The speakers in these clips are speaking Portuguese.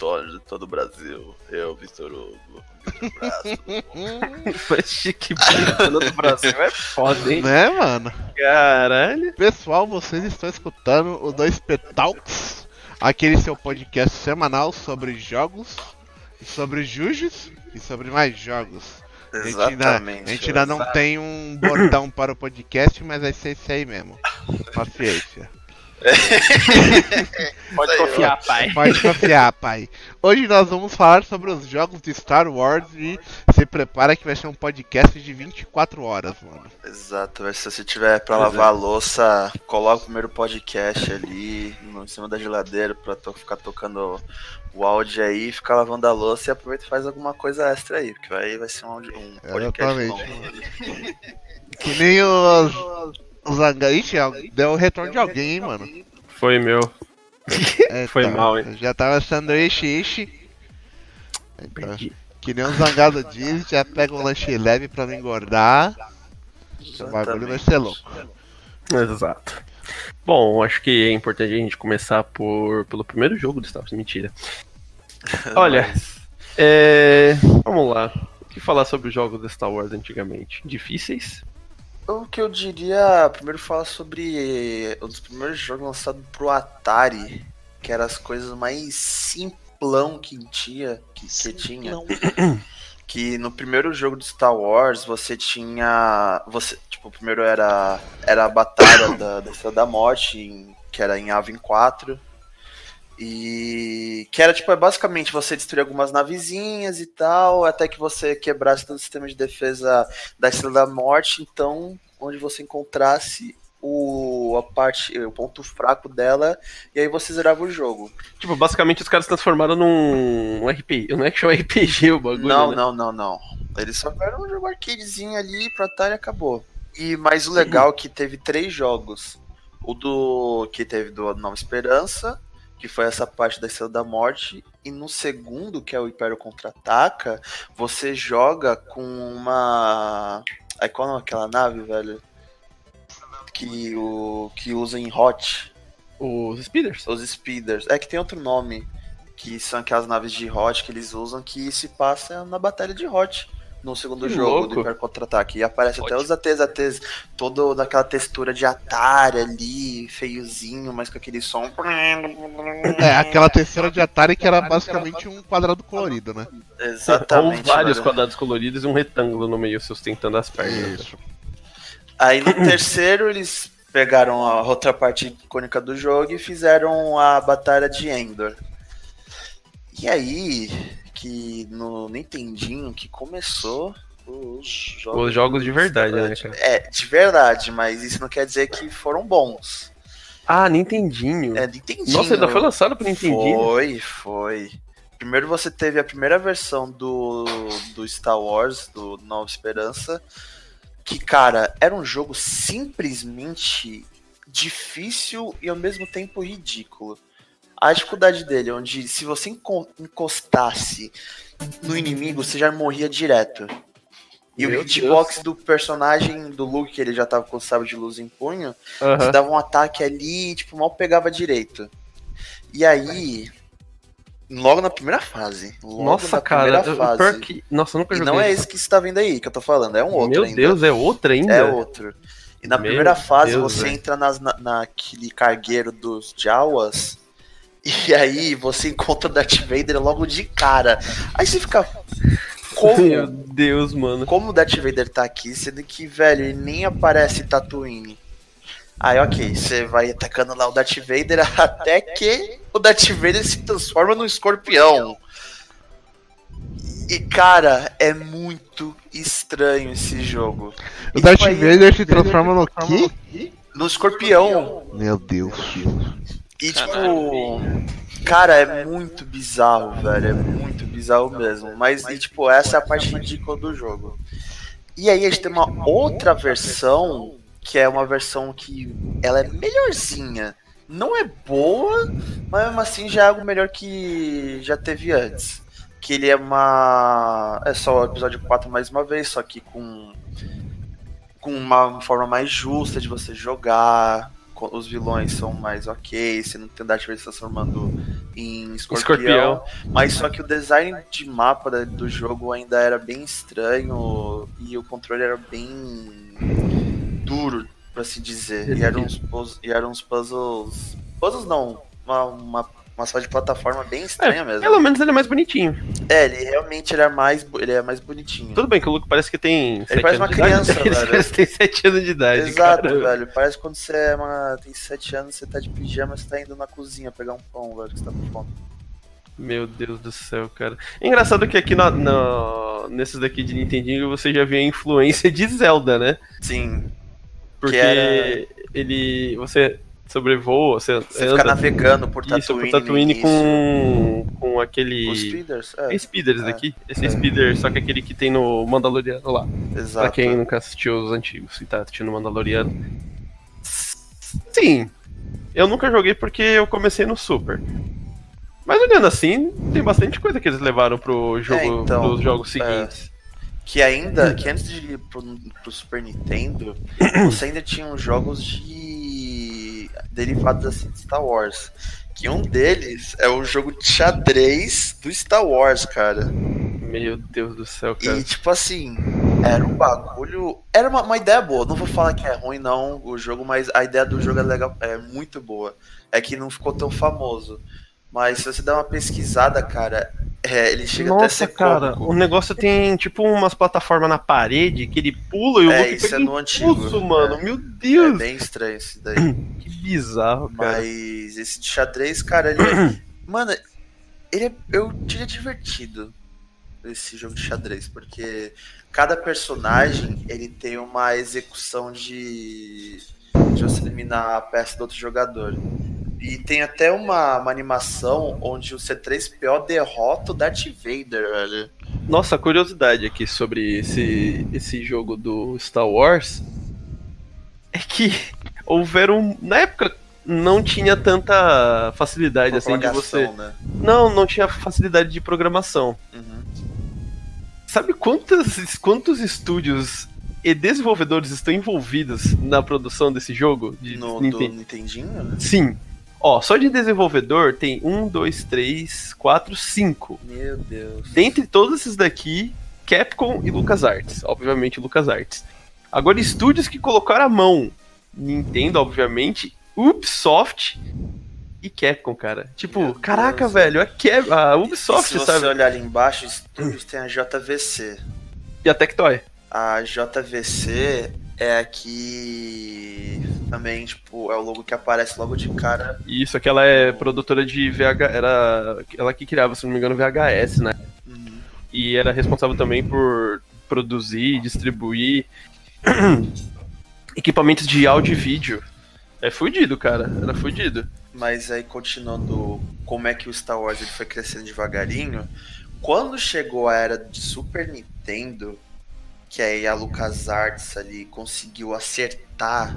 Antônio de todo o Brasil. Eu, Vitor Hugo. Chique do Brasil é foda, hein? Né, mano? Caralho. Pessoal, vocês estão escutando o 2P Talks, aquele seu podcast semanal sobre jogos, sobre jujos e sobre mais jogos. A gente ainda, Exatamente. a gente ainda não tem um bordão para o podcast, mas vai ser esse aí mesmo. Paciência. Pode confiar, pai. Pode confiar, pai. Hoje nós vamos falar sobre os jogos de Star Wars e se prepara que vai ser um podcast de 24 horas, mano. Exato, se você tiver pra lavar a louça, coloca o primeiro podcast ali no, em cima da geladeira pra to- ficar tocando o áudio aí, ficar lavando a louça e aproveita e faz alguma coisa extra aí, porque vai, vai ser um, áudio- um podcast Exatamente. longo. Que nem os. Os Anga- Ixi, deu o retorno de alguém, hein, mano. Foi meu. É, Foi mal, hein? Já tava achando ishi ishi. Então, que nem um zangado diz, já pega um lanche leve pra não engordar. O bagulho vai ser louco. Exato. Bom, acho que é importante a gente começar por, pelo primeiro jogo do Star Wars. Mentira. Olha, é. Vamos lá. O que falar sobre os jogos do Star Wars antigamente? Difíceis? O que eu diria, primeiro falar sobre um dos primeiros jogos lançados pro Atari, que eram as coisas mais simplão que tinha, que, que tinha. Que no primeiro jogo de Star Wars você tinha. Você, tipo, o primeiro era, era a Batalha da, da Estrela da Morte, em- que era em Avin 4. E que era tipo, é basicamente você destruir algumas navezinhas e tal, até que você quebrasse todo o sistema de defesa da Estrela da Morte, então onde você encontrasse o a parte, o ponto fraco dela, e aí você zerava o jogo. Tipo, basicamente os caras transformaram num um RPG. Não é que chama RPG o bagulho. Não, né? não, não, não. Eles só fizeram um jogo arcadezinho ali pro Atari e acabou. E mas o legal é que teve três jogos. O do que teve do Nova Esperança, que foi essa parte da Estrela da Morte, e no segundo, que é o Império Contra-Ataca, você joga com uma Aí qual é aquela nave, velho? Que o que usa em Hot, Os Speeders. os Speeders. É que tem outro nome, que são aquelas naves de Hot que eles usam que se passa na batalha de Hot. No segundo Que jogo louco. do Hyper Contra-Ataque. E aparece até os ATs, ATs, todo daquela textura de Atari ali, feiozinho, mas com aquele som. É, aquela terceira de Atari que era basicamente um quadrado colorido, né? Exatamente. Ou vários quadrados coloridos e um retângulo no meio sustentando as pernas. Isso. Aí no terceiro eles pegaram a outra parte icônica do jogo e fizeram a batalha de Endor. E aí que no Nintendinho que começou os jogos, Os jogos de verdade, né, cara? É, de verdade, mas isso não quer dizer que foram bons. Ah, Nintendinho. É Nintendinho. Nossa, ainda foi lançado pro Nintendinho. Foi, foi. Primeiro você teve a primeira versão do, do Star Wars, do Nova Esperança, que, cara, era um jogo simplesmente difícil e ao mesmo tempo ridículo. A dificuldade dele, onde se você enco- encostasse no inimigo, você já morria direto. E Meu o hitbox do personagem do Luke, que ele já tava com o sabre de luz em punho, você Aham. dava um ataque ali e, tipo, mal pegava direito. E aí, logo na primeira fase. Logo Nossa, na cara. primeira o fase. Pior que... Nossa, eu nunca E joguei. não é esse que você tá vendo aí que eu tô falando, é um outro Meu ainda. Deus, é outra ainda? É outro. E na Meu primeira fase Deus, você velho. entra nas, na, naquele cargueiro dos Jawas. E aí você encontra o Darth Vader logo de cara. Aí você fica. Meu Como? Deus, mano. Como o Darth Vader tá aqui, sendo que, velho, ele nem aparece Tatooine. Aí, ok, você vai atacando lá o Darth Vader até que o Darth Vader se transforma num escorpião. E, cara, é muito estranho esse jogo. O E, Darth aí- Vader se transforma no quê? No escorpião. Meu Deus. E, tipo, cara, é muito bizarro, velho. É muito bizarro mesmo. Mas, e, tipo, essa é a parte ridícula do jogo. E aí a gente tem uma outra versão, que é uma versão que ela é melhorzinha. Não é boa, mas mesmo assim já é algo melhor que já teve antes. Que ele é uma. É só o episódio 4 mais uma vez, só que com. Com uma forma mais justa de você jogar. Os vilões são mais ok, você não tem Darth Vader se transformando em Escorpião, Escorpião. mas só que o design de mapa do jogo ainda era bem estranho e o controle era bem duro, por assim dizer. E eram uns, e eram uns puzzles. Puzzles não, uma, uma, uma só de plataforma bem estranha É, mesmo. pelo menos ele é mais bonitinho. É, ele realmente ele é mais, ele é mais bonitinho. Tudo bem que o Luke parece que tem. sete parece uma idade, criança, Ele velho. que tem 7 anos de idade. Exato, cara. velho. Parece que quando você é uma, tem 7 anos, você tá de pijama, você tá indo na cozinha pegar um pão, velho, que você tá com fome. Meu Deus do céu, cara. Engraçado que aqui na, na- nesses daqui de Nintendinho você já vê a influência de Zelda, né? Sim. Porque era- ele. Você sobrevoa, você, Você anda fica navegando por isso, Tatooine, por Tatooine com, com aquele. Os speeders, é, É Speeder esse É, daqui. Esse é. Speeder, só que aquele que tem no Mandaloriano lá. exato. Pra quem nunca assistiu os antigos e tá assistindo Mandaloriano. Sim. Eu nunca joguei porque eu comecei no Super. Mas olhando assim, tem bastante coisa que eles levaram pro jogo, É, então, pros jogos seguintes. Que ainda, que antes de ir pro, pro Super Nintendo, você ainda tinha uns jogos de derivados assim de Star Wars. Que um deles é o jogo de xadrez do Star Wars, cara. Meu Deus do céu, cara. E tipo assim, era um bagulho. Era uma, uma ideia boa. Não vou falar que é ruim, não, o jogo, mas a ideia do jogo é legal, é muito boa. É que não ficou tão famoso. Mas se você der uma pesquisada, cara, é, ele chega até a Nossa, ser cara, cômico. o negócio tem tipo umas plataformas na parede que ele pula e o É, Luke isso pega é no antigo. impulso, mano. É. Meu É Deus, bem estranho isso daí. que bizarro, cara. Mas esse de xadrez, cara, ele. é- Mano, ele é... eu diria divertido esse jogo de xadrez, porque cada personagem ele tem uma execução de. de você eliminar a peça do outro jogador. E tem até uma, uma animação onde o C3PO derrota o Darth Vader, velho. Nossa, curiosidade aqui sobre esse, esse jogo do Star Wars é que houveram. Na época não tinha tanta facilidade assim de você. Né? Não, não tinha facilidade de programação. Uhum. Sabe quantos, quantos estúdios e desenvolvedores estão envolvidos na produção desse jogo? De No do Nintendo? Nintendinho? Sim. Ó, só de desenvolvedor tem um, dois, três, quatro, cinco. Meu Deus. Dentre todos esses daqui, Capcom e LucasArts. Obviamente LucasArts. Agora, estúdios que colocaram a mão. Nintendo, obviamente, Ubisoft e Capcom, cara. Tipo, Meu caraca, Deus. velho, a, Cap a Ubisoft, se você sabe? olhar ali embaixo, estúdios tem a JVC. E a Tectoy. A JVC é que também, tipo, é o logo que aparece logo de cara. Isso, aquela é produtora de VH. Era ela que criava, se não me engano, VHS, né? E era responsável também por produzir distribuir equipamentos de áudio e vídeo. É fudido, cara. Era fudido. Mas aí, continuando como é que o Star Wars ele foi crescendo devagarinho, quando chegou a era de Super Nintendo, que aí a LucasArts ali conseguiu acertar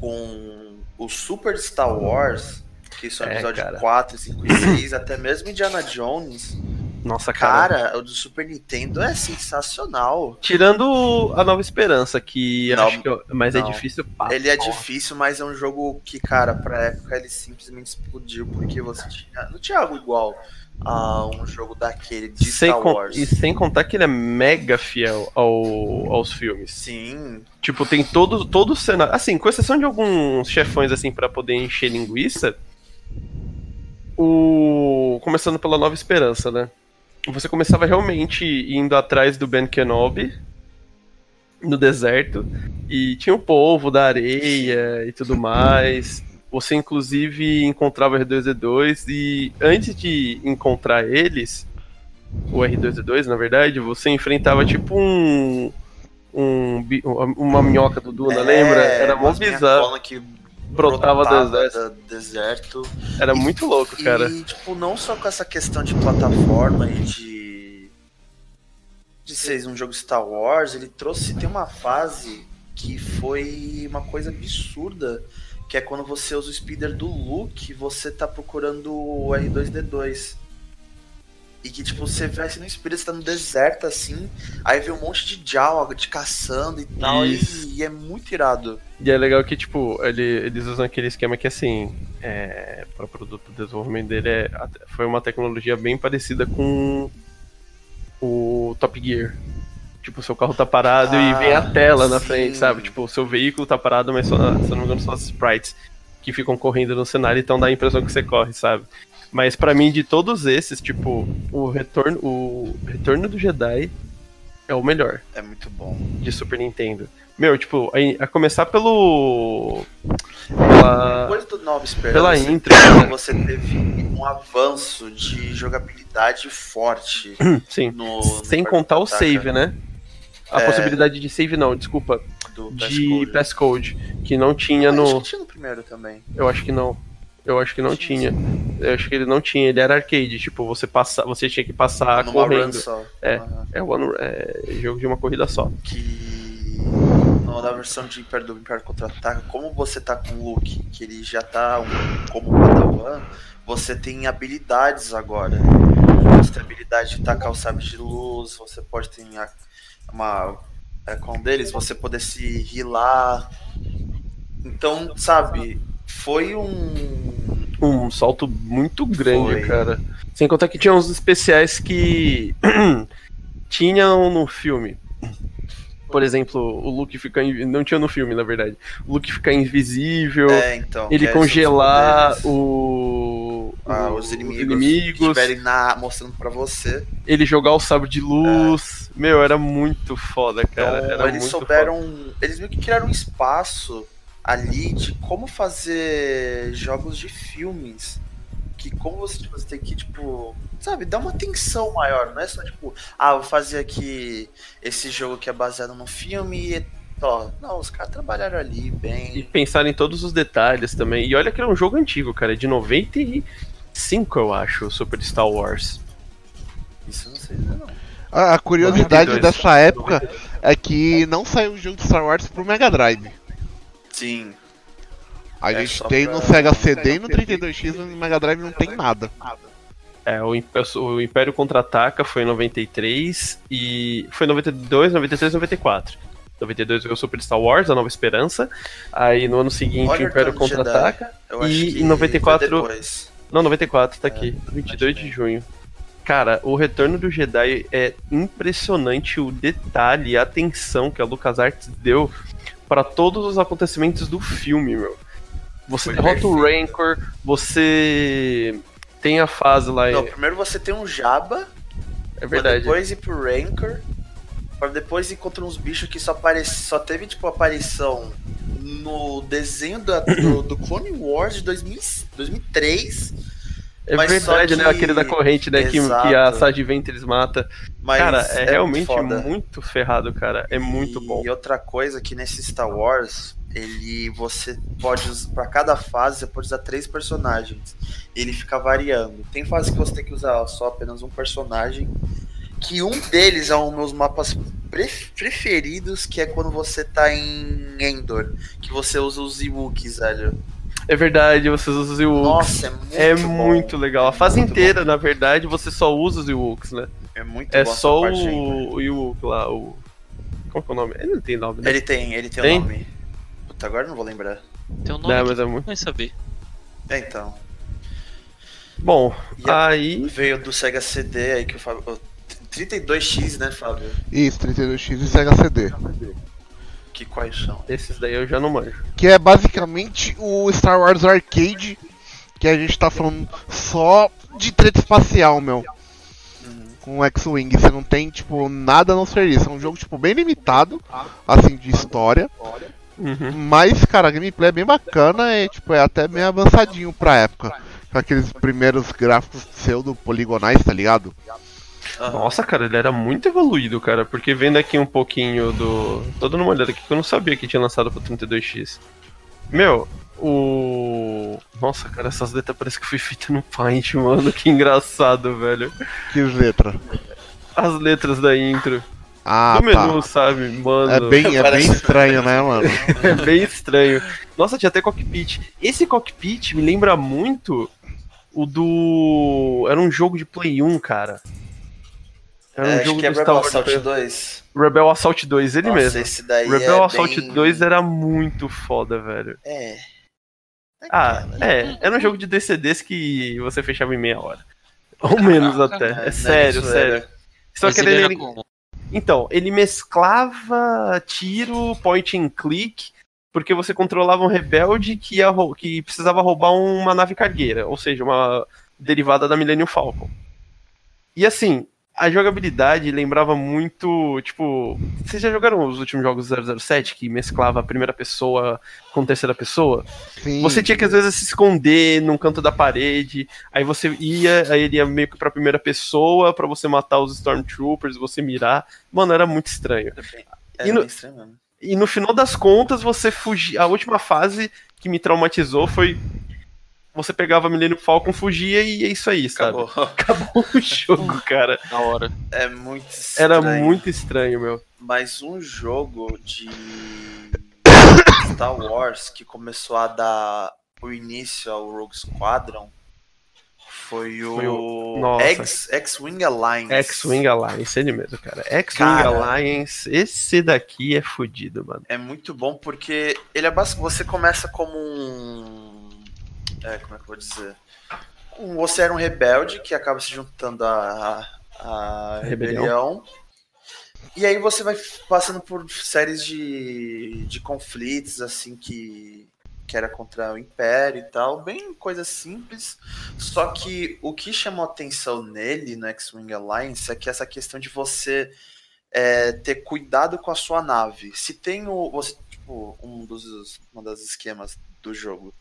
com o Super Star Wars, que são É, episódio cara. 4, 5 e 6, até mesmo Indiana Jones, Nossa, cara. cara, o do Super Nintendo é sensacional. Tirando a Nova Esperança, que Não, acho que. eu- Mas é não. difícil pra Ele é porra. difícil, mas é um jogo que, cara, pra época ele simplesmente explodiu, porque você tinha. Não tinha algo igual a um jogo daquele de Sem Star Wars. E sem contar que ele é mega fiel ao, aos filmes. Sim, Tipo, tem todo, todo o cenário. Assim, com exceção de alguns chefões, assim, pra poder encher linguiça. O. Começando pela Nova Esperança, né? Você começava realmente indo atrás do Ben Kenobi no deserto. E tinha o povo da areia e tudo mais. Você, inclusive, encontrava o R2D2. E antes de encontrar eles, o R2D2, na verdade, você enfrentava tipo um um, uma minhoca do Duna, É, lembra? Era mó bizarro. que Brotava do do deserto. Era muito louco, E, cara. tipo, não só com essa questão de plataforma e de. de ser um jogo Star Wars, ele trouxe. Tem uma fase que foi uma coisa absurda. Que é quando você usa o speeder do Luke, você tá procurando o R2D2. E que, tipo, você vai assim no espírito, você tá no deserto assim, aí vê um monte de Jawa te caçando e tal, e, e, é muito irado. E é legal que, tipo, ele, eles usam aquele esquema que, assim, é, para o produto de desenvolvimento dele é, foi uma tecnologia bem parecida com o Top Gear. Tipo, seu carro tá parado ah, e vem a ah, tela na frente, sabe? Tipo, o seu veículo tá parado, mas só, se não me engano são as sprites que ficam correndo no cenário, então dá a impressão que você corre, sabe? Mas para mim, de todos esses, tipo, o retorno, o retorno do Jedi é o melhor. É muito bom. De Super Nintendo. Meu, tipo, a, a começar pelo. Pela, Depois do Nova Esperança, pela intro. Você teve um avanço de jogabilidade forte. Sim. No, Sem no contar o save, né? A é... possibilidade de save não, desculpa. Do de passcode, que não tinha ah, no. Acho que tinha no primeiro também. Eu acho que não. Eu acho que não tinha. Eu acho que ele não tinha, ele era arcade, tipo, você passa, você tinha que passar Numa correndo. Só. É, uhum. é, one, é jogo de uma corrida só. Que na versão de Império do Império Contra-Ataca, como você tá com o Luke, que ele já tá um, como Padawan, você tem habilidades agora. Você tem a habilidade de tacar o sabre de luz, você pode ter uma é, com um deles, você poder se healar. Então, sabe, foi um. Um salto muito grande, foi. cara. Sem contar que tinha uns especiais que tinham no filme. Por exemplo, o Luke ficar. Não tinha no filme, na verdade. O Luke ficar invisível. É, então. Ele congelar o. Ah, os inimigos. Os inimigos. estiverem na, mostrando para você. Ele jogar o sabre de luz. É. Meu, era muito foda, cara. Então, eles souberam. Foda. Eles meio que criaram um espaço ali de como fazer jogos de filmes. Que como você, tipo, você tem que, tipo, sabe, dar uma atenção maior, não é só tipo, ah, vou fazer aqui esse jogo que é baseado no filme e ó, não, os caras trabalharam ali bem. E pensaram em todos os detalhes também. E olha que era um jogo antigo, cara, é de 95, eu acho, o Super Star Wars. Isso não sei não. A, curiosidade dessa época é que não saiu o jogo de Star Wars pro Mega Drive. Sim. A é gente tem no Sega CD e no 32X no Mega Drive não tem nada. É, o, o Império Contra-Ataca foi em 93 e. Foi 92, 93 e 94. 92 veio o Super Star Wars, A Nova Esperança. Aí no ano seguinte o Império Contra-Ataca. E em 94. Não, 94, tá é, aqui. 22 de junho. Cara, o Retorno do Jedi é impressionante o detalhe e a atenção que a LucasArts deu para todos os acontecimentos do filme, meu. Você Foi derrota perfeito. o Rancor, você tem a fase lá. Não, primeiro você tem um Jabba. É verdade. depois ir pro Rancor. Pra depois ir contra uns bichos que só, aparece, só teve, tipo, aparição no desenho da, do, do Clone Wars de 2000, 2003. É Mas verdade, né? que... né? Aquele da corrente, né? Que, que, a Sad Ventress mata. Mas cara, é, é realmente muito, muito, ferrado, cara. É muito e, bom. E outra coisa que nesse Star Wars, ele você pode para cada fase você pode usar três personagens. Ele fica variando. Tem fase que você tem que usar só apenas um personagem. Que um deles é um dos meus mapas preferidos, que é quando você tá em Endor, que você usa os Ewoks, velho. É verdade, você usa os Ewoks. Nossa, é muito É bom. muito legal. A fase inteira, bom. na verdade, você só usa os Ewoks, né? É muito É bom só o, o Ewok lá, o. Qual que é o nome? Ele não tem nome, né? Ele tem, ele tem, tem? um nome. Puta, agora não vou lembrar. Tem um nome não, mas é muito. saber. É, então. Bom, e aí. Veio do Sega CD aí que o Fábio. 32X, né, Fábio? Isso, 32X e Sega CD. Que quais são? Esses daí eu já não manjo. Que é basicamente o Star Wars Arcade, que a gente tá falando só de treta espacial, meu. Uhum. Com o X-Wing, você não tem, tipo, nada a não ser isso. É um jogo, tipo, bem limitado, assim, de história. Uhum. Mas, cara, a gameplay é bem bacana e, tipo, é até bem avançadinho pra época. Com aqueles primeiros gráficos pseudo-poligonais, tá ligado? Nossa, cara, ele era muito evoluído, cara. Porque vendo aqui um pouquinho do. Tô dando uma olhada aqui que eu não sabia que tinha lançado pro 32X. Meu, o. Nossa, cara, essas letras parece que foi feita no Paint, mano. Que engraçado, velho. Que letra? As letras da intro. Ah, do menu, tá. sabe, mano. É bem, é bem estranho, né, mano? é bem estranho. Nossa, tinha até cockpit. Esse cockpit me lembra muito O do. Era um jogo de Play 1, cara. Era um é, jogo acho que é Rebel Assault 2. Rebel Assault 2, ele Nossa, mesmo. Esse daí Rebel é Assault bem... 2 era muito foda, velho. É. Ah, é. Era um jogo de DCDs que você fechava em meia hora. Ou menos até. É, sério, sério. Só que ele, ele... Então, ele mesclava tiro, point and click, porque você controlava um rebelde que, ia, que precisava roubar uma nave cargueira, ou seja, uma derivada da Millennium Falcon. E assim, a jogabilidade lembrava muito, tipo, vocês já jogaram os últimos jogos 007 que mesclava a primeira pessoa com terceira pessoa? Sim. Você tinha que às vezes se esconder num canto da parede, aí você ia, aí ele ia meio que pra primeira pessoa para você matar os Stormtroopers, você mirar. Mano, era muito estranho. Era E no- estranho mesmo. E no final das contas, você fugia. A última fase que me traumatizou foi. Você pegava Millennium Falcon, fugia e é isso aí, sabe? Acabou. Acabou o jogo, cara. Na hora. É muito estranho. Era muito estranho, meu. Mas um jogo de Star Wars que começou a dar o início ao Rogue Squadron foi o, Foi o- X-Wing Alliance. X-Wing Alliance, ele mesmo, cara. X-Wing Cara. Alliance, esse daqui é fudido, mano. É muito bom porque ele é você começa como um. É, como é que eu vou dizer? Você era um rebelde que acaba se juntando à, à Rebelião. rebelião. E aí você vai passando por séries de, de conflitos, assim, que, que era contra o Império e tal. Bem coisa simples. Só que o que chamou atenção nele, no X-Wing Alliance, é que essa questão de você é, ter cuidado com a sua nave. Se tem o. Você, tipo, um dos, um das esquemas do jogo.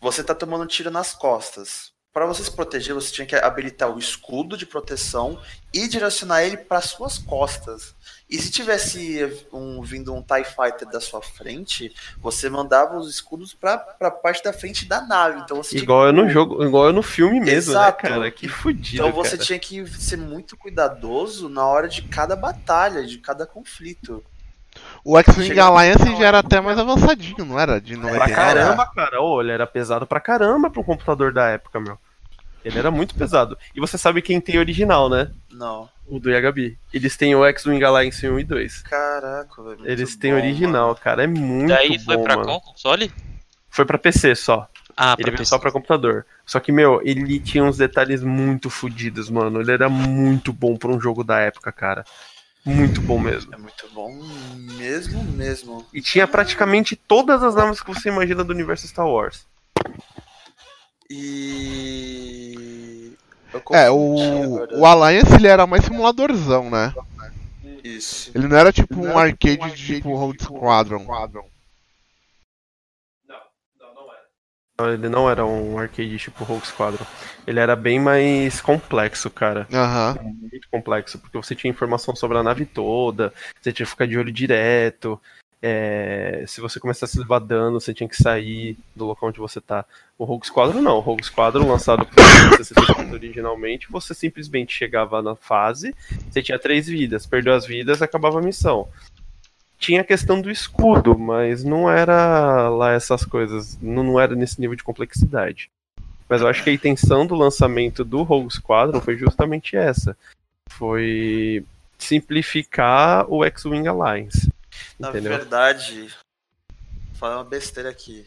Você tá tomando um tiro nas costas. Para você se proteger, você tinha que habilitar o escudo de proteção e direcionar ele para suas costas. E se tivesse um, vindo um TIE Fighter da sua frente, você mandava os escudos para a parte da frente da nave. Então você tinha Igual que- é no jogo, igual é no filme mesmo, Exato. né, cara? Que fudido. Então você cara. tinha que ser muito cuidadoso na hora de cada batalha, de cada conflito. O X-Wing Alliance já era até mais avançadinho, não era? De Pra 99. caramba, cara. Ô, ele era pesado pra caramba pra um computador da época, meu. Ele era muito pesado. E você sabe quem tem original, né? Não. O do IHB. Eles têm o X-Wing Alliance 1 e 2. Caraca, velho. Eles têm bom, original, mano. cara. É muito Daí foi bom, pra mano. qual console? Foi pra PC só. Ah, Ele pra veio PC. só pra computador. Só que, meu, ele tinha uns detalhes muito fodidos, mano. Ele era muito bom pra um jogo da época, cara. Muito bom mesmo. É muito bom mesmo, mesmo. E tinha praticamente todas as naves que você imagina do universo Star Wars. E. Eu É, o, agora. o Alliance ele era mais simuladorzão, né? Isso. Ele não era tipo um arcade tipo Road Squadron. Ele não era um arcade tipo Rogue Squadron. Ele era bem mais complexo, cara. Aham. Muito complexo, porque você tinha informação sobre a nave toda, você tinha que ficar de olho direto. é, se você começasse a levar dano, você tinha que sair do local onde você tá. O Rogue Squadron não. O Rogue Squadron, lançado por 1964 originalmente, você simplesmente chegava na fase, você tinha três vidas, perdeu as vidas, acabava a missão. Tinha a questão do escudo, mas não era lá essas coisas, não, não era nesse nível de complexidade. Mas eu acho que a intenção do lançamento do Rogue Squadron foi justamente essa. Foi simplificar o X-Wing Alliance. Na Entendeu? verdade, vou falar uma besteira aqui.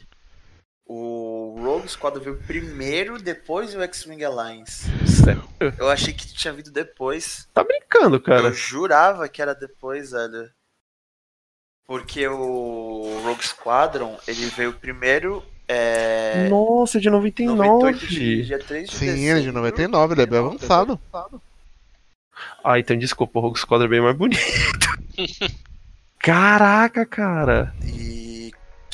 O Rogue Squadron veio primeiro, depois o X-Wing Alliance. Sério? Eu achei que tinha vindo depois. Tá brincando, cara. Eu jurava que era depois, velho. Porque o Rogue Squadron, ele veio primeiro. É, Nossa, de 99. 98 de dia 3 de Sim, ele é de dezembro. 99, ele é bem avançado. Ah, então desculpa, o Rogue Squadron é bem mais bonito. Caraca, cara. E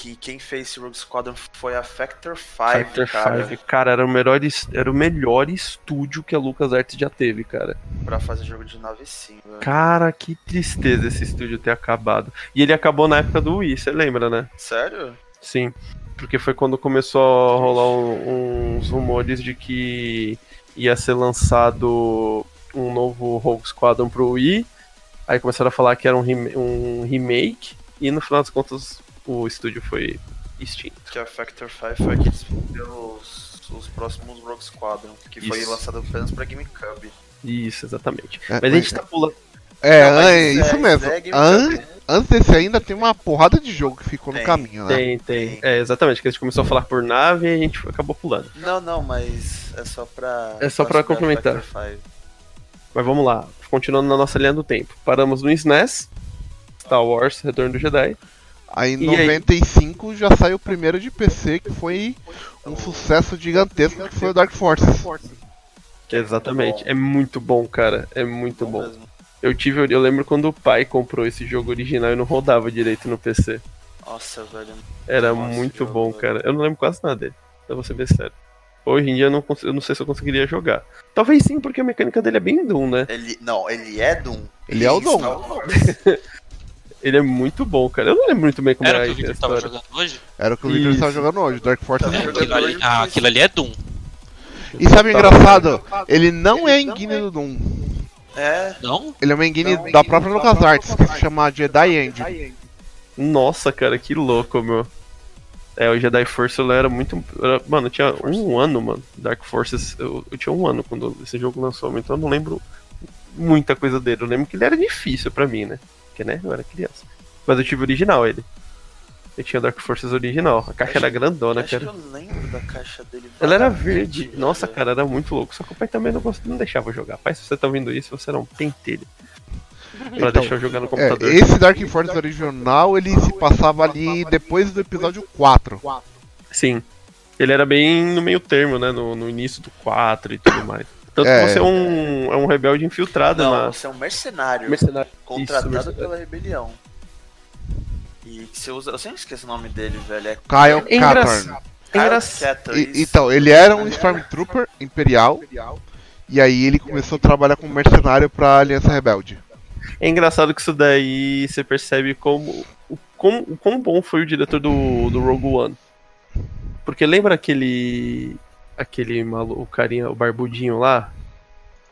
que quem fez esse Rogue Squadron foi a Factor 5, Factor cara, 5, cara, era o, melhor, era o melhor estúdio que a LucasArts já teve, cara. pra fazer jogo de nave sim, velho. Cara, que tristeza esse estúdio ter acabado. E ele acabou na época do Wii, você lembra, né? Sério? Sim, porque foi quando começou a rolar um- uns rumores de que ia ser lançado um novo Rogue Squadron pro Wii. Aí começaram a falar que era um, rem- um remake, e no final das contas o estúdio foi extinto. Que a Factor 5 foi que desenvolveu os, os próximos Rogue Squadron, que foi Isso. lançado apenas pra GameCube. Isso, exatamente. É, mas a gente tá pulando. É, Não, mas é, isso é- mesmo. é An- antes desse ainda tem uma porrada de jogo que ficou no Tem, caminho, né? Tem, tem. É, exatamente, que a gente começou a falar por nave e a gente acabou pulando. Não, não, mas é só pra. É só pra complementar. Mas vamos lá, continuando na nossa linha do tempo. Paramos no SNES, Star Wars, Retorno do Jedi. Aí em E aí? 95 já saiu o primeiro de PC, que foi um sucesso gigantesco, que foi o Dark Forces. Exatamente, é muito bom, cara. É muito bom. Eu tive, eu lembro quando o pai comprou esse jogo original e não rodava direito no PC. Nossa, velho. Era Nossa, muito jogo, bom, velho. cara. Eu não lembro quase nada dele. Vou ser bem sério. Hoje em dia eu não, eu não sei se eu conseguiria jogar. Talvez sim, porque a mecânica dele é bem Doom, né? Ele, não, ele é Doom. Ele é o Doom. Ele é muito bom, cara. Eu não lembro muito bem como Era era o que o Victor tava jogando hoje? Era o que o Victor estava jogando hoje, Dark Forces. Tá É, jogando aquilo ali, ah, aquilo ali é Doom. E sabe o engraçado? Ele não é engine do Doom. É, Não? Ele é uma engine da própria LucasArts, que se chama Jedi Engine. Nossa, cara, que louco, meu. É, o Jedi Force ele era muito. era- mano, eu tinha um ano, mano. Dark Forces. Eu, eu tinha um ano quando esse jogo lançou, então eu não lembro muita coisa dele. Eu lembro que ele era difícil pra mim, né? Porque, né, eu era criança. Mas eu tive o original ele. Eu tinha o Dark Forces original. A caixa era grandona, acho que cara. eu lembro da caixa dele. Ela era verde. Nossa, cara, era muito louco. Só que o pai também não, gost- não deixava jogar. Pai, se você tá ouvindo isso, você era um pentelho. Pra Então, deixar eu jogar no É, computador. esse Dark Forces original, ele se passava ali depois do episódio 4. Sim. Ele era bem no meio termo, né? No, no início do 4 e tudo mais. Tanto É. que você é um, é um rebelde infiltrado Não, na. você é um mercenário. Mercenário. Contratado Isso, mercenário. pela rebelião. E que você usa. Eu sempre esqueço o nome dele, velho. É Kyle É. Katarn, E- isso. Então, ele era um Stormtrooper imperial. E aí ele começou a trabalhar como mercenário pra Aliança Rebelde. É engraçado que isso daí você percebe como. O quão, o quão bom foi o diretor do, do Rogue One. Porque lembra aquele. Aquele maluco, o carinha, o barbudinho lá?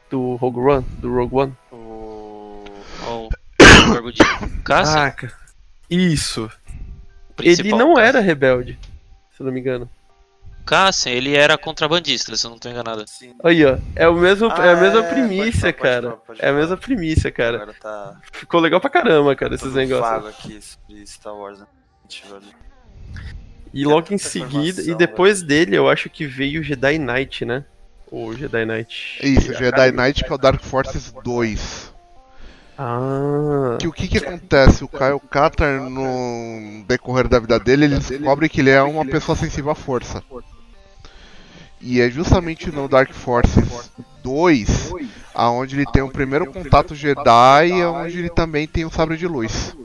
Do Rogue One? Do Rogue One? O... O Barbudinho. Cássio, Ah, cara. Isso. Ele não Cássio. era rebelde, se eu não me engano. Cássio, ele era contrabandista, se eu não tô enganado. Sim. Aí, ó. É, o mesmo, é a Ah, mesma é, primícia, pode falar, cara. pode falar, pode é a mesma primícia, cara. Agora tá. Ficou legal pra caramba, cara, esses negócios. aqui sobre Star Wars, né? E logo em seguida, e depois dele, eu acho que veio o Jedi Knight, né? O Jedi Knight. Isso, Jedi Knight, que é o Dark Forces 2. Ah. Que o que que acontece? O Kyle Katarn, no decorrer da vida dele, ele descobre que ele é uma pessoa sensível à força. E é justamente no Dark Forces 2 aonde ele tem o primeiro contato Jedi e onde ele também tem o sabre de luz.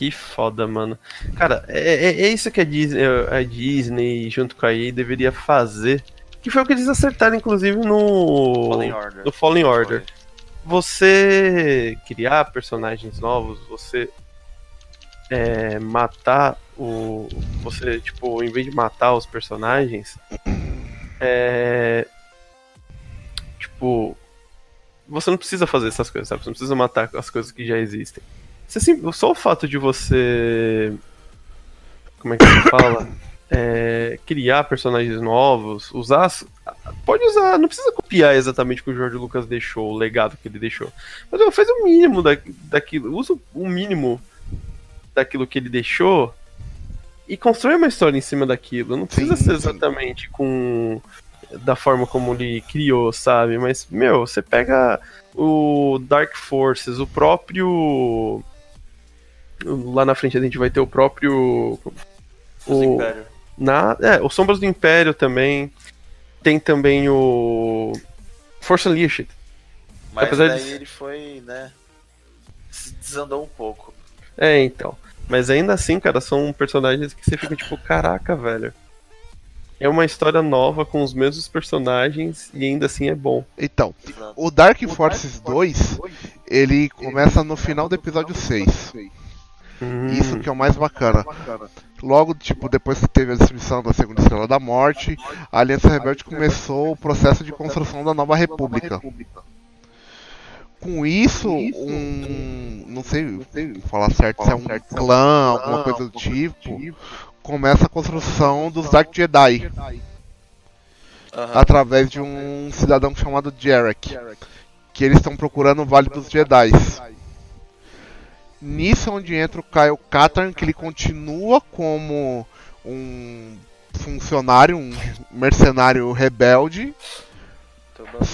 Que foda, mano. Cara, é, é- é isso que a Disney, a Disney, junto com a EA, deveria fazer. Que foi o que eles acertaram, inclusive, no. Fallen Order. No Fallen Order. Você criar personagens novos, você é, matar o. Você, tipo, em vez de matar os personagens, é. Tipo. Você não precisa fazer essas coisas, sabe? Você não precisa matar as coisas que já existem. Você sim- só o fato de você. Como é que se fala? É, criar personagens novos, usar. Pode usar, não precisa copiar exatamente o que o George Lucas deixou, o legado que ele deixou. Mas ó, faz o mínimo da, daquilo. Usa o mínimo daquilo que ele deixou e constrói uma história em cima daquilo. Não precisa Sim, ser sim. exatamente com. Da forma como ele criou, sabe? Mas, meu, você pega o Dark Forces, o próprio. Lá na frente a gente vai ter o próprio. Os O, Império. na, é, o Sombras do Império também. Tem também o. Force Unleashed. Mas apesar daí de- ele foi, né? Se desandou um pouco. É, então. Mas ainda assim, cara, são personagens que você fica tipo, caraca, velho. É uma história nova com os mesmos personagens e ainda assim é bom. Então, o Dark Forces 2, ele começa no final do episódio 6. Hum, Isso que é o mais bacana. Logo, tipo, depois que teve a destruição da Segunda Estrela da Morte, a Aliança Rebelde começou o processo de construção da Nova República. Com isso, um. Não sei falar certo se é um clã, alguma coisa do tipo. Começa a construção dos Dark Jedi. Através de um cidadão chamado Jarek, que eles estão procurando o Vale dos Jedi. Nisso é onde entra o Kyle Katarn, que ele continua como um funcionário, um mercenário rebelde, bom.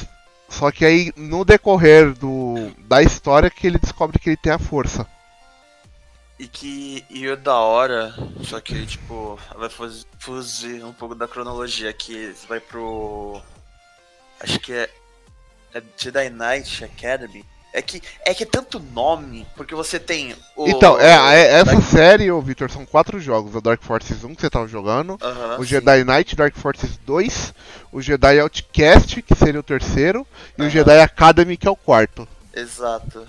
só que aí no decorrer do, da história que ele descobre que ele tem a força. E que e o da hora, só que tipo, vai fuz- fugir um pouco da cronologia aqui, vai pro. Acho que é. É Jedi Knight Academy. É que é que é tanto nome, porque você tem o. Então, é, é- essa Dark- série, ô Victor, são quatro jogos. O Dark Forces 1 que você tava jogando, Aham, o sim. Jedi Knight Dark Forces 2, o Jedi Outcast, que seria o terceiro, e o. Jedi Academy, que é o quarto. Exato.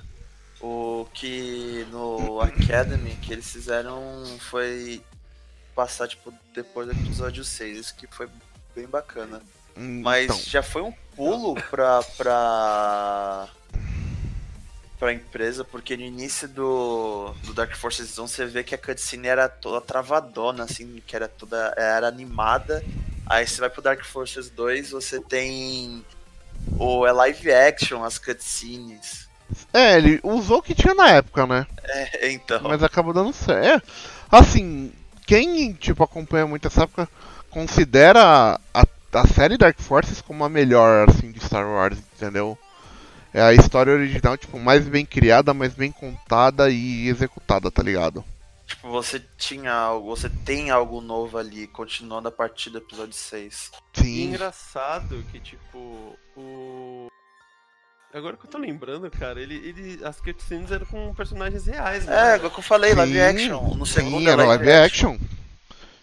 O que no Academy que eles fizeram foi passar, tipo, depois do episódio 6, isso que foi bem bacana. Hum, Mas então, já foi um pulo pra. pra. Pra empresa, porque no início do, do Dark Forces 1 você vê que a cutscene era toda travadona, assim, que era toda. era animada. Aí você vai pro Dark Forces 2, você tem. O é live action, as cutscenes. É, ele usou o que tinha na época, né? É, então. Mas acabou dando certo. É, assim, quem tipo acompanha muito essa época considera a, a série Dark Forces como a melhor assim de Star Wars, entendeu? É a história original, tipo, mais bem criada, mais bem contada e executada, tá ligado? Tipo, você tinha algo, você tem algo novo ali, continuando a partir do episódio 6. E Sim. engraçado que, tipo, o. Agora que eu tô lembrando, cara, ele, ele as cutscenes eram com personagens reais, né? É, igual que eu falei, live Sim, action. No segundo Sim, é era live action.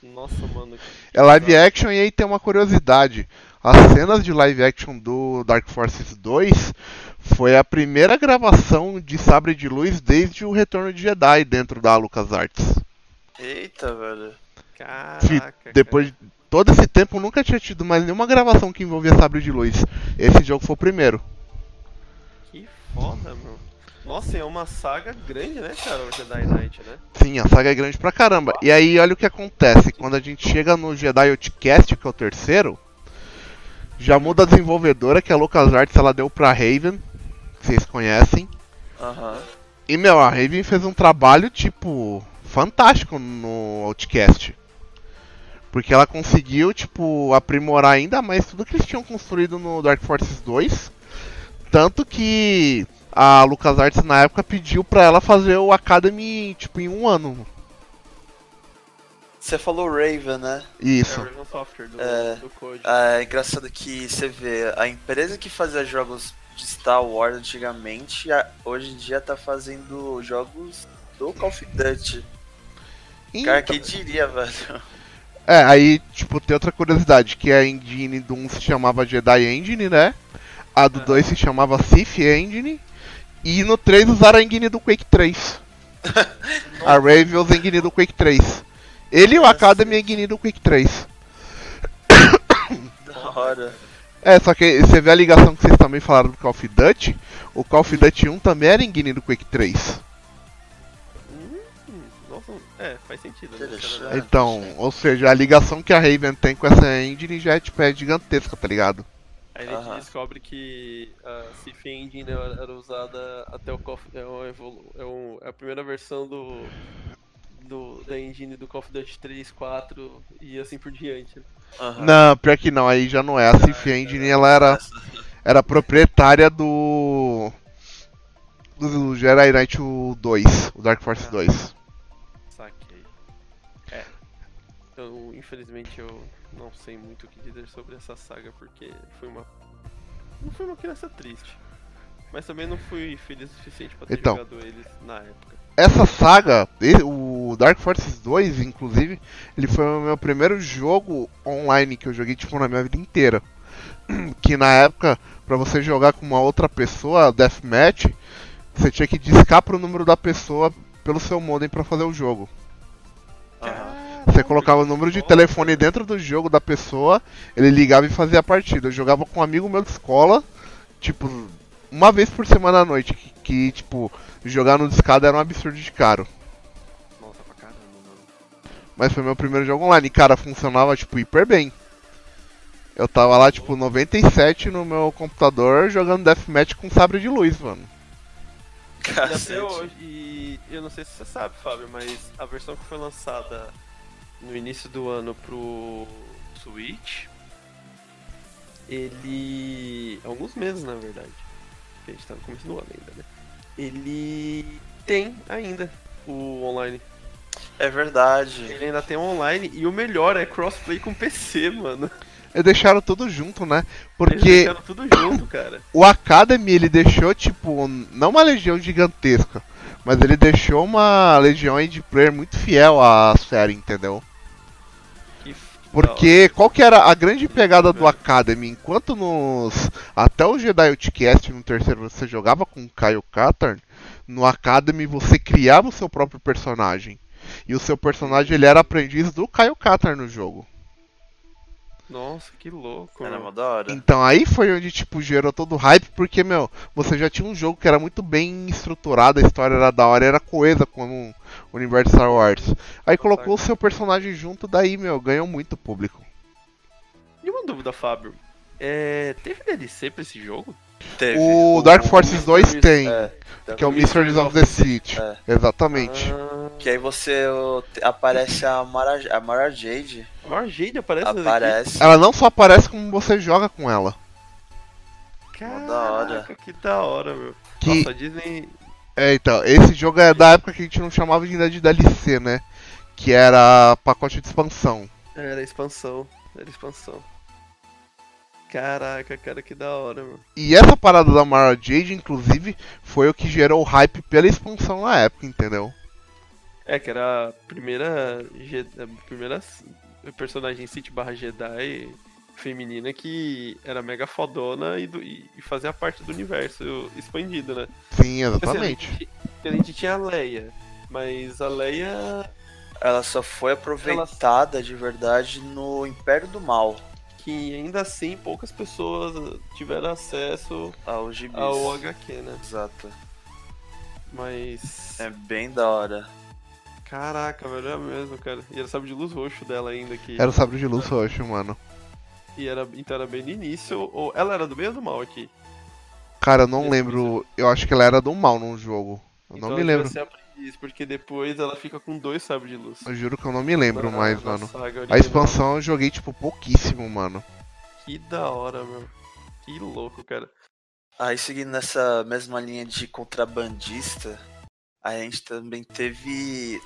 Nossa, mano. É live action e aí tem uma curiosidade. As cenas de live action do Dark Forces 2 foi a primeira gravação de Sabre de Luz desde o Retorno de Jedi dentro da LucasArts. Eita, velho. Caraca. Depois de todo esse tempo nunca tinha tido mais nenhuma gravação que envolvia Sabre de Luz. Esse jogo foi o primeiro. cara. Que foda, meu. Nossa, é uma saga grande, né, cara, o Jedi Knight, né? Sim, a saga é grande pra caramba. E aí olha o que acontece, quando a gente chega no Jedi Outcast, que é o terceiro, já muda a desenvolvedora, que a LucasArts ela deu pra Raven, que vocês conhecem. Aham. E meu, a Raven fez um trabalho tipo fantástico no Outcast. Porque ela conseguiu, tipo, aprimorar ainda mais tudo que eles tinham construído no Dark Forces 2. Tanto que a LucasArts na época pediu pra ela fazer o Academy, tipo, em um ano. Você falou Raven, né? É Isso. o Raven Software do, É. do Code. É engraçado que você vê, a empresa que fazia jogos de Star Wars antigamente, hoje em dia tá fazendo jogos do Call of Duty. Cara, Então- quem diria, velho? É, aí, tipo, tem outra curiosidade, que a engine do 1 se chamava Jedi Engine, né? A do 2 se chamava Sith Engine. E no 3 usaram a engine do Quake 3. a Raven usa a engine do Quake 3. Ele e o Academy a engine do Quake 3. Da hora. É, só que você vê a ligação que vocês também falaram do Call of Duty. O Call of Duty 1 também era engine do Quake 3. Hum, nossa, é, faz sentido. Né? Interessante. Então, ou seja, a ligação que a Raven tem com essa engine já é, tipo, é gigantesca, tá ligado? Aí a gente descobre que a Sith Engine era usada até o Call of, é, um evolu- é, um- é a primeira versão do, do da engine do Call of Duty 3, 4 e assim por diante. Não, pior que não, aí já não é. A Sith Engine ela era, era proprietária do. do Jedi Knight o 2, o Dark Force 2. Saquei. É. Eu, infelizmente, eu não sei muito o que dizer sobre essa saga porque foi uma. Não foi uma criança triste. Mas também não fui feliz o suficiente pra ter Então. jogado eles na época. Essa saga, o Dark Forces 2, inclusive, ele foi o meu primeiro jogo online que eu joguei tipo na minha vida inteira. Que na época, pra você jogar com uma outra pessoa, Deathmatch, você tinha que discar pro número da pessoa pelo seu modem pra fazer o jogo. Aham. Você colocava o número de telefone dentro do jogo da pessoa, ele ligava e fazia a partida. Eu jogava com um amigo meu de escola, tipo, uma vez por semana à noite, que, que, tipo, jogar no discado era um absurdo de caro. Nossa, pra caramba, mano. Mas foi meu primeiro jogo online, e cara, funcionava, tipo, hiper bem. Eu tava lá, tipo, 97 no meu computador jogando Deathmatch com sabre de luz, mano. E até hoje, e eu não sei se você sabe, Fábio, mas a versão que foi lançada no início do ano pro Switch, ele. alguns meses na verdade. Porque A gente tá no começo do ano ainda, né? Ele tem ainda o online. É verdade. Ele ainda tem online e o melhor é crossplay com PC, mano. Eles deixaram tudo junto, né? Eles Porque deixaram tudo junto, cara. o Academy, ele deixou, tipo, não uma legião gigantesca, mas ele deixou uma legião aí de player muito fiel à série, entendeu? Porque qual que era a grande pegada do Academy? Enquanto nos. Até o Jedi Outcast no terceiro você jogava com o Kyle Katarn, no Academy você criava o seu próprio personagem. E o seu personagem ele era aprendiz do Kyle Katarn no jogo. Nossa, que louco. Era mó da hora. Então aí foi onde tipo gerou todo o hype, porque meu, você já tinha um jogo que era muito bem estruturado, a história era da hora, era coesa com o universo Star Wars. Aí colocou o seu personagem junto, daí meu, ganhou muito público. E uma dúvida, Fábio. É, teve DLC pra esse jogo? Teve. O Dark Forces 2 tem, É, que é o Mysteries of the City. É. Exatamente. Ah, Que aí você o, aparece a Mara, a Mara Jade. a Jade aparece Aparece. Ela não só aparece como você joga com ela. Mó da hora. Caraca, que da hora, meu. Que- Nossa, a Disney... É, então, esse jogo é da época que a gente não chamava ainda de DLC, né? Que era pacote de expansão. Era expansão, era expansão. Caraca, cara, que da hora, meu. E essa parada da Mara Jade, inclusive, foi o que gerou o hype pela expansão na época, entendeu? É, que era a primeira, a primeira personagem City barra Jedi feminina que era mega fodona e, do- e- fazia parte do universo expandido, né? Sim, Assim, exatamente. a, gente, a gente tinha a Leia, mas a Leia Ela só foi aproveitada de verdade no Império do Mal. que ainda assim poucas pessoas tiveram acesso Ao gibis. ao HQ, né? Exato. Mas. É bem da hora. Caraca, velho, é mesmo, cara. E era sabe de luz roxo dela ainda que. Era o sabre de luz roxo, mano. E era, então era bem no início. Ou ela era do bem ou do mal aqui? Cara, eu não lembro. Eu acho que ela era do mal num jogo. Eu então não me ela lembro. ser aprendiz, porque depois ela fica com dois sabres de luz. Eu juro que eu não me lembro Na- mais, na mano. A expansão eu joguei, tipo, pouquíssimo, mano. Que da hora, meu. Que louco, cara. Aí seguindo nessa mesma linha de contrabandista, a gente também teve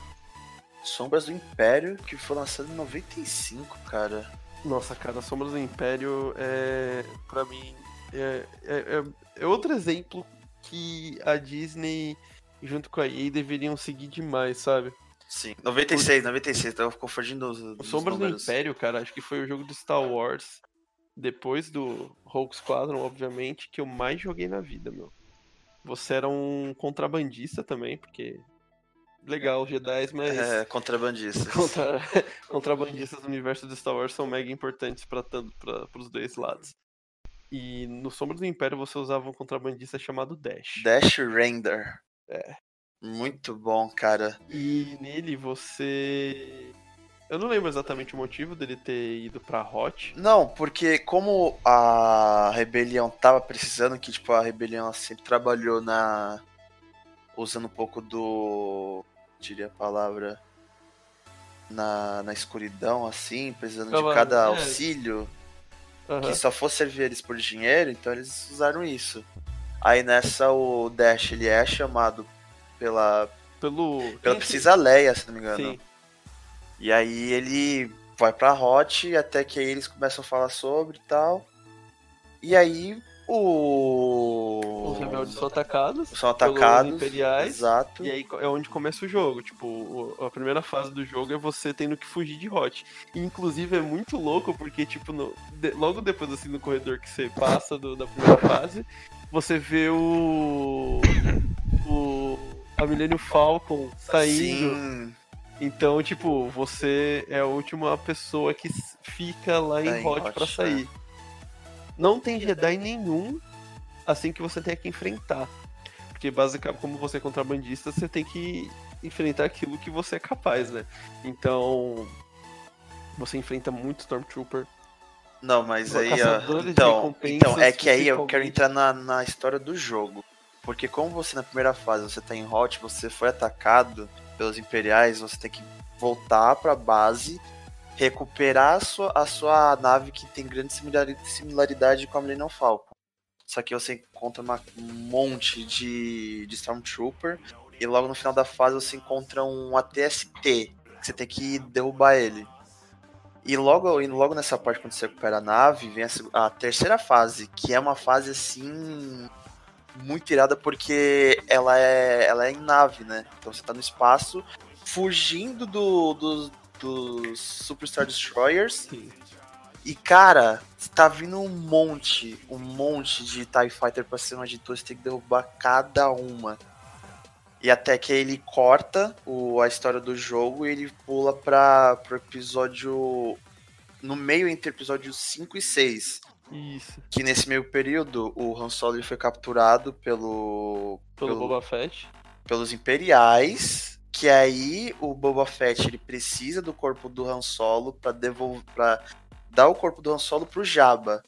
Sombras do Império, que foi lançado em 95, cara. Nossa, cara, Sombras do Império é. pra mim. É, é, é- é outro exemplo que a Disney, junto com a EA, deveriam seguir demais, sabe? Sim, 96, 96, tava confundindo os, O Sombras do números. Império, cara, acho que foi o jogo do Star Wars, depois do Rogue Squadron, obviamente, que eu mais joguei na vida, meu. Você era um contrabandista também, porque. Legal, Jedi, mas. É, contrabandistas. Contra... Contrabandistas do universo do Star Wars são mega importantes para os dois lados. E no Sombras do Império você usava um contrabandista chamado Dash. Dash Render. É. Muito bom, cara. E nele você. Eu não lembro exatamente o motivo dele ter ido pra Hot. Não, porque como a rebelião tava precisando, que tipo, a rebelião sempre trabalhou na. usando um pouco do. Diria a palavra. Na, na escuridão, assim, precisando de cada é. auxílio, Aham. que só fosse servir eles por dinheiro, então eles usaram isso. Aí nessa o Dash ele é chamado pela. Pelo. pela Precisa Leia, se não me engano. Sim. E aí ele vai pra Hot, até que aí eles começam a falar sobre e tal. E aí o. Os rebeldes são atacados. são atacados. imperiais. Exato. E aí é onde começa o jogo. Tipo, a primeira fase do jogo é você tendo que fugir de Hot. E, inclusive é muito louco porque, tipo, no- de- logo depois, assim, no corredor que você passa do- da primeira fase, você vê o. o a Millennium Falcon saindo. Sim, Então, tipo, você é a última pessoa que fica lá Tá em em Hot Hot, pra sair. Não tem Jedi nenhum assim que você tenha que enfrentar. Porque basicamente, como você é contrabandista, você tem que enfrentar aquilo que você é capaz, né? Então, você enfrenta muito Stormtrooper. Não, mas aí, ó, então, então, é que aí eu quero entrar na, na história do jogo. Porque como você na primeira fase, você tá em hot, você foi atacado pelos imperiais, você tem que voltar pra base, recuperar a sua, a sua nave que tem grande similari- similaridade com a Millennium Falcon. Só que você encontra uma- um monte de, de Stormtrooper e logo no final da fase você encontra um ATST, que você tem que derrubar ele. E logo, e logo nessa parte, quando você recupera a nave, vem a, a terceira fase, que é uma fase assim. Muito irada porque ela é, ela é em nave, né? Então você tá no espaço, fugindo do, do- dos Superstar Destroyers. Sim. E cara, tá vindo um monte, um monte de TIE Fighter pra cima de tu, você tem que derrubar cada uma. E até que ele corta o, a história do jogo e ele pula pra, pro episódio. No meio entre episódios 5 e 6. Isso. Que nesse meio período o Han Solo foi capturado pelo, Pelo Boba Fett. pelos Imperiais. Que aí o Boba Fett ele precisa do corpo do Han Solo pra devolver. Pra dar o corpo do Han Solo pro Jabba.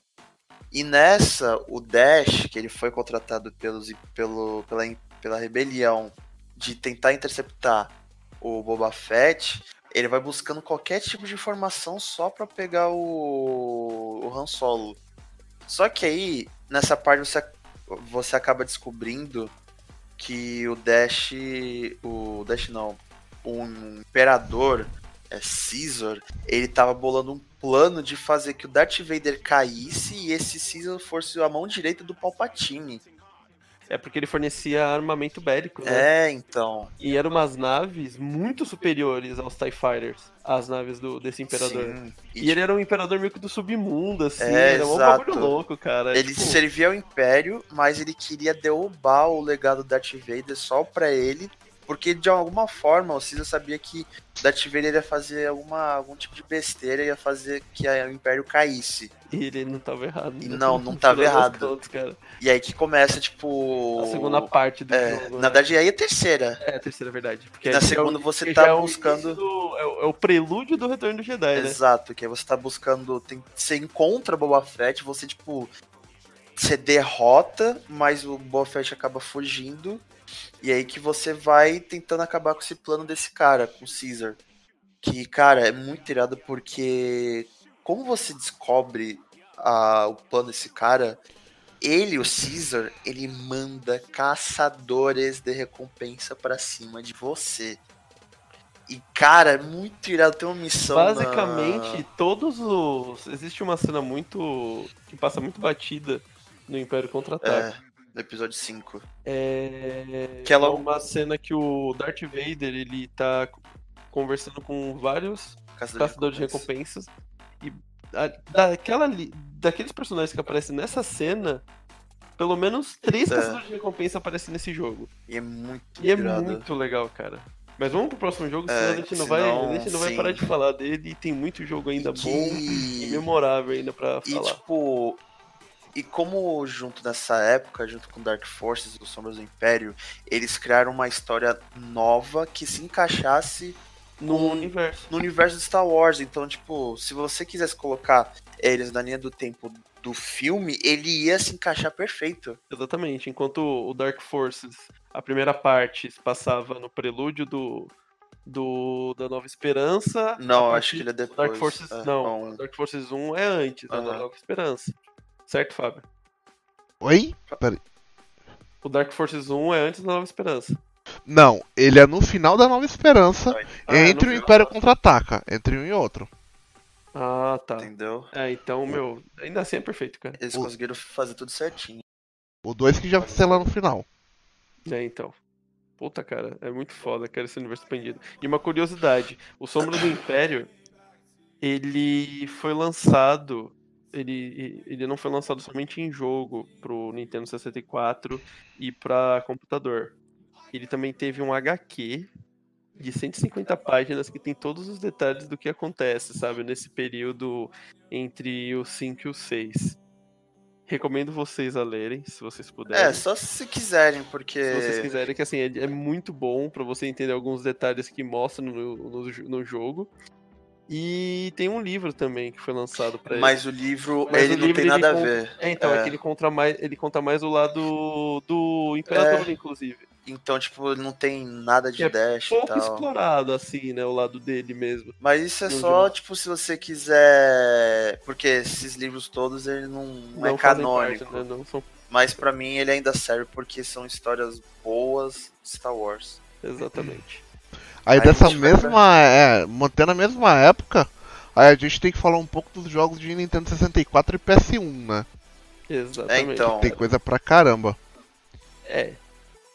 E nessa, o Dash, que ele foi contratado pelos, pelo, pela, pela rebelião de tentar interceptar o Boba Fett, ele vai buscando qualquer tipo de informação só pra pegar o, o Han Solo. Só que aí, nessa parte, você, você acaba descobrindo que o Dash. O Dash não. O Imperador, é Caesar, ele tava bolando um plano de fazer que o Darth Vader caísse e esse Caesar fosse a mão direita do Palpatine. É porque ele fornecia armamento bélico, né? É, então. E eram umas naves muito superiores aos TIE Fighters, as naves do, desse imperador. Sim. E, ele era um imperador meio que do submundo, assim, É, era um bagulho louco, cara. Ele Tipo, servia ao Império, mas ele queria derrubar o legado do Darth Vader só pra ele, porque de alguma forma o Caesar sabia que Darth Vader ia fazer alguma, algum tipo de besteira, ia fazer que o Império caísse. E ele não tava errado. Né? não, não tava errado. E aí que começa, tipo. A segunda parte do É, jogo. na né? verdade, aí é a terceira. É a terceira verdade. Porque Na aí segunda é o- você tá é buscando- do- é, o, é o prelúdio do retorno do Jedi, né? Exato, que aí você tá buscando. Tem, você encontra Boba Fett, você, tipo. Você derrota, mas o Boba Fett acaba fugindo. E aí que você vai tentando acabar com esse plano desse cara, com o Caesar. Que, cara, é muito irado porque. Como você descobre a- o plano desse cara, ele, o Caesar, ele manda caçadores de recompensa pra cima de você. E, cara, é muito irado ter uma missão. na- Basicamente, todos os. Existe uma cena muito. que passa muito batida no Império Contra-Ataque. É, no episódio 5. É... Que é logo- uma cena que o Darth Vader ele tá conversando com vários Caçador caçadores de recompensas. E a- daquela, daqueles personagens que aparecem nessa cena, pelo menos três É. caçadores de recompensa aparecem nesse jogo. E é muito E é muito legal, cara. Mas vamos pro próximo jogo, É, senão a gente não, vai, senão, a gente não vai parar de falar dele e tem muito jogo ainda Que- bom e memorável ainda pra E falar. tipo. E como junto nessa época, junto com Dark Forces e os Sombras do Império, eles criaram uma história nova que se encaixasse no com- universo. no universo de Star Wars. Então, tipo, se você quisesse colocar eles na linha do tempo do filme, ele ia se encaixar perfeito. Exatamente. Enquanto o Dark Forces, a primeira parte, se passava no prelúdio do, do da Nova Esperança. Não, acho que ele é depois. Dark Forces, é, não. um- Dark Forces 1 é antes da Aham. Nova Esperança. Certo, Fábio? Oi? Peraí. O Dark Forces 1 é antes da Nova Esperança. Não, ele é no final da Nova Esperança, Ah, é entre no o. Império Contra-Ataca, entre um e outro. Ah, tá. Entendeu? É, então, meu, ainda assim é perfeito, cara. Eles O- conseguiram fazer tudo certinho. O 2 que já vai ser lá no final. É, então. Puta, cara, é muito foda, cara, esse universo expandido. E uma curiosidade, o Sombra do Império, ele foi lançado, ele, ele não foi lançado somente em jogo pro Nintendo 64 e pra computador. Ele também teve um HQ de 150 páginas que tem todos os detalhes do que acontece, sabe, nesse período entre o 5 e o 6. Recomendo vocês a lerem, se vocês puderem. É, só se quiserem, porque. Se vocês quiserem, que assim, é, é muito bom pra você entender alguns detalhes que mostram no, no, no jogo. E tem um livro também que foi lançado pra ele. Mas o livro, Mas ele o não livro, tem ele nada a ver. É, então, é, É. que ele conta mais, ele conta mais o lado do Imperador, É. inclusive. Então, tipo, não tem nada de é Dash e Pouco tal. explorado, assim, né? O lado dele mesmo. Mas isso é no só, jogo. tipo, se você quiser. Porque esses livros todos, ele não, não é Não fazem canônico. parte, né? Não são Mas pra mim ele ainda serve porque são histórias boas de Star Wars. exatamente. Aí, Aí dessa mesma. É, mantendo a mesma época, aí a gente tem que falar um pouco dos jogos de Nintendo 64 e PS1, né? Exatamente. É, então. Tem coisa pra caramba. É.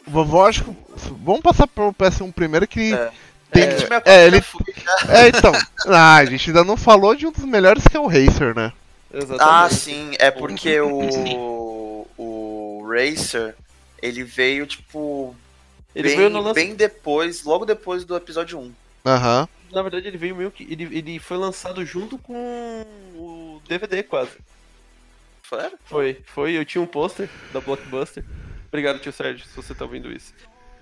Vovó, acho que. Vamos passar pro PS1 primeiro que. É. Tem, É, é, ele, cópia é, então. Ah, a gente ainda não falou de um dos melhores que é o Racer, né? Exatamente. Ah, sim, é porque o. O Racer, ele veio, tipo. Ele bem, veio no lance... bem depois, logo depois do episódio 1. Aham. Na verdade, ele veio meio que. Ele, ele foi lançado junto com o DVD, quase. Foi? Foi, foi. Eu tinha um pôster da Blockbuster. Obrigado, tio Sérgio, se você tá ouvindo isso.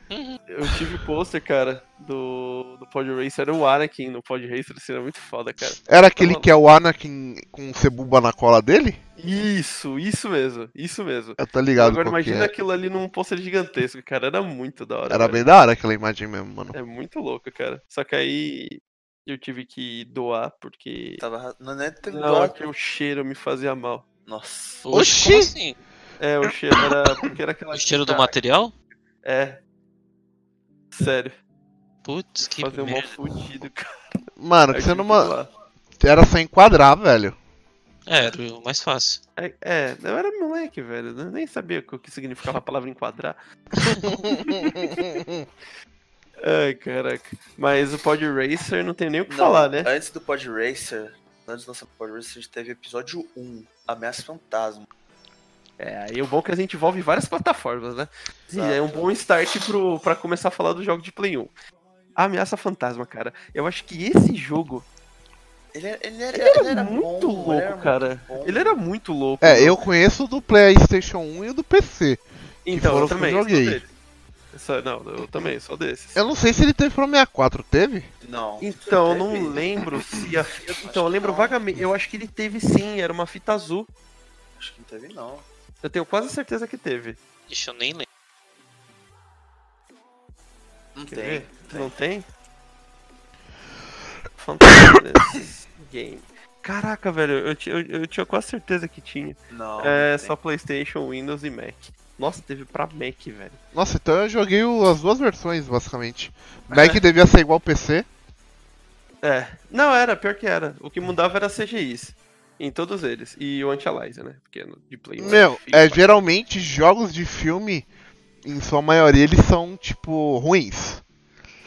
Uhum. Eu tive pôster, cara, do, do Pod Racer. Era o Anakin no Pod Racer, assim, era muito foda, cara. Era aquele que é o Anakin com o Cebuba na cola dele? Isso, isso mesmo, isso mesmo. Eu tô ligado Agora imagina é. aquilo ali num pôster gigantesco, cara. Era muito da hora. Era velho. bem da hora aquela imagem mesmo, mano. É muito louco, cara. Só que aí eu tive que doar, porque. Tava. Não é Não, dó. é que o cheiro me fazia mal. Nossa. Oxi, Oxi! como assim? É, o cheiro era. Porque era aquela. O cheiro do material? É. Sério, Putz, que fazer um mal merda. fudido, cara. Mano, que você tive não. que ma- doar. Era só enquadrar, velho. É, era o mais fácil. É, é, eu era moleque, velho. Eu nem sabia o que significava a palavra enquadrar. Ai, caraca. Mas o Pod Racer não tem nem o que Não, falar, né? Antes do Pod Racer, antes do nosso Pod Racer, a gente teve episódio 1, Ameaça Fantasma. É, aí o bom é que a gente envolve várias plataformas, né? E Exato. é um bom start pro, pra começar a falar do jogo de Play 1. A Ameaça Fantasma, cara. Eu acho que esse jogo. Ele, era- ele era, Ele era, ele era muito bom, louco, ele era cara. muito. Ele era muito louco. É, mano. eu conheço do PlayStation 1 e o do PC. Então, foram eu os que eu também. joguei. Só- não, eu também, sou desses. Eu não sei se ele teve pro 64, teve? Não. Então, eu Teve. não lembro se a. Então, eu lembro vagamente. Eu acho que ele teve sim, era uma fita azul. Acho que não teve, não. Eu tenho quase certeza que teve. Deixa eu nem lembrar. Não Quer tem. tem. Não tem? Fantasmas Game. Caraca, velho, eu, eu, eu tinha quase certeza que tinha. Não. é não só PlayStation, Windows e Mac. Nossa, teve pra Mac, velho. Nossa, então eu joguei o- as duas versões, basicamente. Mac devia ser igual PC. É. Não, era, pior que era. O que mudava era CGIs. Em todos eles. E o Antializer, né? Porque no- de Play 1 Meu, é geralmente jogos de filme, em sua maioria, eles são, tipo, ruins.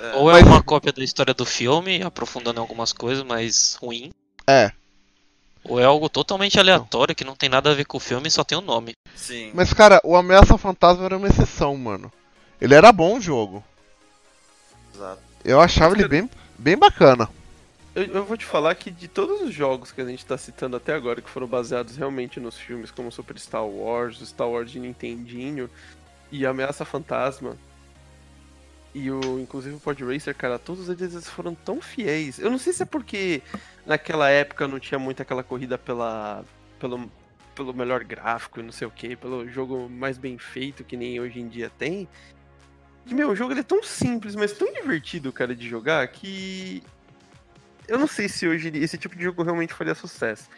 É. Ou é Mas- uma cópia da história do filme, aprofundando em algumas coisas, mas ruim. É. Ou é algo totalmente aleatório que não tem nada a ver com o filme e só tem o nome. Sim. Mas, cara, o Ameaça Fantasma era uma exceção, mano. Ele era bom o jogo. Exato. Eu achava ele bem, bem bacana. Eu, eu vou te falar que de todos os jogos que a gente tá citando até agora, que foram baseados realmente nos filmes, como Super Star Wars, Star Wars de Nintendinho e Ameaça Fantasma, e o inclusive o Pod Racer, cara, todos eles foram tão fiéis. Eu não sei se é porque naquela época não tinha muito aquela corrida pela pelo, pelo melhor gráfico e não sei o que, pelo jogo mais bem feito que nem hoje em dia tem. Meu, o jogo é tão simples, mas tão divertido, cara, de jogar, que eu não sei se hoje esse tipo de jogo realmente faria sucesso.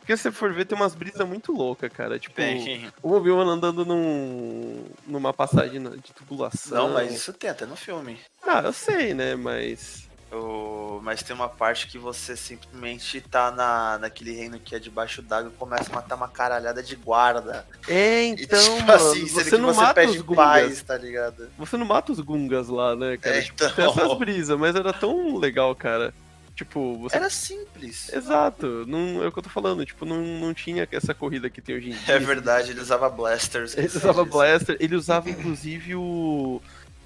Porque se você for ver, tem umas brisas muito loucas, cara. Tipo, Tem. o Obi-Wan andando num, numa passagem de tubulação. Não, mas isso tem até no filme. Ah, eu sei, né? Mas. O... Mas tem uma parte que você simplesmente tá na, naquele reino que é debaixo d'água e começa a matar uma caralhada de guarda. É, E, então, tipo mano, assim, você não você mata os Gungas. paz, tá ligado? Você não mata os Gungas lá, né, cara? É, Tipo, então. Tem essas brisas, mas era tão legal, cara. Tipo, você. Era simples. Exato, não, é o que eu tô falando, tipo, não, não tinha essa corrida que tem hoje em dia. É verdade, ele usava blasters. Ele usava Blaster, ele usava inclusive o.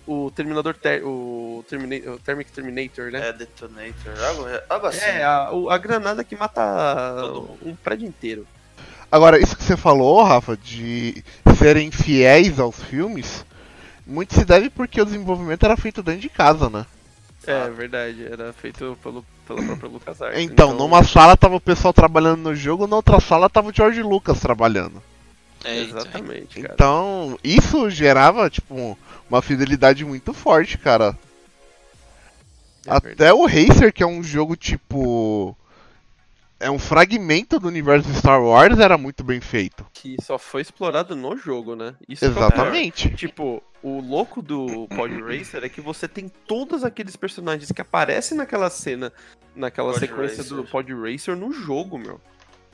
O Terminador. Ter, o, Termina, o Thermic Terminator, né? É, detonator, algo, algo assim. É, a, a granada que mata um prédio inteiro. Agora, isso que você falou, Rafa, de serem fiéis aos filmes, muito se deve porque o desenvolvimento era feito dentro de casa, né? É, verdade, era feito pelo, pela própria LucasArts. Então, numa sala tava o pessoal trabalhando no jogo, na outra sala tava o George Lucas trabalhando. É, então, Exatamente, cara. Então, isso gerava, tipo, uma fidelidade muito forte, cara. É. Até o Racer, que é um jogo tipo. É um fragmento do universo Star Wars, era muito bem feito. Que só foi explorado no jogo, né? Isso que é. Exatamente. Tipo, o louco do Pod Racer é que você tem todos aqueles personagens que aparecem naquela cena, naquela Pod sequência Racer. do Pod Racer no jogo, meu.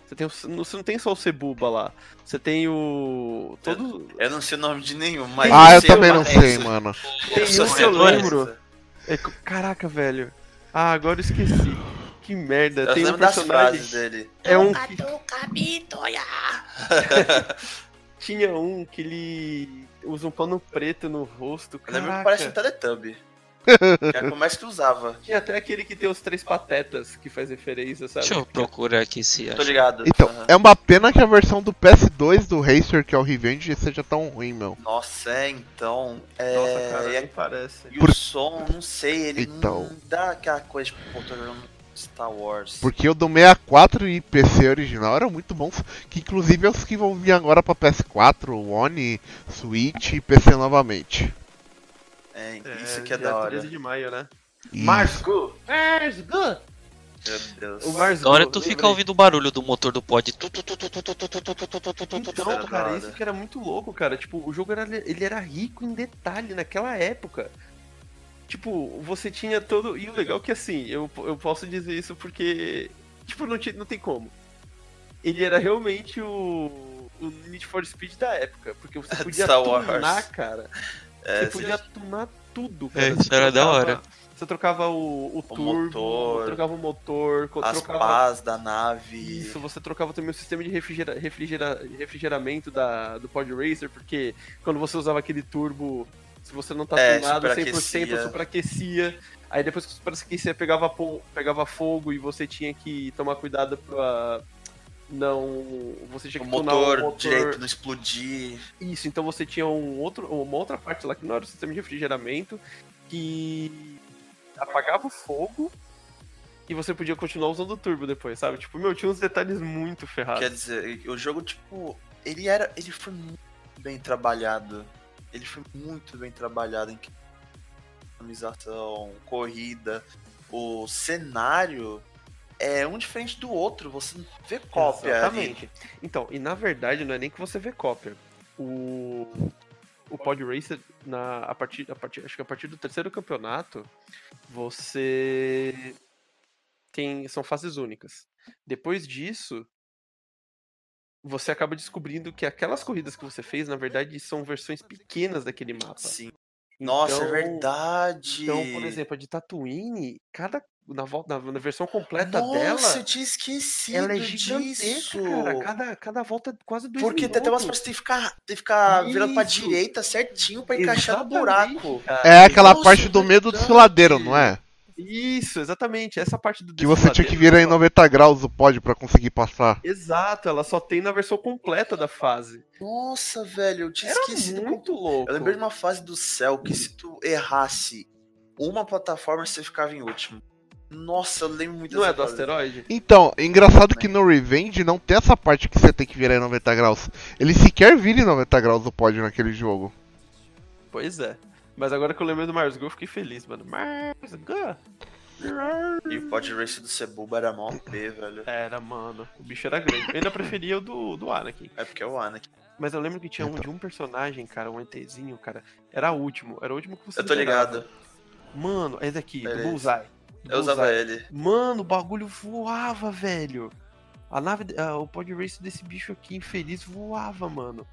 Você, tem, o- você não tem só o Cebuba lá. Você tem o. Todo. Eu não sei o nome de nenhum, mas. Ah, eu também não sei, mano. Tem um que eu lembro. É caraca, velho. Ah, agora eu esqueci. Que merda. Eu tem um personagem. frases dele. É um. que- Tinha um que ele usa um pano preto no rosto. Eu lembro que Caraca. parece um Teletubby. como mais que usava. Tinha até aquele que tem os três patetas que faz referência, sabe? Deixa eu procurar aqui se Tô acha. ligado. Então, Aham. é uma pena que a versão do PS2 do Racer, que é o Revenge, seja tão ruim, meu. Nossa, é, então. É... Nossa, cara, e, nem parece. e Por- o som, não sei, ele Então. não dá aquela coisa tipo, pô, tô jogando Star Wars. Porque o do 64 e PC original eram muito bons, que inclusive é os que vão vir agora pra PS4, One, Switch e PC novamente. É, isso é, que é da hora. 13 de maio, né? Isso. Mars Meu Deus. Na hora tu fica ouvindo o barulho do motor do pod. Então, cara, isso que era muito louco, cara. Tipo, o jogo era rico em detalhe naquela época. Tipo, você tinha todo. E o legal é que assim, eu, eu posso dizer isso porque. Tipo, não, tinha, não tem como. Ele era realmente o. O Need for Speed da época. Porque você podia Star Wars. tunar, cara. É, você podia tunar tudo, cara. É, Você isso era da hora. Você trocava o, o, turbo, motor, trocava o motor, as trocava. pás da nave. Isso, você trocava também o sistema de refrigera, refrigera, refrigeramento da, do Pod Racer, porque quando você usava aquele turbo, se você não tá É, tunado 100%, superaquecia. Aí depois que superaquecia, pegava, pegava fogo e você tinha que tomar cuidado pra não... Você tinha O que tunar motor, o motor. direito não explodir. Isso, então você tinha um outro, uma outra parte lá que não era o sistema de refrigeramento, que apagava o fogo e você podia continuar usando o turbo depois, sabe? Tipo, meu, tinha uns detalhes muito ferrados. Quer dizer, o jogo, tipo, ele era. Ele foi muito bem trabalhado. Ele foi muito bem trabalhado em customização, corrida. O cenário é um diferente do outro, você vê cópia. ali. Exatamente. Então, e na verdade não é nem que você vê cópia. O o Pod Racer na a partir a partir acho que a partir do terceiro campeonato você tem são fases únicas. Depois disso você acaba descobrindo que aquelas corridas que você fez, na verdade, são versões pequenas daquele mapa. Sim. Nossa, é Então- verdade. Então, por exemplo, a de Tatooine, cada na volta na, na versão completa Nossa, dela, eu tinha esquecido ela é disso. gigantesca, cara. Cada, cada volta é quase dois Porque minutos. tem umas partes que tem que ficar, tem que ficar virando pra direita certinho pra encaixar no Exatamente, buraco. cara. É aquela Nossa, parte do meio do desfiladeiro, não é? Isso, exatamente. Essa parte do Que você tinha que virar em só- 90 graus o pod pra conseguir passar. Exato, ela só tem na versão completa da fase. Nossa, velho, eu tinha Era esquecido. muito louco. Eu lembrei de uma fase do céu que se tu errasse uma plataforma, você ficava em último. Nossa, eu lembro muito Não é do fase. asteroide? Então, engraçado que no Revenge não tem essa parte que você tem que virar em 90 graus. Ele sequer vira em 90 graus o pod naquele jogo. Pois é. Mas agora que eu lembrei do Marsgo, eu fiquei feliz, mano. Marsgo! E o Pod Race do Cebuba era mó P, velho. Era, mano. O bicho era grande. Eu ainda preferia o do, do Anakin. É porque é o Anakin. Mas eu lembro que tinha um de um personagem, cara, um ETzinho, cara. Era o último. Era o último que você Eu tô ligado. Mano, esse aqui, do Beleza. Bullseye. Do Eu usava Bullseye. ele. Mano, o bagulho voava, velho. A nave, ah, o pod race desse bicho aqui infeliz voava, mano.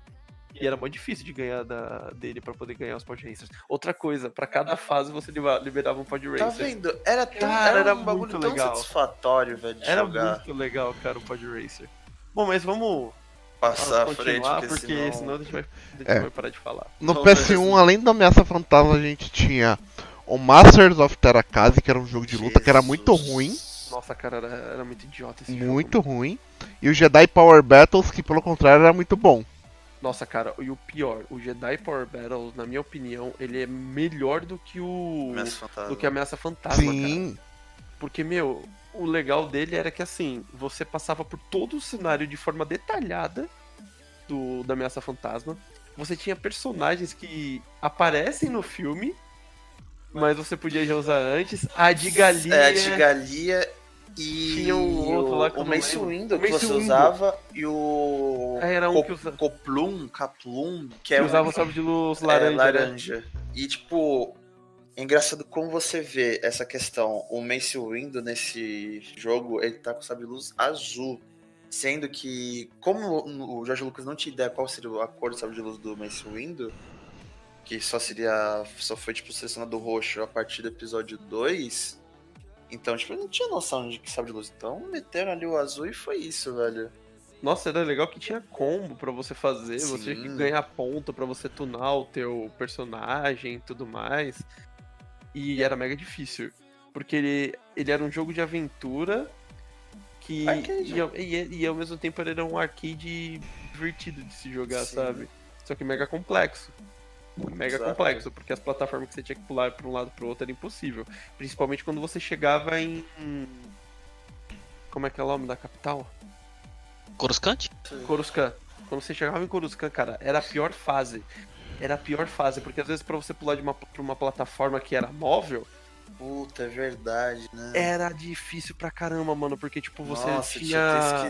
E era muito difícil de ganhar da, dele pra poder ganhar os pod racers. Outra coisa, pra cada fase você liberava um pod Tá racer. vendo? Era, tão, Cara, era, era um bagulho muito tão legal. satisfatório, velho, de Era jogar. muito legal, cara, o pod racer. Bom, mas vamos Passar à frente, porque, porque senão... senão, a gente, vai, a gente É. vai parar de falar. No Não, PS1, mas- além da Ameaça Fantasma, a gente tinha o Masters of Terrakase, que era um jogo de luta que era muito Jesus. ruim. Nossa, cara, era, era muito idiota esse Muito jogo. ruim. E o Jedi Power Battles, que pelo contrário era muito bom. Nossa, cara, e o pior, o Jedi Power Battles, na minha opinião, ele é melhor do que o. Ameaça Fantasma. do que a Ameaça Fantasma, cara. Sim. Porque, meu, o legal dele era que assim, você passava por todo o cenário de forma detalhada do da ameaça fantasma. Você tinha personagens que aparecem no filme, mas você podia já usar antes. A de Galinha. É, a de Galia e Tinha um outro lá que o Mace O que você usava e o Ah, era um Co- que usa- Coplum, Caplum, que que é um- usava o sabre de luz é, laranja. né? laranja. E tipo, é engraçado como você vê essa questão. O Mace Windu nesse jogo, ele tá com sabre de luz azul. Sendo que, como o Jorge Lucas não tinha ideia qual seria a cor do sabre de luz do Mace Windu, que só seria. Só foi tipo selecionado roxo a partir do episódio 2. Então, tipo, eu não tinha noção de que sabre de luz. Então, meteram ali o azul e foi isso, velho. Nossa, era legal que tinha combo pra você fazer, você tinha que Sim. ganhar ponto pra você tunar o teu personagem e tudo mais. E era mega difícil. Porque ele, ele era um jogo de aventura que. E, ao- e, e ao mesmo tempo ele era um arcade divertido de se jogar, Sim. sabe? Só que mega complexo. Mega Exato. complexo, porque as plataformas que você tinha que pular pra um lado pro outro era impossível. Principalmente quando você chegava em. Como é que é o nome da capital? Coruscante? Coruscant. Quando você chegava em Coruscant, cara, era a pior fase. Era a pior fase, porque às vezes pra você pular de uma, pra uma plataforma que era móvel, Puta, é verdade, né? era difícil pra caramba, mano, porque tipo, você Nossa, tinha.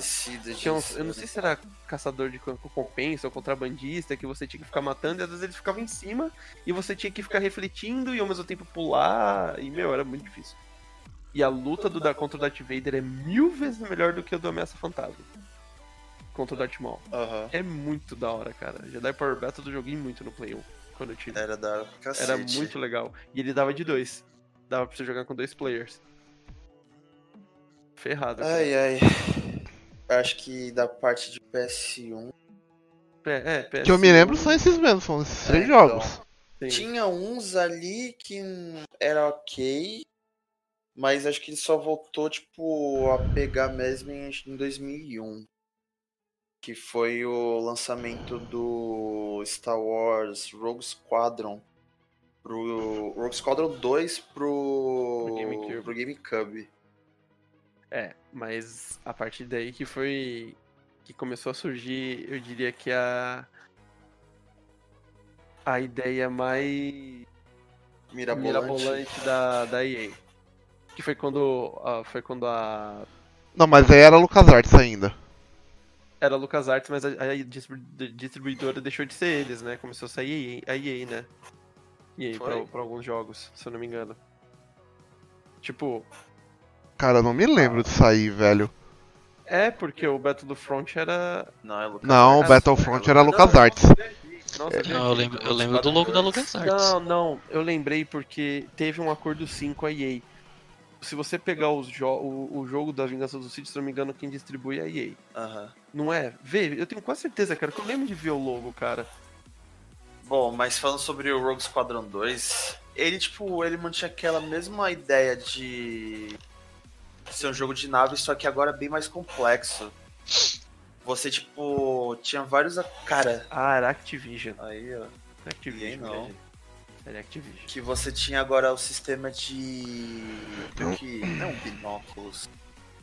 tinha uns- eu não velho. sei se era caçador de recompensa ou contrabandista que você tinha que ficar matando e às vezes eles ficavam em cima e você tinha que ficar refletindo e ao mesmo tempo pular. E, meu, era muito difícil. E a luta do, da, contra o Darth Vader é mil vezes melhor do que a do Ameaça Fantasma. Contra o Darth Maul. Aham. É muito da hora, cara. Jedi Power Battle eu joguei muito no Play 1 quando eu tive. Era da cacete. Era muito legal. E ele dava de dois. Dava pra você jogar com dois players. Ferrado. cara. Ai, ai. Acho que da parte de PS1. É, é, PS1, Que eu me lembro são esses mesmos, são esses três É, jogos. sim. Tinha uns ali que era ok. Mas acho que ele só voltou, tipo, a pegar mesmo em, em 2001. Que foi o lançamento do Star Wars Rogue Squadron. Pro Rogue Squadron 2 pro, Pro GameCube. pro GameCube. É, mas a partir daí que foi. que começou a surgir, eu diria que a. a ideia mais Mirabolante. mirabolante da, da EA. Que foi quando. a- foi quando a. Não, mas aí era LucasArts ainda. Era a LucasArts, mas a, a distribu- distribuidora deixou de ser eles, né? Começou a sair a EA, né? EA Foi? pra, pra alguns jogos, se eu não me engano. Tipo, Cara, eu não me lembro de sair, velho. é porque o Battlefront era. Não, é Lucas. Não, o Battlefront era LucasArts. Nossa, Não, eu lembro, eu lembro do logo da LucasArts. Não, não, eu lembrei porque teve um acordo sim com a EA. Se você pegar os jo o, o jogo da Vingança do Sith, se não me engano, quem distribui é a EA. Aham. Não é? Vê, eu tenho quase certeza, cara, que eu lembro de ver o logo, cara. Bom, mas falando sobre o Rogue Squadron 2, ele, tipo, ele mantinha aquela mesma ideia de ser um jogo de nave, só que agora bem mais complexo. Você, tipo, tinha vários. Cara, Ah, era Activision. aí, ó. Activision, EA não. Era Activision. Que você tinha agora o sistema de. meio que. Não é binóculos.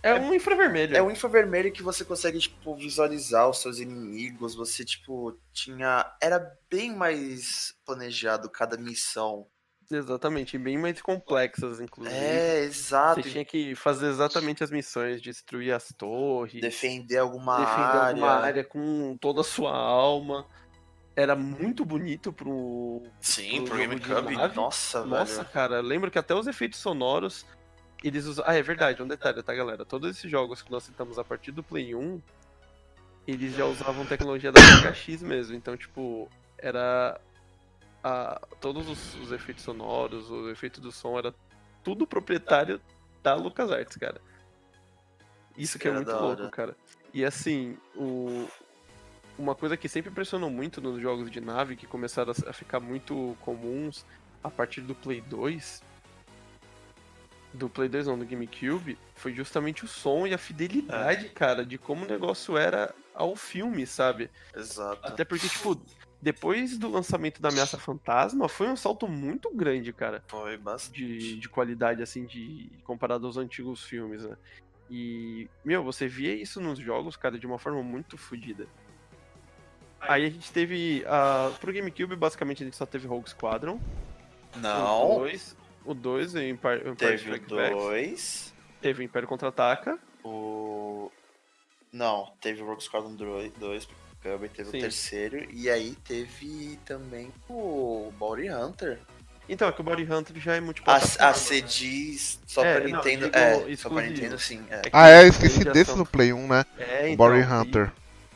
É um infravermelho. É um infravermelho que você consegue, tipo, visualizar os seus inimigos. Você, tipo, tinha. Era bem mais planejado cada missão. Exatamente, bem mais complexas, inclusive. É, exato. Você tinha que fazer exatamente as missões, destruir as torres, defender alguma defender área. alguma área com toda a sua alma. Era muito bonito pro. Sim, pro pro GameCube. Nossa, Nossa, velho. cara, lembro que até os efeitos sonoros. Eles usam. Ah, é verdade, um detalhe, tá, galera? Todos esses jogos que nós citamos a partir do Play 1, eles já usavam tecnologia da HX mesmo. Então, tipo, era. a- todos os, os efeitos sonoros, o efeito do som, era tudo proprietário da LucasArts, cara. Isso que é Era muito louco, cara. E assim, o, uma coisa que sempre impressionou muito nos jogos de nave, que começaram a, a ficar muito comuns a partir do Play 2, do Play 2 não, do GameCube, foi justamente o som e a fidelidade, cara, de como o negócio era ao filme, sabe? Exato. Até porque, tipo, depois do lançamento da Ameaça Fantasma, foi um salto muito grande, cara. Foi bastante. De, de qualidade, assim, de comparado aos antigos filmes, né? E, meu, você via isso nos jogos, cara, de uma forma muito fodida. Aí a gente teve. Uh, pro GameCube, basicamente, a gente só teve Rogue Squadron. Não. 2, o 2 em Empire, Teve o 2. Teve o Império Contra-Ataca. O. Não, teve o Rogue Squadron 2, Kirby teve Sim. o terceiro, e aí teve também o Bounty Hunter. Então, é que o Body Hunter já é multiplataforma. A, a CD só é, pra Nintendo. Não, é, só pra Nintendo, sim. É. Ah, é, eu esqueci desse no Play 1, né? É, então, Body Hunter.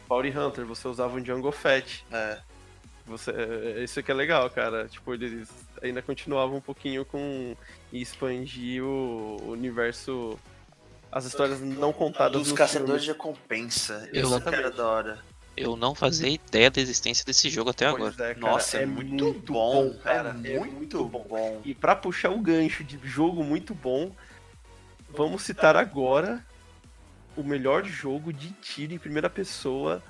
Body Hunter, você usava um Jungle Fat. É. Você, é, isso aqui é legal, cara. Tipo, eles ainda continuavam um pouquinho com expandir o universo. As histórias não contadas Dos caçadores filme. de recompensa. Exatamente. Era da hora. Eu não fazia ideia da existência desse jogo até pois agora. É, cara, Nossa, é, é muito, muito bom, cara. É, é muito, bom. E para puxar o gancho de jogo muito bom, vamos citar agora o melhor jogo de tiro em primeira pessoa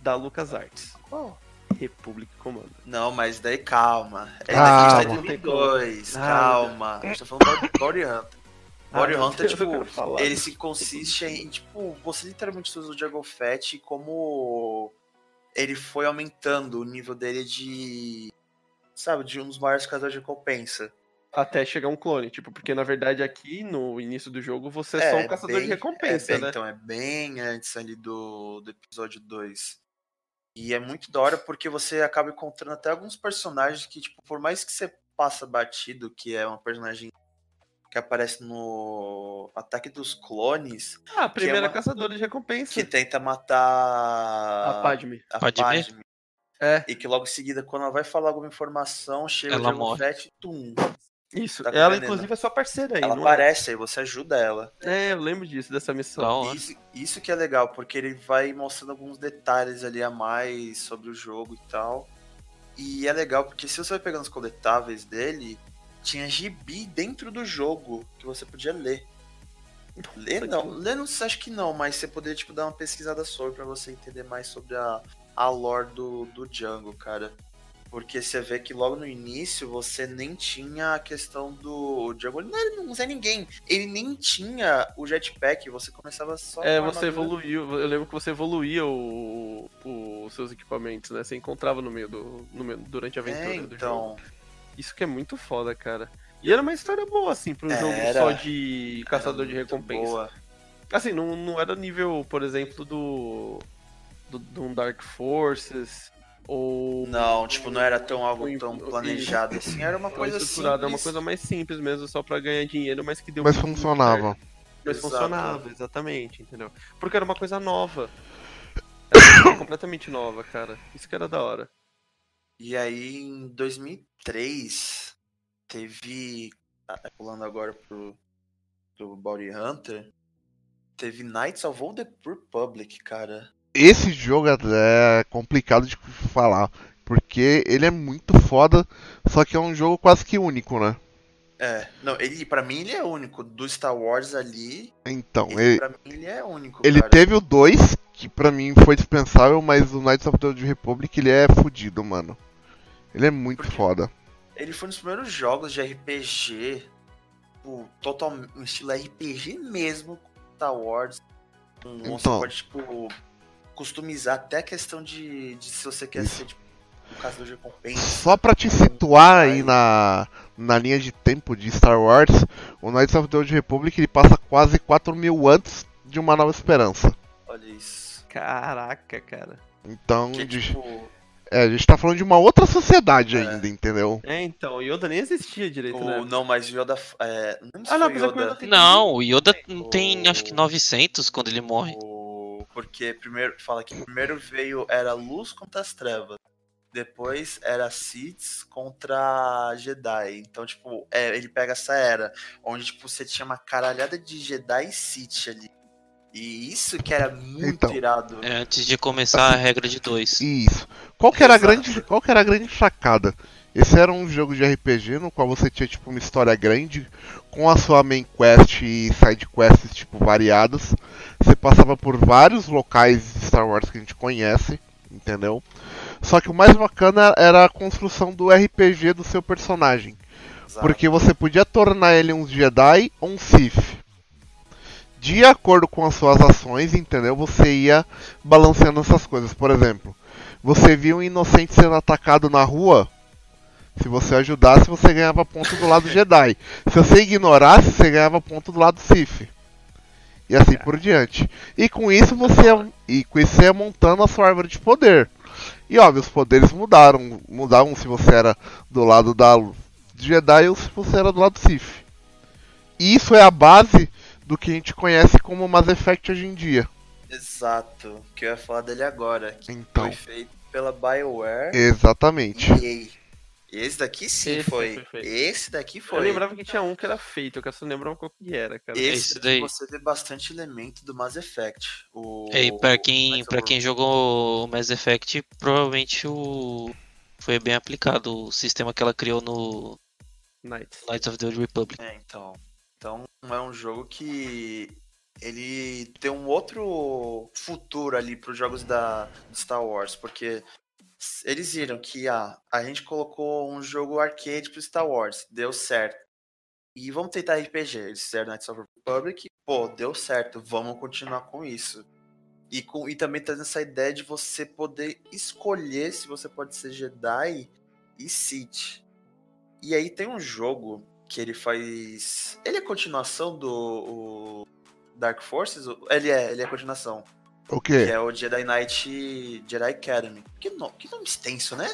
da LucasArts. Qual? Republic Commando. Não, mas daí calma. É ah, daqui de 2002. calma. A gente tá falando do Body Hunter. Body ah, Hunter, tipo, ele se consiste em, tipo, você literalmente usa o Jungle Fett como ele foi aumentando o nível dele de, sabe, de um dos maiores caçadores de recompensa. Até chegar um clone, tipo, porque na verdade aqui no início do jogo você é, é só um caçador bem, de recompensa, é bem, né? Então é bem antes ali do, do episódio 2. E é muito da hora porque você acaba encontrando até alguns personagens que, tipo, por mais que você passa batido, que é uma personagem que aparece no Ataque dos Clones. Ah, a primeira é uma... caçadora de recompensa. Que tenta matar a Padme. A Padme. Padme. É. E que logo em seguida, quando ela vai falar alguma informação, chega ela o Django Fett, tum. Isso, tá ela inclusive é sua parceira aí. Ela aparece é? aí, você ajuda ela. É, eu lembro disso, dessa missão. Isso, isso que é legal, porque ele vai mostrando alguns detalhes ali a mais sobre o jogo e tal. E é legal porque se você vai pegando os coletáveis dele, tinha gibi dentro do jogo que você podia ler. Ler não, ler não acho que não, mas você poderia tipo, dar uma pesquisada sobre para você entender mais sobre a, a lore do, do Django, cara. Porque você vê que logo no início você nem tinha a questão do. Ele não, ele não usa ninguém. Ele nem tinha o jetpack, você começava só. É, você evoluiu. Eu lembro que você evoluía o, o, os seus equipamentos, né? Você encontrava no meio do. No, durante a aventura é, então... do jogo. Isso que é muito foda, cara. E era uma história boa, assim, pra um jogo só de caçador de recompensa. Boa. Assim, não, não era nível, por exemplo, do. do, do Dark Forces. Ou. Não, tipo, não era tão algo tão planejado assim. Era uma coisa estruturada, Era uma coisa mais simples mesmo, só pra ganhar dinheiro, mas que deu. Mas funcionava. Mas Exato. funcionava, exatamente, entendeu? Porque era uma coisa nova. Era uma coisa completamente nova, cara. Isso que era da hora. E aí, em 2003, teve. Ah, pulando agora pro, pro Bounty Hunter, teve Knights of Old Republic, cara. Esse jogo é complicado de falar, porque ele é muito foda, só que é um jogo quase que único, né? É, não, ele para mim ele é único. Do Star Wars ali. Então, ele, ele pra mim ele é único. Ele cara. teve o 2, que para mim foi dispensável, mas o Knights of the Old Republic ele é fodido, mano. Ele é muito Porque foda. Ele foi nos primeiros jogos de RPG, tipo, total, um estilo RPG mesmo, Star Wars. Um, então, pode, tipo, customizar até a questão de, de se você quer isso. ser, tipo, o caso de recompensa. Só pra te situar aí na, na linha de tempo de Star Wars, o Knights of the Old Republic ele passa quase 4 mil antes de Uma Nova Esperança. Olha isso. Caraca, cara. Então, que, de... tipo, é, a gente tá falando de uma outra sociedade é. ainda, entendeu? É, então, o Yoda nem existia direito, o, né? Não, mas o Yoda. É, não ah, não, Yoda. Yoda tem... Não, o Yoda o... tem acho que 900 quando ele morre. O... Porque primeiro, fala que primeiro veio, era luz contra as trevas. Depois era Sith contra Jedi. Então, tipo, é, ele pega essa era, onde, tipo, você tinha uma caralhada de Jedi e Sith ali. E isso que era muito então, irado. É, antes de começar a regra de dois. Isso. Qual que era a grande, qual que era a grande sacada? Esse era um jogo de RPG no qual você tinha tipo uma história grande com a sua main quest e side quests tipo variadas. Você passava por vários locais de Star Wars que a gente conhece, entendeu? Só que o mais bacana era a construção do RPG do seu personagem. Exato. Porque você podia tornar ele um Jedi ou um Sith. De acordo com as suas ações, entendeu? Você ia balanceando essas coisas. Por exemplo, você viu um inocente sendo atacado na rua. Se você ajudasse, você ganhava ponto do lado Jedi. Se você ignorasse, você ganhava ponto do lado Sith. E assim por diante. E com isso você ia, e com isso você ia montando a sua árvore de poder. E óbvio, os poderes mudaram. Mudavam se você era do lado da Jedi ou se você era do lado Sith. E isso é a base do que a gente conhece como Mass Effect hoje em dia. Exato. Que eu ia falar dele agora. Que Então, foi feito pela BioWare exatamente. e EA. Esse daqui sim Esse foi. foi feito. Esse daqui Eu foi. lembrava que tinha um que era feito, eu só não lembrava qual que era, cara. Esse Esse daqui daí. você vê bastante elemento do Mass Effect. O... E pra quem, Knights pra quem jogou o Mass Effect, provavelmente o foi bem aplicado o sistema que ela criou no Knights. Knights of the Old Republic. É, então. Então é um jogo que ele tem um outro futuro ali para os jogos da do Star Wars, porque eles viram que ah, a gente colocou um jogo arcade pro Star Wars, deu certo. E vamos tentar RPG. Eles fizeram Knights of Republic, pô, deu certo, vamos continuar com isso. E, com, e também trazendo essa ideia de você poder escolher se você pode ser Jedi e Sith. E aí tem um jogo que ele faz. Ele é continuação do Dark Forces? Ele é, ele é continuação. O Que quê? é o Jedi Knight Jedi Academy. Que, no, que nome extenso, né?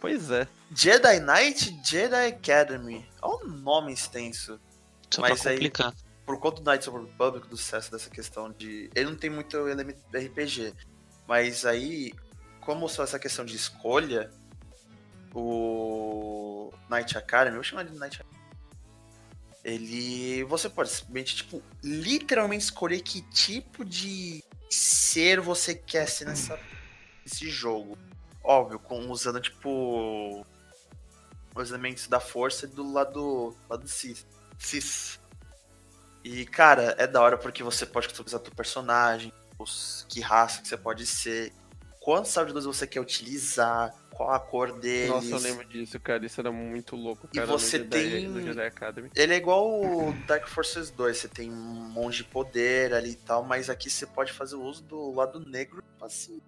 Pois é. Jedi Knight Jedi Academy. Olha o nome extenso. Só Mas pra aí- complicar. Por conta do Knights of the Republic, do sucesso dessa questão de. Ele não tem muito elemento de RPG. Mas aí, como só essa questão de escolha, o Knight Academy, eu vou chamar de Knight Academy. Ele. Você pode simplesmente, tipo, literalmente escolher que tipo de ser você quer ser nessa, nesse jogo. Óbvio, com, usando, tipo. Os elementos da força do lado, lado cis. cis. E, cara, é da hora porque você pode customizar teu personagem, os, que raça que você pode ser, quantos sabres você quer utilizar, qual a cor deles. Nossa, eu lembro disso, cara. Isso era muito louco, E cara. você no Jedi, tem- no Jedi Academy. Ele é igual o Dark Forces 2, você tem um monte de poder ali e tal, mas aqui você pode fazer o uso do lado negro, assim,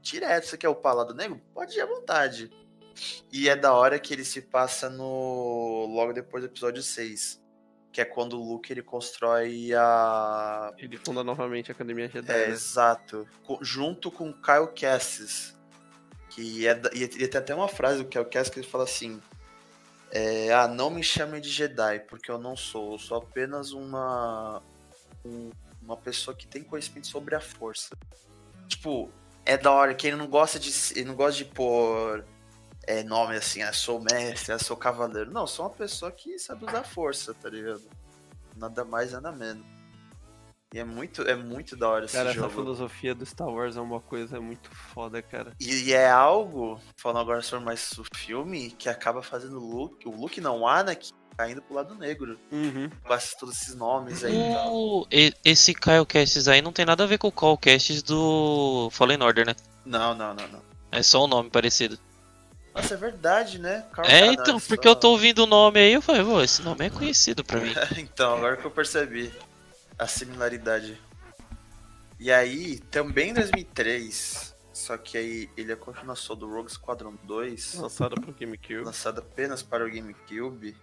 direto. Você quer upar o lado negro? Pode ir à vontade. E é da hora que ele se passa no. logo depois do episódio 6. Que é quando o Luke ele constrói a. Ele funda novamente a Academia Jedi. É, né? exato. Co- junto com Kyle Cassis. Que é. E e tem até uma frase do Kyle Cassis que ele fala assim. É, ah, não me chamem de Jedi, porque eu não sou. Eu sou apenas uma. um- uma pessoa que tem conhecimento sobre a força. Tipo, é da hora que ele não gosta de. Ele não gosta de pôr. É, nome assim, ah, sou mestre, ah, sou cavaleiro. Não, sou uma pessoa que sabe usar força, tá ligado? Nada mais, nada menos. E é muito, é muito da hora esse Cara, jogo. essa filosofia do Star Wars é uma coisa muito foda, cara. E é algo, falando agora sobre mais o filme, que acaba fazendo o Luke, o Luke não, o Anakin, caindo pro lado negro. Uhum. Com esses- todos esses nomes aí e. O, e- esse Kyle Castes aí não tem nada a ver com o Call Castes do Fallen Order, né? Não, não, não, não. É só um nome parecido. Nossa, é verdade, né? Carl É, então, só- porque eu tô ouvindo o nome aí, eu falei, pô, esse nome é conhecido pra mim. então, agora que eu percebi a similaridade. E aí, também em 2003, só que aí ele é continuação do Rogue Squadron 2, Lançado pro GameCube. lançado apenas para o GameCube,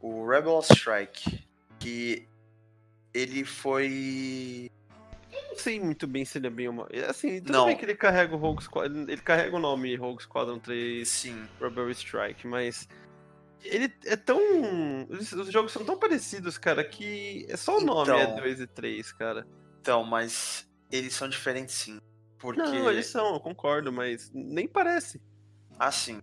o Rebel Strike, que ele foi Não sei muito bem se ele é bem uma. Assim, tudo Não. bem que ele carrega o Rogue Squadron. Ele carrega o nome Rogue Squadron 3 sim, Rebel Strike, mas. Ele é tão. Os, os jogos são tão parecidos, cara, que é só o nome Então. é 2 e 3, cara. então, mas eles são diferentes sim, porque Não, eles são, eu concordo, mas nem parece. assim,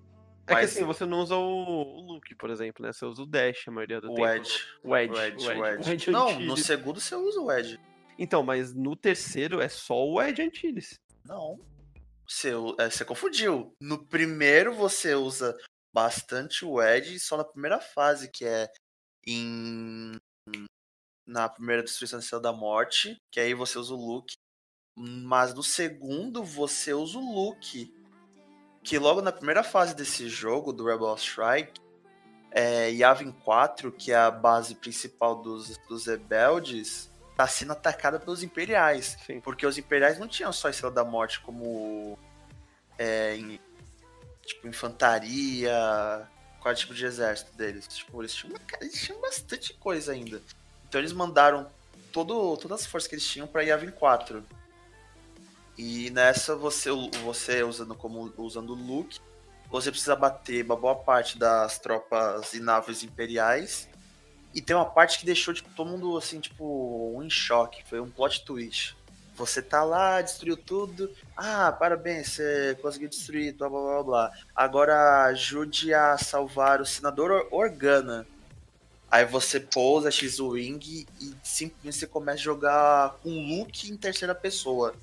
É Mas- que assim, você não usa o, Luke, por exemplo, né? Você usa o Dash a maioria do o tempo. Edge, O Edge. o Edge, o Edge, o Edge. o Edge Não, no segundo você usa o Edge. Então, mas no terceiro é só o Edge Antilles. Não. Você, é, você confundiu. No primeiro você usa bastante o Edge, só na primeira fase, que é em. Na primeira destruição da Estrela da Morte, que aí você usa o Luke. Mas no segundo você usa o Luke. Que logo na primeira fase desse jogo, do Rebel Strike, é, Yavin 4, que é a base principal dos, dos rebeldes, tá sendo atacada pelos imperiais. Sim. Porque os imperiais não tinham só a Estrela da Morte como é, em, tipo, infantaria, qual é o tipo de exército deles. Tipo, eles tinham, uma- eles tinham bastante coisa ainda. Então eles mandaram todo, todas as forças que eles tinham pra Yavin 4. E nessa você, você usando como usando o Luke, você precisa bater uma boa parte das tropas e naves imperiais. E tem uma parte que deixou tipo, todo mundo assim, tipo, em choque. Foi um plot twist. Você tá lá, destruiu tudo. Ah, parabéns, você conseguiu destruir, blá blá blá blá. Agora ajude a salvar o senador Or- Organa. Aí você pousa X-Wing e simplesmente você começa a jogar com Luke em terceira pessoa.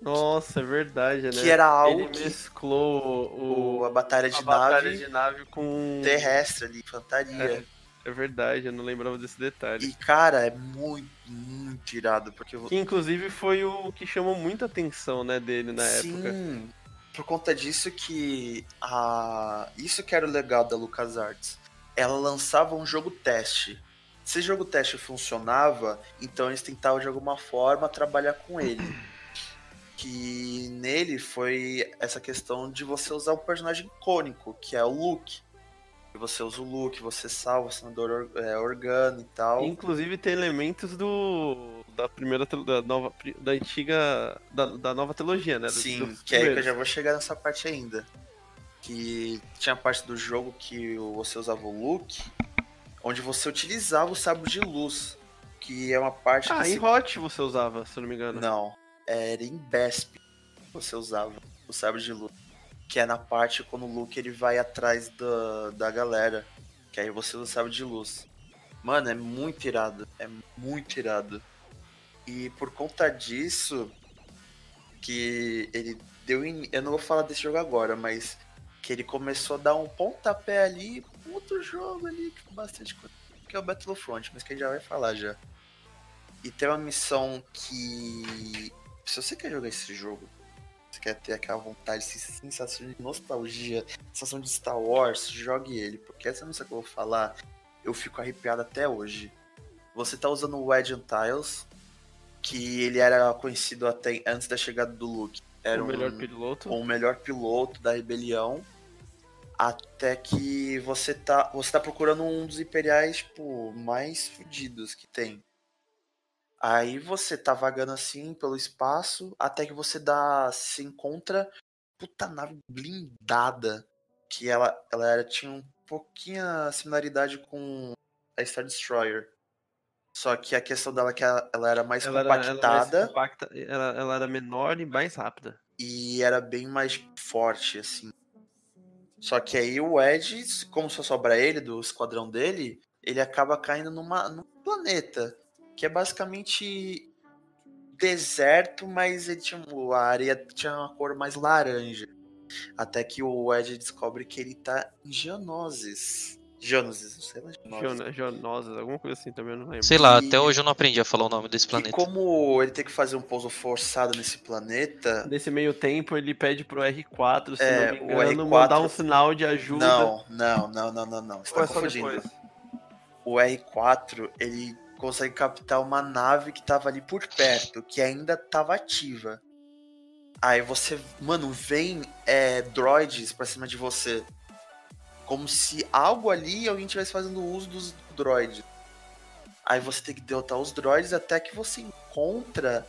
Nossa, é verdade, né? Que era algo Ele que mesclou o, o, a batalha de a batalha nave de nave com. terrestre ali, infantaria. É verdade, eu não lembrava desse detalhe. E, cara, é muito, muito irado, porque... Que inclusive foi o que chamou muita atenção, né, dele na Sim, época. por conta disso que a... Isso que era o legal da LucasArts. Ela lançava um jogo teste. Se o jogo teste funcionava, então eles tentavam de alguma forma trabalhar com ele. Que nele foi essa questão de você usar um personagem icônico, que é o Luke. Você usa o Luke, você salva o senador Or- é, Organa e tal. Inclusive tem elementos do. da primeira. da nova. da antiga. da, da nova trilogia, né? Sim, dos que é aí que eu já vou chegar nessa parte ainda. Que tinha parte do jogo que você usava o Luke, onde você utilizava o sabre de luz. Que é uma parte Ah, em se- Hot você usava, se eu não me engano. Não, era em Besp você usava o sabre de luz. Que é na parte quando o Luke ele vai atrás da, da galera. Que aí você usa o sabre de luz. Mano, é muito irado. É muito irado. E por conta disso, que ele deu. In... Eu não vou falar desse jogo agora, mas que ele começou a dar um pontapé ali outro jogo ali, que bastante coisa. Que é o Battlefront, mas que a gente já vai falar já. E tem uma missão que. Se você quer jogar esse jogo, você quer ter aquela vontade, essa sensação de nostalgia, sensação de Star Wars, jogue ele. Porque essa missão que eu vou falar, eu fico arrepiado até hoje. Você tá usando o Wedge Tiles, que ele era conhecido até antes da chegada do Luke. Era o melhor um, piloto. o melhor piloto da rebelião. Até que você tá, você tá procurando um dos imperiais, tipo, mais fudidos que tem. Aí você tá vagando assim pelo espaço, até que você dá. se encontra puta nave blindada. Que ela, ela era, tinha um pouquinha similaridade com a Star Destroyer. Só que a questão dela é que ela, ela era mais Ela era, ela, mais compactada compacta, ela, ela era menor e mais rápida. e era bem mais forte, assim. Só que aí o Ed, como só sobra ele, do esquadrão dele, ele acaba caindo numa, num planeta. Que é basicamente deserto, mas ele tinha, a areia tinha uma cor mais laranja. Até que o Ed descobre que ele tá em Geonosis. Geonosis, não sei lá. Geonosis. Geon- Geonosas, alguma coisa assim também, eu não lembro. Sei lá, E- até hoje eu não aprendi a falar o nome desse E planeta. como ele tem que fazer um pouso forçado nesse planeta, Nesse meio tempo, ele pede pro R4, se É, não o me engano, R4 mandar um sinal de ajuda. Não, não, não, não, não, não. Você tá é confundindo. depois? O R4, ele consegue captar uma nave que tava ali por perto, que ainda tava ativa. Aí você, mano, vem é, droids pra cima de você. Como se algo ali alguém estivesse fazendo uso dos droids. Aí você tem que derrotar os droids até que você encontra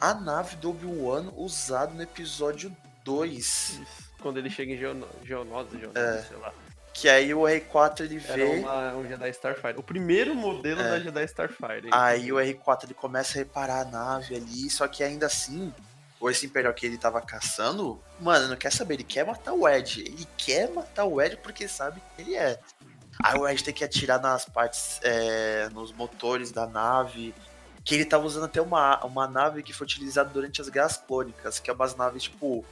a nave do Obi-Wan usada no episódio 2. Isso, Quando ele chega em Geono- Geonosa, Geonosa, É. sei lá. Que aí o R4 ele Era vê. uma, um Jedi Starfighter. O primeiro modelo É. da Jedi Starfighter. Aí o R4 ele começa a reparar a nave ali, só que ainda assim, o esse Imperial que ele tava caçando, mano, não quer saber, ele quer matar o Ed. Ele quer matar o Ed porque sabe que ele é. Aí o Ed tem que atirar nas partes, é, nos motores da nave. Que ele tava usando até uma, uma nave que foi utilizada durante as guerras clônicas, que é umas naves, tipo,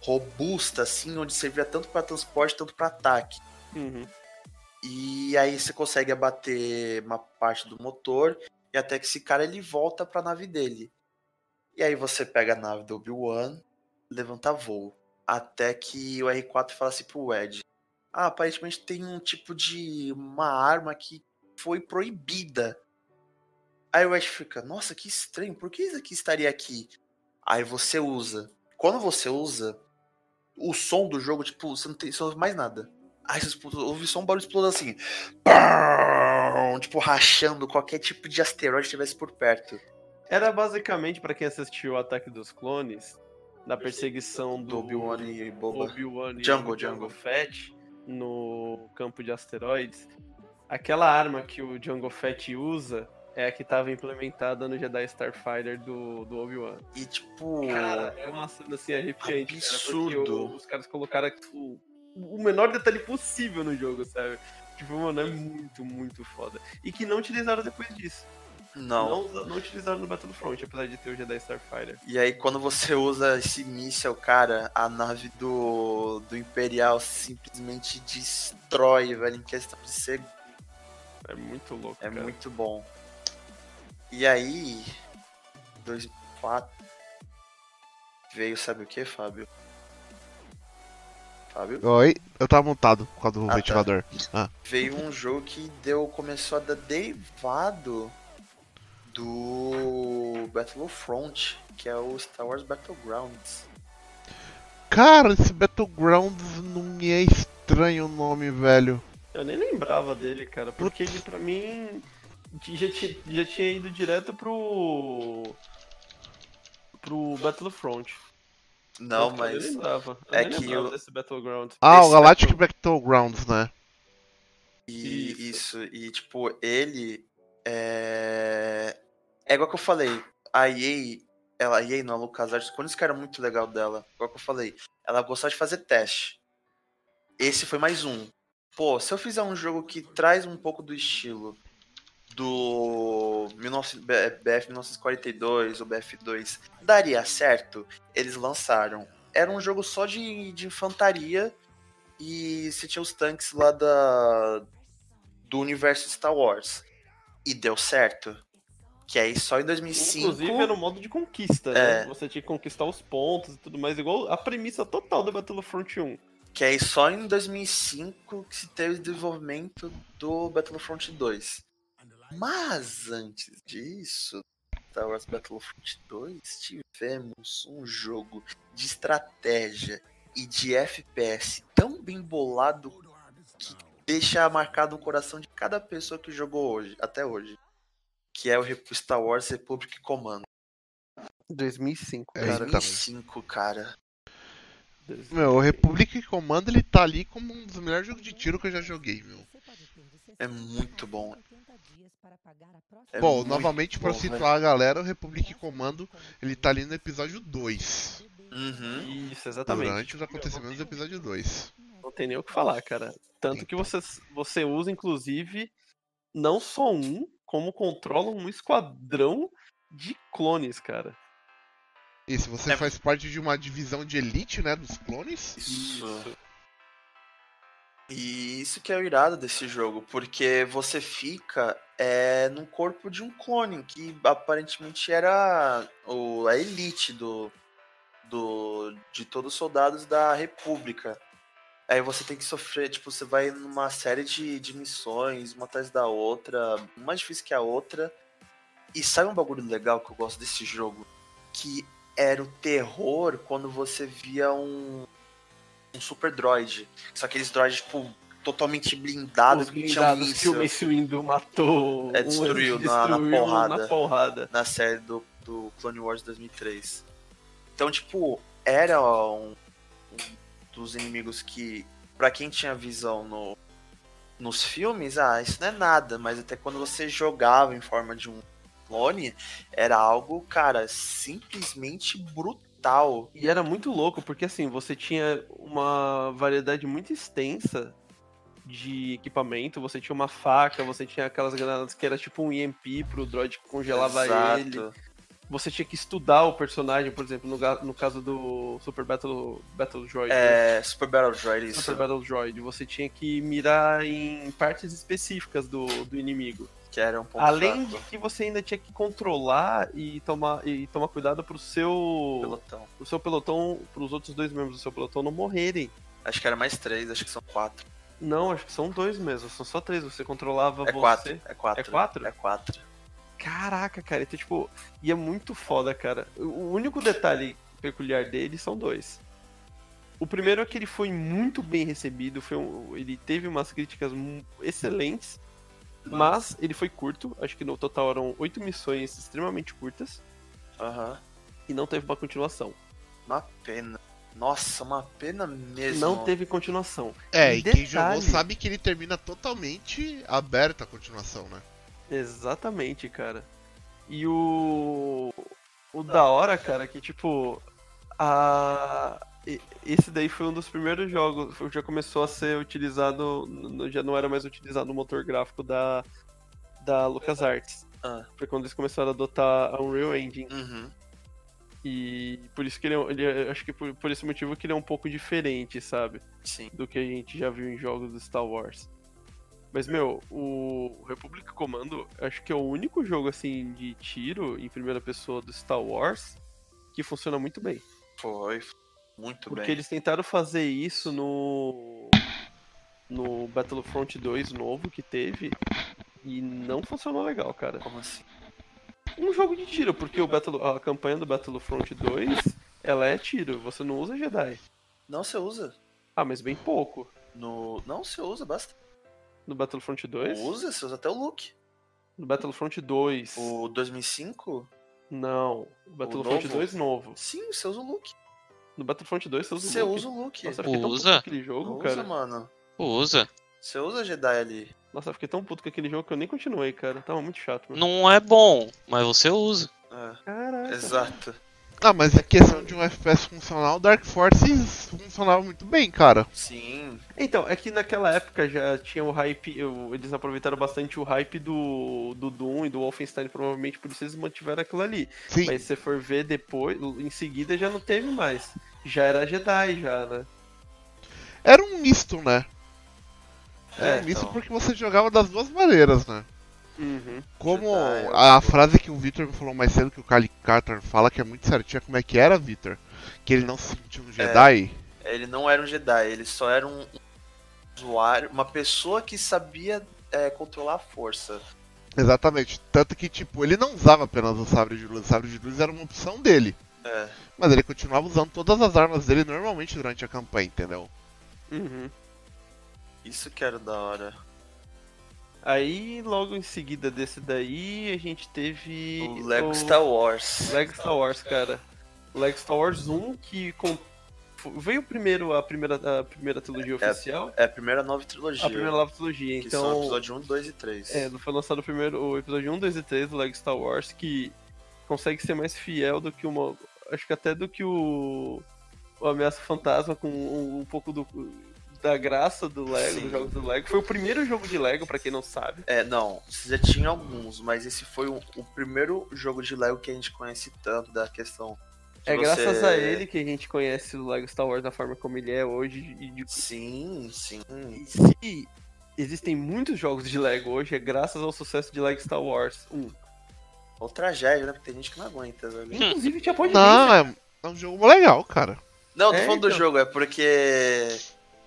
robusta, assim, onde servia tanto para transporte, tanto para ataque. Uhum. E aí você consegue abater uma parte do motor e até que esse cara ele volta pra nave dele. E aí você pega a nave do Obi-Wan, levanta voo. Até que o R4 fala assim pro Ed: Ah, aparentemente tem um tipo de. uma arma que foi proibida. Aí o Ed fica: Nossa, que estranho, por que isso aqui estaria aqui? Aí você usa. Quando você usa, o som do jogo, tipo, você não tem você não ouve mais nada. Aí você ouve só um barulho explodindo assim. Tipo, rachando qualquer tipo de asteroide que estivesse por perto. Era basicamente, pra quem assistiu o Ataque dos Clones, na perseguição do Do Obi-Wan e Boba. Obi-Wan e Django, Django. Fett no campo de asteroides. Aquela arma que o Django Fett usa é a que estava implementada no Jedi Starfighter do, do Obi-Wan. E tipo. Cara, é uma cena assim arrepiante. cara, Absurdo. o- os caras colocaram tipo, o menor detalhe possível no jogo, sabe? Tipo, mano, é muito, muito foda. E que não utilizaram depois disso. não. Não, não utilizaram no Battlefront, apesar de ter o Jedi Starfighter. E aí, quando você usa esse míssel, cara, a nave do, do Imperial simplesmente destrói, velho, em questão de ser. É muito louco, É cara. muito bom. E aí, 2004, veio, sabe o que, Fábio? Fábio? Oi, eu tava montado por causa do Ah, tá. ventilador. Veio um jogo que deu, começou a dar derivado do Battlefront, que é o Star Wars Battlegrounds. Cara, esse Battlegrounds não me é estranho o nome, velho. Eu nem lembrava dele, cara, porque ele pra mim já tinha, já tinha ido direto pro. pro Battlefront. Não, Eu mas lembrava. Eu é que o- desse Battleground. Ah, o Galactic Battlegrounds, né? E Isso. isso. e tipo, ele é. É igual que eu falei, a EA, ela, a EA não, a LucasArts, quando isso que era muito legal dela, igual que eu falei, ela gostava de fazer teste. Esse foi mais um. Pô, se eu fizer um jogo que traz um pouco do estilo do 19 B- BF 1942 ou BF2, daria certo? Eles lançaram. Era um jogo só de, de infantaria e você tinha os tanques lá da do universo Star Wars. E deu certo. Que aí só em 2005 Inclusive era um modo de conquista, É. né? Você tinha que conquistar os pontos e tudo mais, igual a premissa total do Battlefront 1. Que aí só em 2005 que se teve o desenvolvimento do Battlefront 2. Mas antes disso, Star Wars Battlefront 2, tivemos um jogo de estratégia e de FPS tão bem bolado que deixa marcado no coração de cada pessoa que jogou hoje, até hoje. Que é o Star Wars Republic Commando. 2005, É, cara. então. 2005, cara. Meu, o Republic Command ele tá ali como um dos melhores jogos de tiro que eu já joguei, meu. É muito bom. É Bom, muito novamente pra bom, situar a galera, o Republic Commando ele tá ali no episódio 2. Uhum. Isso, exatamente. Durante os acontecimentos do episódio 2. Não tem nem o que falar, cara. Tanto que você, você usa, inclusive, não só um, como controla um esquadrão de clones, cara. E se você É. faz parte de uma divisão de elite, né, dos clones, Isso. E isso que é o irado desse jogo, porque você fica é, no corpo de um clone, que aparentemente era o, a elite do, do, de todos os soldados da República. Aí você tem que sofrer, tipo, você vai numa série de, de missões, uma atrás da outra, mais difícil que a outra. E sabe um bagulho legal que eu gosto desse jogo? Que era o terror quando você via um, um super droid. Só aqueles droids, tipo, totalmente blindados, Os que blindados que o Mace Windu matou. É, um, destruiu na- na destruiu porrada. na porrada. na série do, do Clone Wars 2003. Então, tipo, era um, um dos inimigos que, pra quem tinha visão no, nos filmes, ah, isso não é nada, mas até quando você jogava em forma de um clone, era algo, cara, simplesmente brutal. E era muito louco, porque assim, você tinha uma variedade muito extensa de equipamento, você tinha uma faca, você tinha aquelas granadas que era tipo um EMP pro droid que congelava ele. Exato. Você tinha que estudar o personagem, por exemplo, no, no caso do Super Battle, Battle Droid. né? É, Super Battle Droid, isso. Super Battle Droid, você tinha que mirar em partes específicas do, do inimigo. Que era um pouco Além de que você ainda tinha que controlar e tomar, e tomar cuidado pro seu pelotão. pro seu pelotão, pros outros dois membros do seu pelotão não morrerem. Acho que era mais três, acho que são quatro. Não, acho que são dois mesmo, são só três. Você controlava É você. quatro. É quatro. É quatro? É quatro. Caraca, cara, então, tipo, e é muito foda, cara. O único detalhe peculiar dele são dois. O primeiro é que ele foi muito bem recebido, foi um- ele teve umas críticas excelentes, mas ele foi curto, acho que no total eram oito missões extremamente curtas, Aham. e não teve uma continuação. Uma pena. Nossa, uma pena mesmo. Não teve continuação. É, E e quem detalhe- jogou sabe que ele termina totalmente aberto a continuação, né? Exatamente, cara. E o. O da hora, cara, que tipo. A. Esse daí foi um dos primeiros jogos. Já começou a ser utilizado. Já não era mais utilizado o motor gráfico da. Da LucasArts. Ah. Foi quando eles começaram a adotar a Unreal Engine. Uhum. E por isso que ele, é- ele é- acho que por, por esse motivo que ele é um pouco diferente, sabe? Sim. do que a gente já viu em jogos do Star Wars. Mas, meu, o Republic Commando acho que é o único jogo, assim, de tiro em primeira pessoa do Star Wars que funciona muito bem. Foi. Muito Porque bem. eles tentaram fazer isso no. No Battlefront 2 novo que teve e não funcionou legal, cara. Como assim? Um jogo de tiro, porque o Battle, a campanha do Battlefront 2 ela é tiro, você não usa Jedi. Não, você usa. Ah, mas bem pouco. No... Não, você usa bastante. No Battlefront 2? Usa, você usa até o look. No Battlefront 2. O 2005? Não, o Battlefront novo? 2 novo. Sim, você usa o look. No Battlefront 2 você usa o Você look. usa o look. Nossa, eu Usa? com aquele jogo, usa, cara. mano. Usa. Você usa Jedi ali. Nossa, eu fiquei tão puto com aquele jogo que eu nem continuei, cara. Tava muito chato, mano. Não é bom, mas você usa. É, Caraca. exato. Ah, mas em questão de um FPS funcional, Dark Forces funcionava muito bem, cara. Sim. Então, é que naquela época já tinha o hype, eles aproveitaram bastante o hype do, do Doom e do Wolfenstein, provavelmente por isso eles mantiveram aquilo ali. Sim. Mas se você for ver depois, em seguida já não teve mais. Já era Jedi, já, né? Era um misto, né? Era É, um misto então. porque você jogava das duas maneiras, né? Uhum. Como Jedi, a gosto. frase que o Victor me falou mais cedo, que o Kali Carter fala que é muito certinha, como é que era, Victor? Que ele não se sentia um Jedi. Ele não era um Jedi, ele só era um usuário, uma pessoa que sabia é, controlar a força. Exatamente. Tanto que, tipo, ele não usava apenas o sabre de luz. O sabre de luz era uma opção dele. É. Mas ele continuava usando todas as armas dele normalmente durante a campanha, entendeu? Uhum. Isso que era da hora. Aí, logo em seguida desse daí, a gente teve. O Lego Star Wars. Lego Star Wars, cara. Lego Star Wars 1, que com- veio primeiro a primeira, a primeira trilogia oficial, É a primeira nova trilogia. a primeira nova trilogia. que são o Então, episódio 1, 2 e 3. é, foi lançado o primeiro o episódio 1, 2 e 3 do Lego Star Wars, que consegue ser mais fiel do que uma. Acho que até do que o. O Ameaça Fantasma, com um, um pouco do, da graça do Lego, Sim. dos jogos do Lego. Foi o primeiro jogo de Lego, pra quem não sabe. É, não, já tinha alguns, mas esse foi o, o primeiro jogo de Lego que a gente conhece tanto da questão. É você- graças a ele que a gente conhece o Lego Star Wars da forma como ele é hoje. E de... Sim, sim. e se existem muitos jogos de Lego hoje, é graças ao sucesso de Lego Star Wars 1. Ou tragédia, né? Porque tem gente que não aguenta, velho. Inclusive tinha pode Não, é, é um jogo legal, cara. Não, tô É, falando do então. jogo, é porque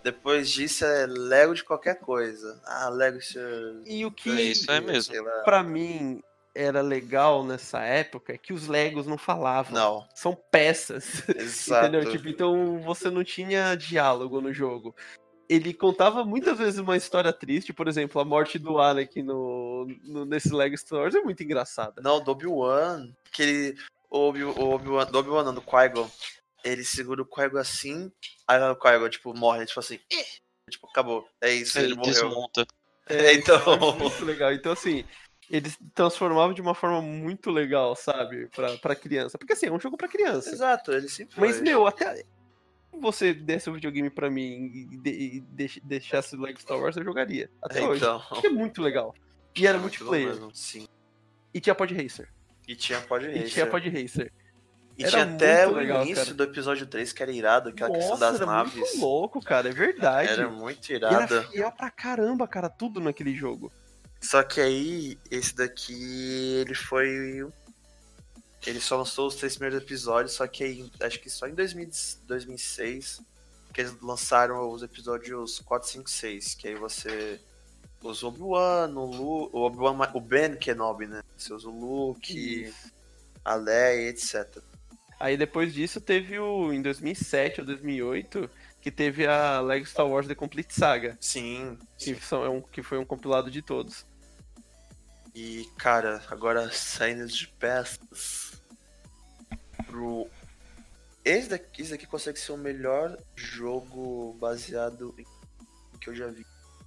depois disso é Lego de qualquer coisa. Ah, Lego isso E o que É isso é mesmo. pra mim era legal nessa época é que os Legos não falavam. Não, São peças. exato. Entendeu? Tipo, então você não tinha diálogo no jogo. Ele contava muitas vezes uma história triste, por exemplo, a morte do Anakin no, no, nesse Lego Star Wars é muito engraçada. Não, do Obi-Wan, que ele. O Obi- o Obi-Wan, do Obi-Wan, não, do Qui-Gon. Ele segura o Qui-Gon assim, aí o Qui-Gon, tipo, morre, tipo assim, "Ih!" tipo, acabou. É isso, ele, Ele morreu. desmonta. É, então. É muito legal. Então, assim, eles transformavam de uma forma muito legal, sabe? Pra, pra criança. Porque, assim, é um jogo pra criança. Exato, ele sempre Mas, foi. meu, até se você desse o videogame pra mim e, de- e deix- deixasse o Lego Star Wars, eu jogaria. Até É, hoje. então. Porque é muito legal. E era Muito multiplayer. mesmo, Sim. E tinha Pod Racer. E tinha Pod E Racer. tinha Pod Racer. E Era tinha até o legal, início cara. do episódio 3, que era irado, aquela questão Nossa, das era naves. muito louco, cara. É verdade. Era muito E era fiel pra caramba, cara, tudo naquele jogo. Só que aí, esse daqui, ele foi. Ele só lançou os três primeiros episódios, só que aí, acho que só em 2000, 2006 que eles lançaram os episódios 4, 5, 6. Que aí você usa o Obi-Wan, o, Lu, o, Obi o Ben Kenobi, né? Você usa o Luke, Isso. a Leia, etc. Aí depois disso teve o. Em 2007 ou 2008, que teve a Lego Star Wars The Complete Saga. Sim. Que, são, é um, que foi um compilado de todos. E, cara, agora saindo de peças pro. Esse daqui, esse daqui consegue ser o melhor jogo baseado em que eu já vi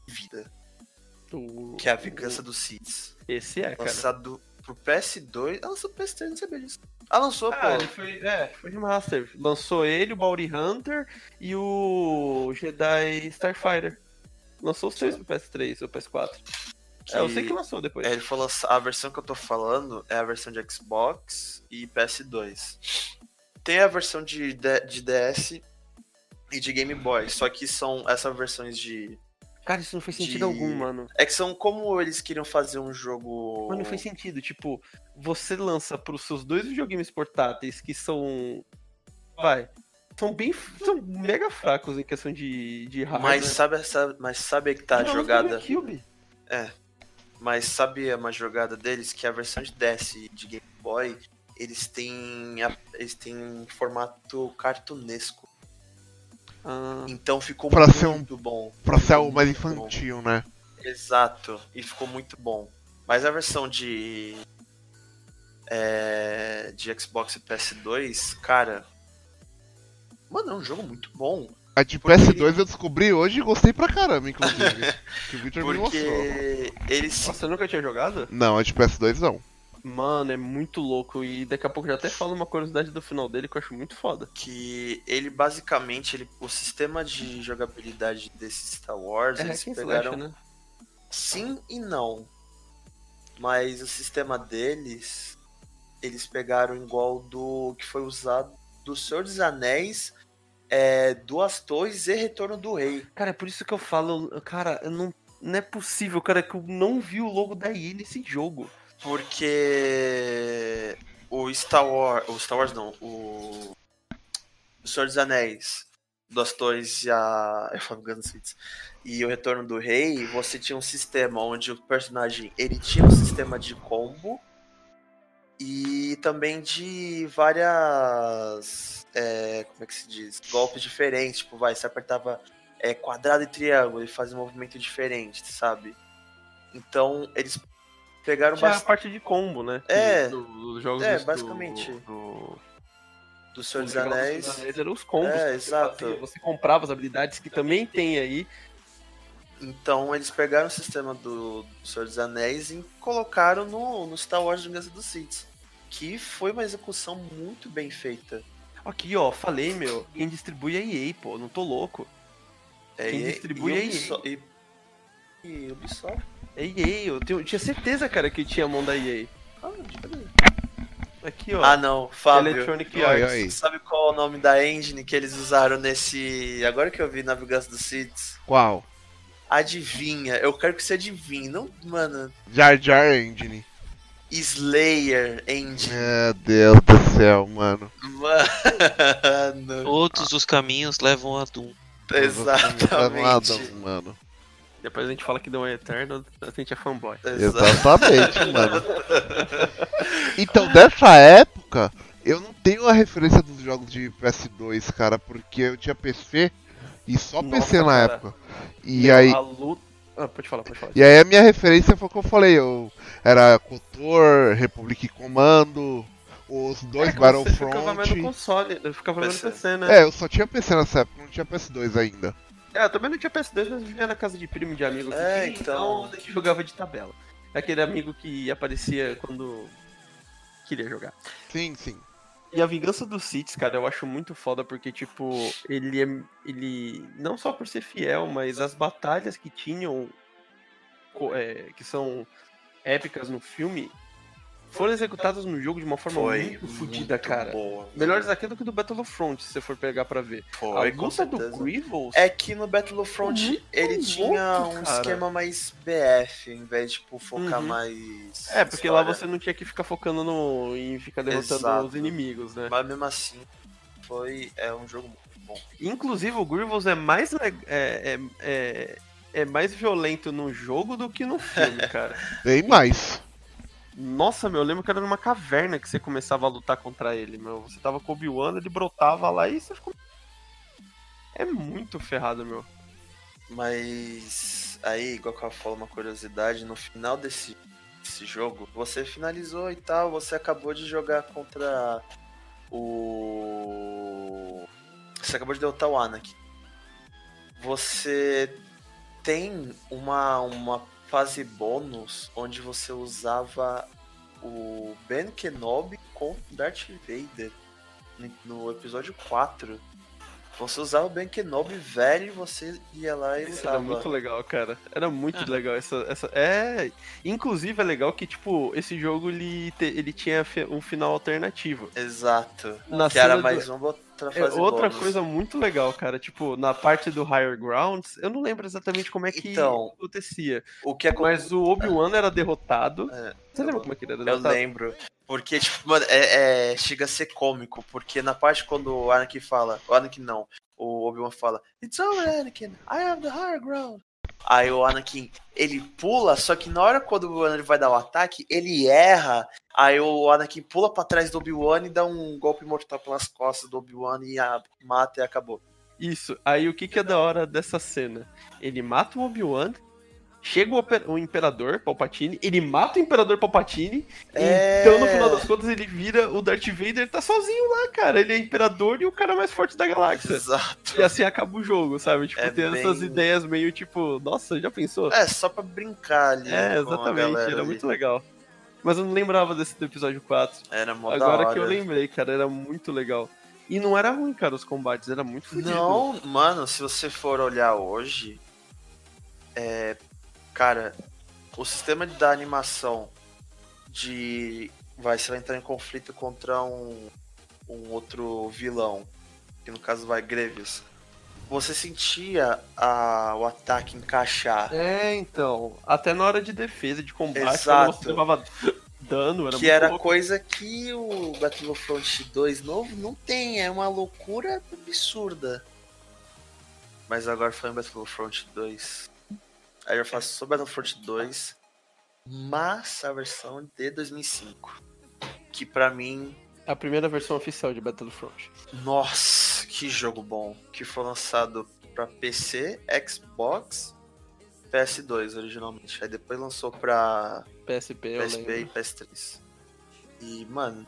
em vida. O- Que é a Vingança dos Sith. Esse é, cara. Lançado pro PS2. Ah, lançou pro PS3, não sabia disso. Ah, lançou, Ah, pô. ele foi, é, foi remaster. Lançou ele, o Bounty Hunter e o Jedi Starfighter. Lançou os três pro PS3 ou PS4. É, eu sei que lançou depois. É, ele falou, a versão que eu tô falando é a versão de Xbox e PS2. Tem a versão de, D- de DS e de Game Boy, só que são essas versões de. Cara, isso não faz sentido de- algum, mano. É que são como eles queriam fazer um jogo. Mas não faz sentido. Tipo, você lança pros seus dois videogames portáteis que são. Vai. São bem. São mega fracos em questão de, de hardware. Mas sabe, essa, mas sabe aí que tá a Não, não jogada? tem Cube. Mas sabe uma jogada deles que a versão de DS e de Game Boy, eles têm a- eles têm um formato cartunesco. Ah, Então ficou Pra ser um- muito bom. Pra ser algo mais muito bom. infantil, né? Exato, e ficou muito bom. Mas a versão de é, de Xbox e PS2, cara, mano, é um jogo muito bom. A de Porque PS2 eu descobri hoje e gostei pra caramba, inclusive. que o Victor me mostrou. Porque eles se Nossa, você nunca tinha jogado? Não, a de PS2 não. Mano, é muito louco. E daqui a pouco eu já até falo uma curiosidade do final dele que eu acho muito foda. que ele basicamente ele, o sistema de jogabilidade desse Star Wars É eles pegaram slash, né? sim e não mas o sistema deles eles pegaram igual do que foi usado do Senhor dos Anéis é, Duas Torres e Retorno do Rei Cara, é por isso que eu falo, cara, eu não, não é possível, cara, que eu não vi o logo da EA nesse jogo. Porque o Star Wars o Star Wars não o, o Senhor dos Anéis Duas Torres e a eu falo Guns e o Retorno do Rei, você tinha um sistema onde o personagem ele tinha um sistema de combo e também de várias é, como é que se diz golpes diferentes, tipo vai você apertava é, quadrado e triângulo e fazia um movimento diferente, sabe? Então eles pegaram Tinha a parte de combo, né? É. Do- dos jogos É, do- basicamente. Do, do Senhor do dos do Anéis. Senhor dos Anéis eram os combos. É, exato. fazia. Você comprava as habilidades que também tem aí. Então eles pegaram o sistema do, do Senhor dos Anéis e colocaram no, no Star Wars Vingança dos Sith. Que foi uma execução muito bem feita. Aqui, ó, falei, meu, quem distribui é a EA, pô, não tô louco. É, Quem distribui é Ubiso- e, e Ubisoft. É EA, eu, tenho- eu tinha certeza, cara, que tinha a mão da EA. Ah, cadê? Aqui, ó. Ah, não, Fábio. Electronic Oi, Arts. oi. Sabe qual é o nome da engine que eles usaram nesse. Agora que eu vi na Vingança dos Sith? Qual? Adivinha, eu quero que você adivinhe. Não, mano. Jar Jar Engine. Slayer Engine. Meu Deus do céu, mano. Mano. Todos os caminhos levam a Doom. Exatamente. Adam, mano. Depois a gente fala que deu um eterno, a gente é fanboy. Exa- Exatamente, mano. Então, dessa época, eu não tenho a referência dos jogos de PS2, cara, porque eu tinha PC e só Nossa, PC na cara. época. E Meu, aí, A luta... Ah, pode falar, pode falar. e aí a minha referência foi o que eu falei, eu era Kotor, Republic Commando, os dois É que Você ficava mais no Battlefront. console, eu ficava PC. PC, né? É, eu só tinha PC nessa época, não tinha PS2 ainda. É, eu também não tinha PS2, mas vivia na casa de primo de amigo. que É, tinha, então. a gente jogava de tabela. Aquele amigo que aparecia quando queria jogar. Sim, sim. E a Vingança dos Sith, cara, eu acho muito foda porque, tipo, ele é. Ele. Não só por ser fiel, mas as batalhas que tinham. é, que são épicas no filme. Foram executadas no jogo de uma forma Foi muito fodida, cara. Boa. Melhores aqui do que do Battlefront, se você for pegar pra ver. Foi, a luta do. Grievous É que no Battlefront ele tinha um cara. esquema mais BF, em vez de tipo, focar Uhum. mais. É, porque lá história. você não tinha que ficar focando no, em ficar derrotando Exato. os inimigos, né? Mas mesmo assim, foi. É um jogo muito bom. Inclusive, o Grievous é mais, é, é, é, é mais violento no jogo do que no filme, cara. Bem mais. Nossa, meu, eu lembro que era numa caverna que você começava a lutar contra ele, meu. Você tava com o ele brotava lá e você ficou... É muito ferrado, meu. Mas aí, igual que eu falo uma curiosidade, no final desse, desse jogo, você finalizou e tal, você acabou de jogar contra o. Você acabou de derrotar o Anakin. Você tem uma, uma fase bônus onde você usava o Ben Kenobi com Darth Vader no- episódio 4. Você usava o Ben Kenobi velho e você ia lá e Isso era usava. muito legal, cara. Era muito Ah. legal essa, essa. É. Inclusive é legal que, tipo, esse jogo ele, te- ele tinha um final alternativo. Exato. Na que era cena do- mais uma outra É, outra bônus. coisa muito legal, cara. Tipo, na parte do Higher Grounds, eu não lembro exatamente como é que Então, acontecia. O que acontece. Mas o Obi-Wan era derrotado. É, Você lembra eu- como é que ele era Eu derrotado? lembro. Porque, tipo, mano, é, é- chega a ser cômico. Porque na parte quando o Anakin fala. O Anakin não. O Obi-Wan fala: It's over, Anakin. I have the higher ground. Aí o Anakin, ele pula, só que na hora quando o ele vai dar o ataque, ele erra. Aí o Anakin pula pra trás do Obi-Wan e dá um golpe mortal pelas costas do Obi-Wan e a, mata e acabou. Isso. Aí o que, que é da hora dessa cena? Ele mata o Obi-Wan, chega o, o Imperador Palpatine, ele mata o Imperador Palpatine, É. então no final das contas ele vira o Darth Vader, tá sozinho lá, cara. Ele é Imperador e o cara mais forte da galáxia. Exato. E assim acaba o jogo, sabe? Tipo, É tem bem- essas ideias meio tipo, nossa, já pensou? É, só pra brincar ali. É, exatamente, era ali. muito legal. Mas eu não lembrava desse do episódio 4. Era mó Agora que eu lembrei, cara, era muito legal. E não era ruim, cara, os combates, era muito fodido. Não, mano, se você for olhar hoje, é, cara, o sistema da animação de vai você vai entrar em conflito contra um, um outro vilão, que no caso vai Grevious. Você sentia a, o ataque encaixar, É, então. Até na hora de defesa, de combate, você levava dano, era que era louco. coisa que o Battlefront 2 novo não tem, é uma loucura absurda. Mas agora foi em Battlefront 2. Aí eu faço sobre Battlefront 2, mas a versão de 2005. Que pra mim, A primeira versão oficial de Battlefront. nossa, que jogo bom. Que foi lançado pra PC, Xbox, PS2 originalmente. Aí depois lançou pra PSP, PSP e lembro. PS3. E, mano,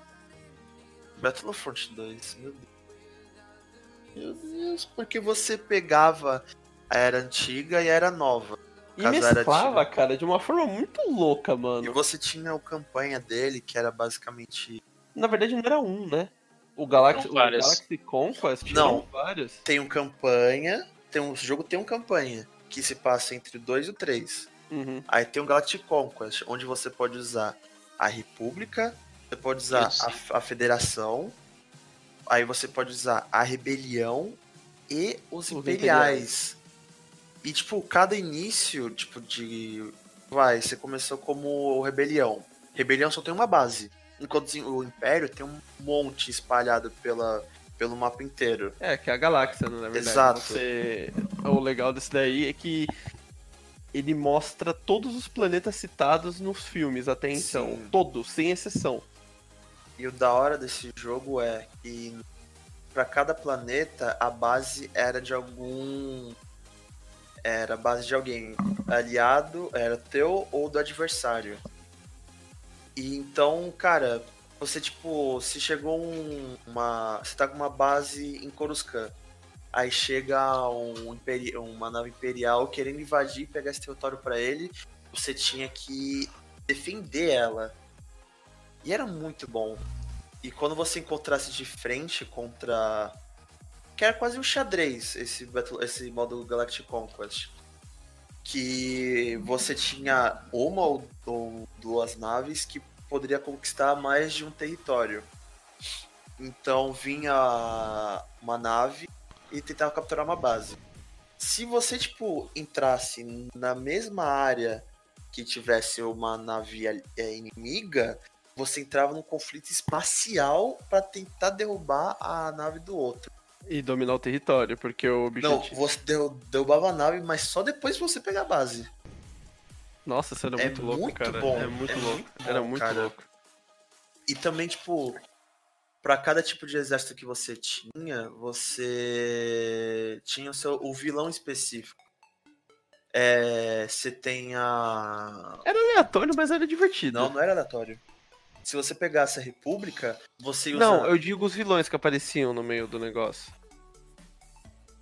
Battlefront 2, meu Deus. Meu Deus, porque você pegava a era antiga e a era nova. E mesclava, antiga. cara, de uma forma muito louca, E mano. você tinha a campanha dele, que era basicamente. Na verdade, não era um, né? O Galaxy, o. Galaxy Conquest Não. vários. Tem um campanha, tem um o jogo tem um campanha, que se passa entre o 2 e o 3. Uhum. Aí tem o Galactic Conquest, onde você pode usar a República, você pode usar a, a Federação, aí você pode usar a Rebelião e os, Os Imperiais. E, tipo, cada início, tipo, de. Vai, você começou como Rebelião. Rebelião só tem uma base. Enquanto o Império tem um monte espalhado pela, pelo mapa inteiro. É, que é a galáxia, né, na verdade. Exato. Você... O legal desse daí é que ele mostra todos os planetas citados nos filmes até então. Sim. Todos, sem exceção. E o da hora desse jogo é que para cada planeta a base era de algum era a base de alguém aliado, era teu ou do adversário. E então, cara, você tipo, se chegou um, uma, você tá com uma base em Coruscant, aí chega um imperi- uma nave imperial querendo invadir e pegar esse território pra ele, você tinha que defender ela. E era muito bom. E quando você encontrasse de frente contra. Que era quase um xadrez esse, Battle... esse modo Galactic Conquest. Que você tinha uma ou, ou duas naves que poderia conquistar mais de um território. Então vinha uma nave e tentava capturar uma base. Se você, tipo, entrasse na mesma área que tivesse uma nave é, inimiga, você entrava num conflito espacial para tentar derrubar a nave do outro. E dominar o território, porque o objetivo... Não, você derrubava a nave, mas só depois que você pegar a base. Nossa, isso era é muito louco, muito cara. Bom. É muito é louco. Muito bom, era muito cara. louco. E também, tipo, para cada tipo de exército que você tinha, você tinha o seu o vilão específico. É, você tem a. Era aleatório, mas era divertido. Não, não era aleatório. Se você pegasse a República, você usa... Não, eu digo os vilões que apareciam no meio do negócio.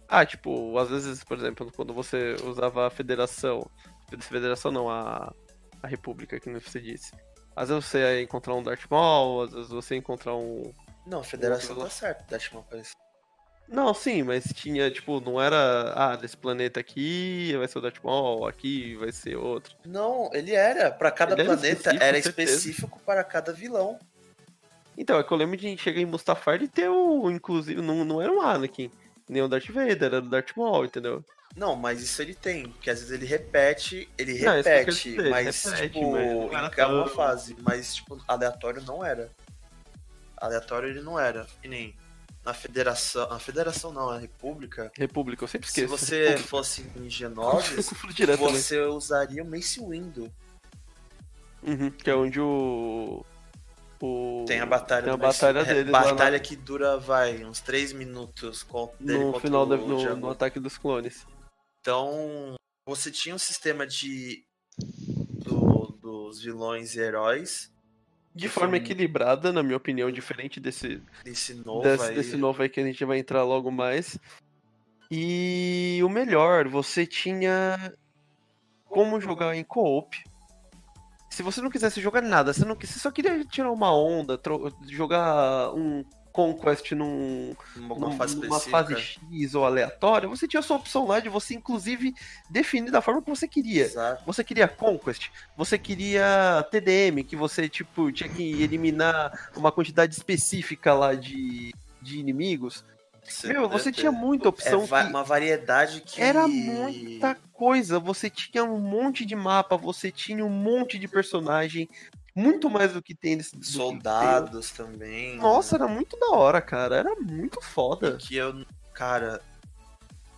Ah, tipo, às vezes, por exemplo, quando você usava a Federação. Federação não, a, a República, que você disse. Às vezes você ia encontrar um Darth Maul, às vezes você ia encontrar um. Não, a Federação um... tá certo, Darth Maul apareceu. Não, sim, mas tinha, tipo, não era. Ah, desse planeta aqui vai ser o Darth Maul, aqui vai ser outro. Não, ele era. Para cada ele planeta era específico, era específico para cada vilão. Então, é que eu lembro de chegar em Mustafar e ter o. Inclusive, não, não era um Anakin, nem o Darth Vader, era o Darth Maul, entendeu? Não, mas isso ele tem, porque às vezes ele repete, ele não, repete, dizer, mas repete, tipo, mas em uma fase, mas tipo, aleatório não era. Aleatório ele não era, e nem na federação. Na federação não, na república. República, eu sempre esqueço. Se você república. fosse em G9, você usaria o Mace Windu. Uhum, que é onde o. O... Tem a batalha, Tem a batalha dele. Batalha que dura, vai, uns 3 minutos com, no final do, no, no, ataque dos clones. Então, você tinha um sistema de. Do, dos vilões e heróis de forma equilibrada, na minha opinião, diferente desse, desse novo, desse, aí. desse novo aí que a gente vai entrar logo mais. E o melhor, você tinha como jogar em co-op. Se você não quisesse jogar nada, você, não, você só queria tirar uma onda, jogar um Conquest num, numa, fase, numa fase X ou aleatória, você tinha a sua opção lá de você, inclusive, definir da forma que você queria. Exato. Você queria Conquest, você queria TDM, que você, tipo, tinha que eliminar uma quantidade específica lá de, de inimigos. Você Meu, você tinha muita opção. É uma variedade que. Era muita coisa. Você tinha um monte de mapa, você tinha um monte de personagem, muito mais do que tem nesse Soldados também. Nossa, era muito da hora, cara. Era muito foda. E que eu, cara.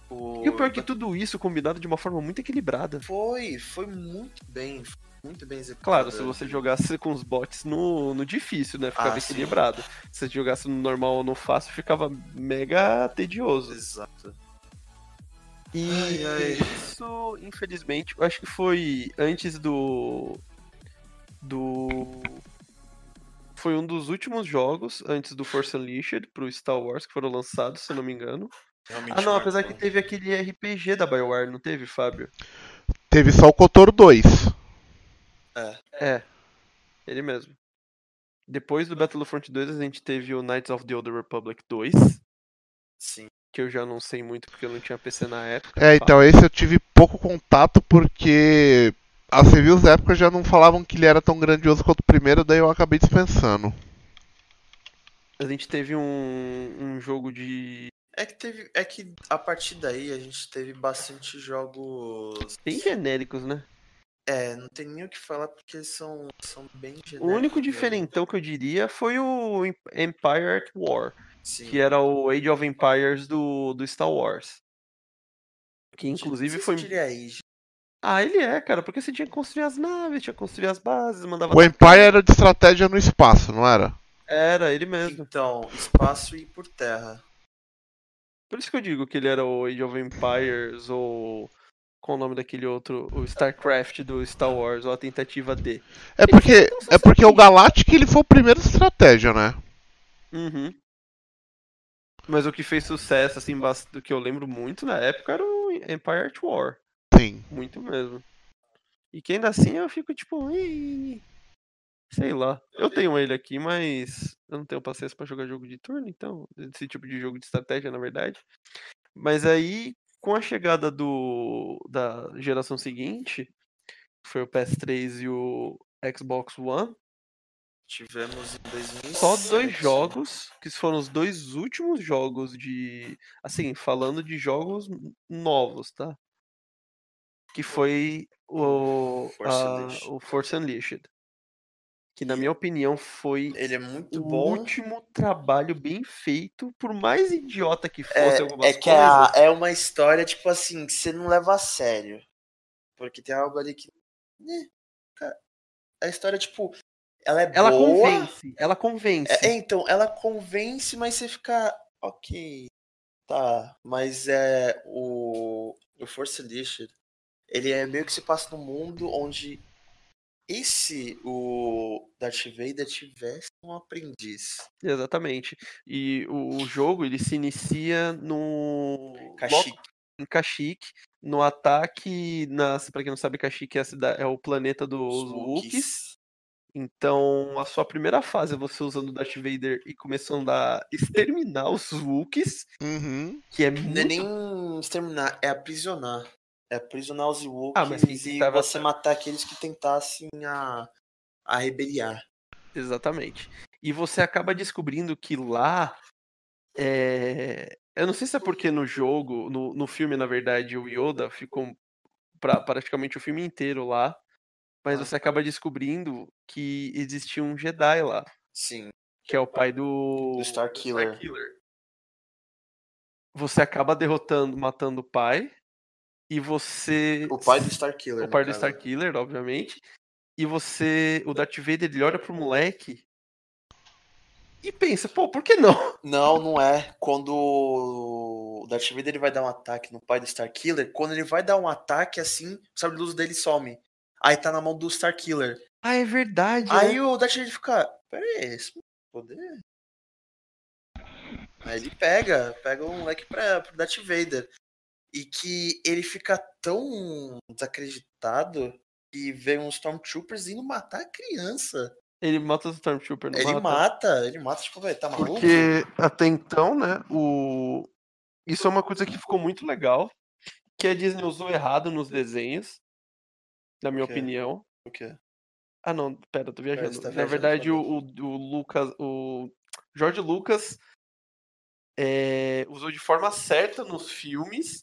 O... E o pior é que tudo isso combinado de uma forma muito equilibrada. Foi, foi muito bem. Muito bem executado. Claro, se você jogasse com os bots no, no difícil, né? Ficava ah, equilibrado. Sim. Se você jogasse no normal ou no fácil, ficava mega tedioso. Exato. E ai, ai. isso, infelizmente, eu acho que foi antes do do. Foi um dos últimos jogos antes do Force Unleashed pro Star Wars que foram lançados, se eu não me engano. Realmente ah, não, apesar que teve aquele RPG da BioWare, não teve, Fábio? Teve só o Kotor 2. É. É. Ele mesmo. Depois do Battlefront 2, a gente teve o Knights of the Old Republic 2. Sim. Que eu já não sei muito porque eu não tinha PC na época. É, então esse eu tive pouco contato porque as reviews da época já não falavam que ele era tão grandioso quanto o primeiro, daí eu acabei dispensando. A gente teve um, um jogo de. É que teve. É que a partir daí a gente teve bastante jogos. Bem genéricos, né? É, não tem nem o que falar porque são, são bem genéricos. O único diferentão que eu diria foi o Empire at War. Sim. Que era o Age of Empires do, do Star Wars. Que inclusive foi. Age. Ah, ele é, cara, porque você tinha que construir as naves, tinha que construir as bases, mandava. O Empire era de estratégia no espaço, não era? Era, ele mesmo. Então, espaço e por terra. Por isso que eu digo que ele era o Age of Empires ou. Qual o nome daquele outro? O StarCraft do Star Wars, ou a tentativa de. É porque, é porque o Galactic ele foi o primeiro estratégia, né? Uhum. Mas o que fez sucesso, assim, do que eu lembro muito na época era o Empire at War. Sim. Muito mesmo. E que ainda assim eu fico tipo. Sei lá. Eu tenho ele aqui, mas eu não tenho paciência para jogar jogo de turno, então. Esse tipo de jogo de estratégia, na verdade. Mas aí, com a chegada do da geração seguinte, que foi o PS3 e o Xbox One, Tivemos em 2007. Só dois jogos, que foram os dois últimos jogos de. Assim, falando de jogos novos, tá? Que foi o. Force a- Unleashed. o Force Unleashed. Que, na minha opinião, foi Ele é muito o bom. último trabalho bem feito, por mais idiota que fosse algumas É, é que coisas. a- é uma história, tipo assim, que você não leva a sério. Porque tem algo ali que. né, a história, tipo, ela é Ela boa. convence, ela convence. É, é, então, ela convence, mas você fica. Ok. Tá. Mas é. O. O Force Unleashed. Ele é meio que se passa num mundo onde. E se o Darth Vader tivesse um aprendiz? Exatamente. E o, jogo ele se inicia no Kashyyyk. em Kashyyyk, no ataque na, para quem não sabe, Kashyyyk é, a cida- é o planeta dos Os Wookiees. Então, a sua primeira fase é você usando o Darth Vader e começando a exterminar os Wookiees, Uhum. que é Não é muito nem exterminar, é aprisionar. É aprisionar os Ah, Wookiees mas e tentava- você matar aqueles que tentassem a, a rebeliar. Exatamente. E você acaba descobrindo que lá. é, Eu não sei se é porque no jogo, no, no filme, na verdade, o Yoda ficou pra, praticamente o filme inteiro lá. Mas Ah. você acaba descobrindo que existia um Jedi lá, Sim. que é o pai do. Do Starkiller. Você acaba derrotando, matando o pai. E você. O pai do Starkiller. O pai do. Starkiller, obviamente. E você. O Darth Vader ele olha pro moleque. E pensa, pô, por que não? Não, não é. Quando o Darth Vader ele vai dar um ataque no pai do Starkiller, quando ele vai dar um ataque assim, o sabre de luz dele some. Aí tá na mão do Starkiller. Ah, é verdade. Aí né? o Darth Vader fica, pera aí, esse poder? Aí ele pega, pega o moleque pra, pro Darth Vader. E que ele fica tão desacreditado que vem uns Stormtroopers indo matar a criança. Ele mata o Stormtrooper, não ele mata? mata, ele mata, tipo, velho, tá maluco? Porque até então, né, o... Isso é uma coisa que ficou muito legal, que a Disney usou errado nos desenhos, na minha O opinião. O quê? Ah, não, pera, tô viajando. tá Na viajando, verdade, o, o, o Lucas, o George Lucas é, usou de forma certa nos filmes,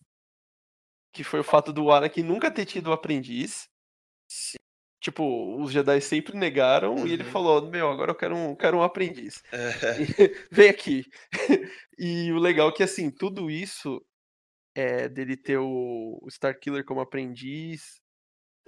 que foi o fato do Anakin nunca ter tido o aprendiz. Sim. Tipo, os Jedi sempre negaram e ele Uhum. falou: Meu, agora eu quero um, quero um aprendiz. É, Vem aqui. e o legal é que, assim, tudo isso é dele ter o, Starkiller como aprendiz,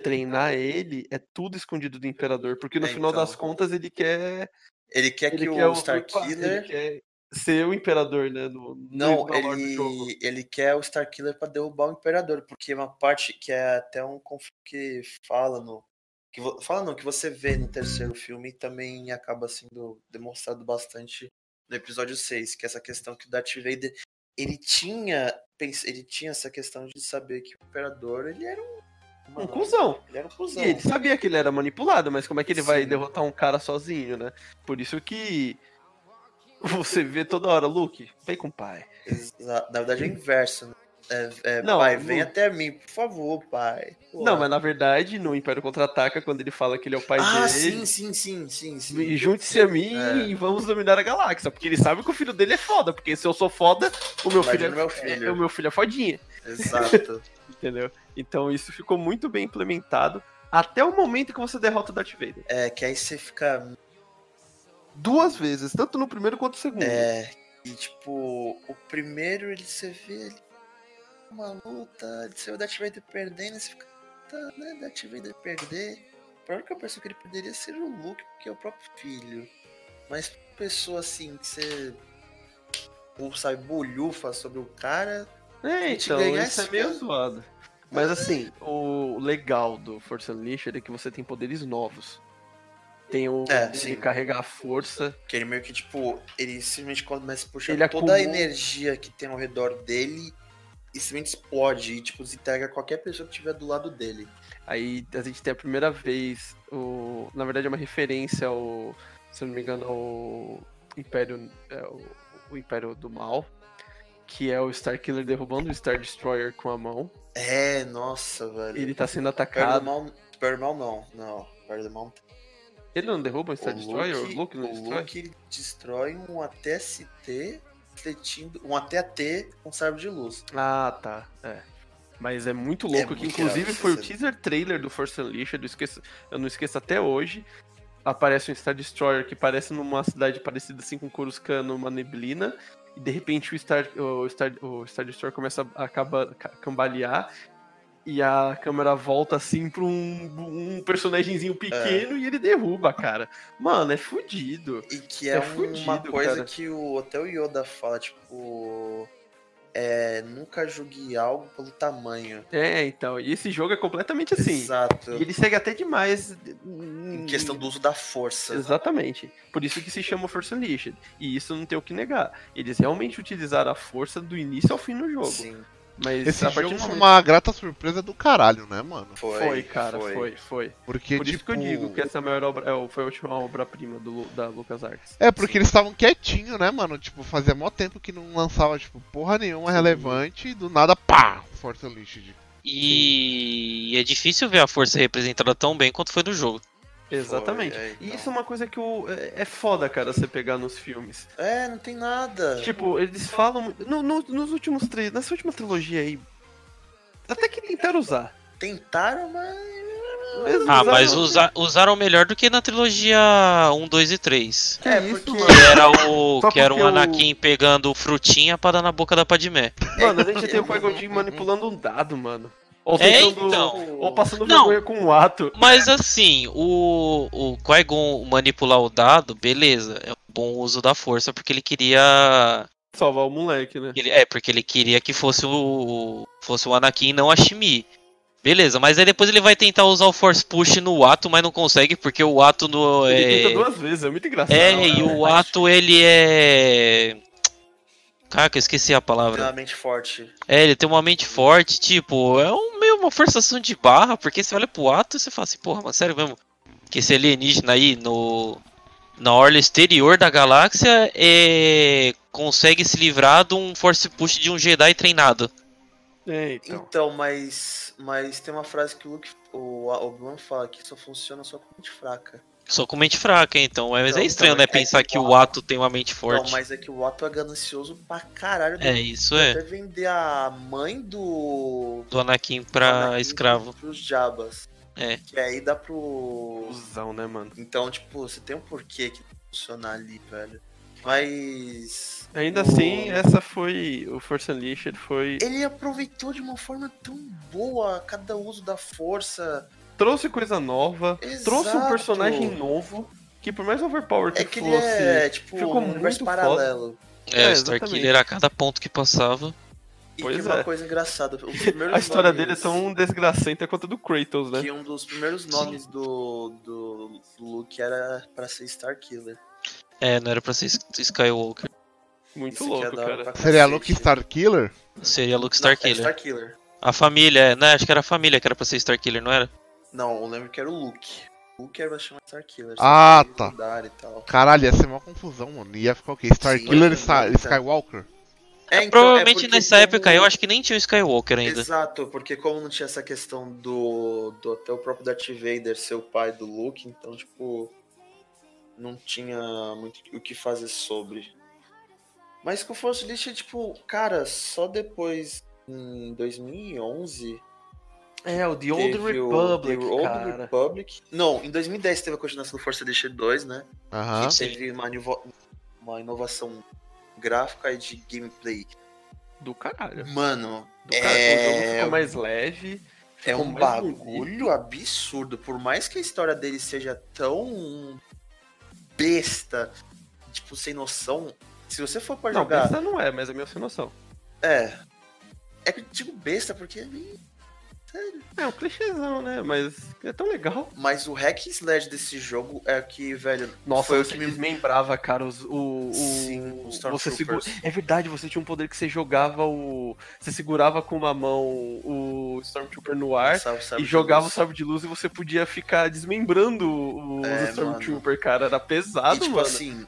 treinar ele, é tudo escondido do Imperador, porque no É, final das então. contas ele quer. ele quer Ele que quer o Starkiller. Ele quer ser o Imperador, né? No, Não, ele, ele quer o Starkiller pra derrubar o Imperador, porque uma parte que é até um conflito que fala no. Que, fala não, que você vê no terceiro filme e também acaba sendo demonstrado bastante no episódio 6, que é essa questão que o Darth Vader ele tinha, ele tinha essa questão de saber que o Imperador ele era um. Um cuzão. Ele era um E cuzão. ele sabia que ele era manipulado, mas como é que ele vai Sim. derrotar um cara sozinho, né? Por isso que você vê toda hora, Luke, vem com o pai. Na verdade é o inverso. né? É, é, Não, pai, vem até mim, por favor, pai. Pô. Não, mas na verdade, no Império Contra-Ataca, quando ele fala que ele é o pai Ah, dele, sim, sim, sim, sim, sim. e junte-se a mim É. e vamos dominar a galáxia. Porque ele sabe que o filho dele é foda, porque se eu sou foda, o meu filho é, o meu é- filho. o meu filho é fodinha, Exato. entendeu? Então isso ficou muito bem implementado até o momento que você derrota o Darth Vader. É, que aí você fica. Duas vezes, tanto no primeiro quanto no segundo. É. E tipo, o primeiro ele você vê ele uma luta, você vê o Darth Vader perdendo, você fica. Tá, né? Darth Vader perder. A única pessoa que ele perderia seria o Luke, porque é o próprio filho. Mas pessoa assim, que você. Ou sabe, bolhufa sobre o cara. É, então, isso é meio zoado. Mas assim, o legal do Force Unleashed é que você tem poderes novos. Tem o É, de carregar a força. Que ele meio que, tipo, ele simplesmente começa a puxar Ele toda a acumula- energia que tem ao redor dele e simplesmente explode e, tipo, desintegra qualquer pessoa que estiver do lado dele. Aí a gente tem a primeira vez, o, na verdade é uma referência ao, se não me engano, ao Império, é, o, o Império do Mal, que é o Starkiller derrubando o Star Destroyer com a mão. É, nossa, velho. Ele tá sendo atacado. do mal não, não. Perto do mal Ele não derruba um Star Destroyer? O Luke não o destrói? Luke ele destrói um AT-ST refletindo. Um AT-AT com sabre de luz. Ah, tá. É. Mas é muito louco, que muito inclusive foi o teaser trailer do Force Unleashed, eu, esqueço, eu não esqueço até hoje. Aparece um Star Destroyer que parece numa cidade parecida assim com Coruscant, numa neblina. E de repente o Star, o Star, o Star Destroyer começa a acaba, ca- cambalear. E a câmera volta assim pra um, um personagemzinho pequeno e ele derruba, cara. Mano, é fudido. E que É é, fudido, uma coisa cara. que o, até o Yoda fala, tipo. É, nunca julgue algo pelo tamanho. É, então. E esse jogo é completamente assim. Exato. E ele segue até demais. Em questão do uso da força. Exatamente. Por isso que se chama Force Unleashed. E isso não tem o que negar. Eles realmente utilizaram a força do início ao fim no jogo. Sim, Mas Esse jogo foi momento... uma grata surpresa do caralho, né, mano? foi. Foi, cara, foi, foi. Porque, Por isso que eu tipo, digo que essa é a maior obra, é, foi a última obra-prima do da LucasArts. É, porque eles estavam quietinhos, né, mano? Tipo, fazia mó tempo que não lançava, tipo, porra nenhuma relevante e do nada, pá! Force Unleashed. E é difícil ver a força representada tão bem quanto foi no jogo. Exatamente. é, E então. isso é uma coisa que o, é, é foda, cara, você pegar nos filmes. É, não tem nada. Tipo, eles falam. No, no- nos últimos três. Nessa última trilogia aí. Até que tentaram usar. Tentaram, mas. Mas Ah, usaram- mas usa- usaram melhor do que na trilogia 1, 2 e 3. Que É, isso, porque-? Que era o, Só que era um o- Anakin pegando frutinha pra dar na boca da Padmé. Mano, a gente tem o Qui-Gon manipulando um dado, mano. Ou É, tentando- então. Ou passando Não. vergonha com o ato. Mas assim, o, o Qui-Gon manipular o dado, beleza, é um bom uso da força, porque ele queria. Salvar o moleque, né? ele- é, porque ele queria que fosse o. fosse o Anakin e não a Shmi. Beleza, mas aí depois ele vai tentar usar o Force Push no ato, mas não consegue, porque o ato no. Ele tenta É, duas vezes, é muito engraçado. é né? e o ato ele é. Caraca, eu esqueci a palavra. Extremamente forte. É, ele tem uma mente forte, tipo, é um, uma forçação de barra, porque você olha pro ato e você fala assim, porra, mas sério mesmo, que esse alienígena aí no, na orla exterior da galáxia é, consegue se livrar de um force push de um Jedi treinado. É, então. Então, mas. Mas tem uma frase que o Luke. O Obi-Wan fala que só funciona só com mente fraca. Só com mente fraca, então. Mas Então, é estranho, então, né, é pensar que que o ato tem uma mente forte. Não, mas é que o Otto é ganancioso pra caralho. É, isso Até é. vender a mãe do. Do Anakin pra Anakin escravo. Pros Jabas. É. Que aí dá pro. Cusão, né, mano? Então, tipo, você tem um porquê que funcionar ali, velho. Mas. Ainda o- assim, essa foi. O Force Unleashed foi. Ele aproveitou de uma forma tão boa cada uso da força. Trouxe coisa nova, trouxe um Exato. personagem novo. Que por mais overpower que É que ele fosse. é, tipo, ficou um universo muito paralelo. É, É, o. Starkiller a cada ponto que passava. E Pois que uma é. coisa engraçada. Os primeiros A história nomes- dele é tão desgracenta quanto a do Kratos, né? Que um dos primeiros nomes do, do Luke era pra ser Starkiller. É, não era pra ser Skywalker. Muito Isso louco, é hora cara. pra Seria. Luke Starkiller? Seria Luke Não, é Starkiller. Starkiller. A família, é, né? Acho que era a família que era pra ser Starkiller, não era? Não, eu lembro que era o Luke. O Luke era chamar Starkiller. Ah, só que tá. E. Caralho, ia ser uma confusão, mano. Ia ficar o quê? Starkiller e Sim, Star-. Skywalker? É, então, Provavelmente é nessa como- época eu acho que nem tinha o Skywalker ainda. Exato, porque como não tinha essa questão do, do até o próprio Darth Vader ser o pai do Luke, então, tipo, não tinha muito o que fazer sobre. Mas com Force Unleashed, tipo, cara, só depois, em 2011, É, o The teve Old o Republic, The Old cara. Republic. Não, em 2010 teve a continuação do Force Unleashed 2, né? Aham. Que teve uma, uma inovação gráfica e de gameplay. Do caralho. Mano, Do caralho. O jogo é, ficou mais leve. é um bagulho absurdo. Por mais que a história dele seja tão besta, tipo, sem noção, se você for pra Não, jogar. besta não é, mas é meio sem noção. É. É que eu digo besta porque é É um clichêzão, né? Mas é tão legal. Mas o hack and slash desse jogo é que, velho. Nossa, foi o que me. desmembrava, cara, os, o, o, Sim, os você segura... É verdade, você tinha um poder que você jogava o... Você segurava com uma mão o Stormtrooper no ar Sabe- sabe e jogava o luz. sabre de luz e você podia ficar desmembrando os É, Stormtrooper, cara. Era E pesado, tipo mano. assim,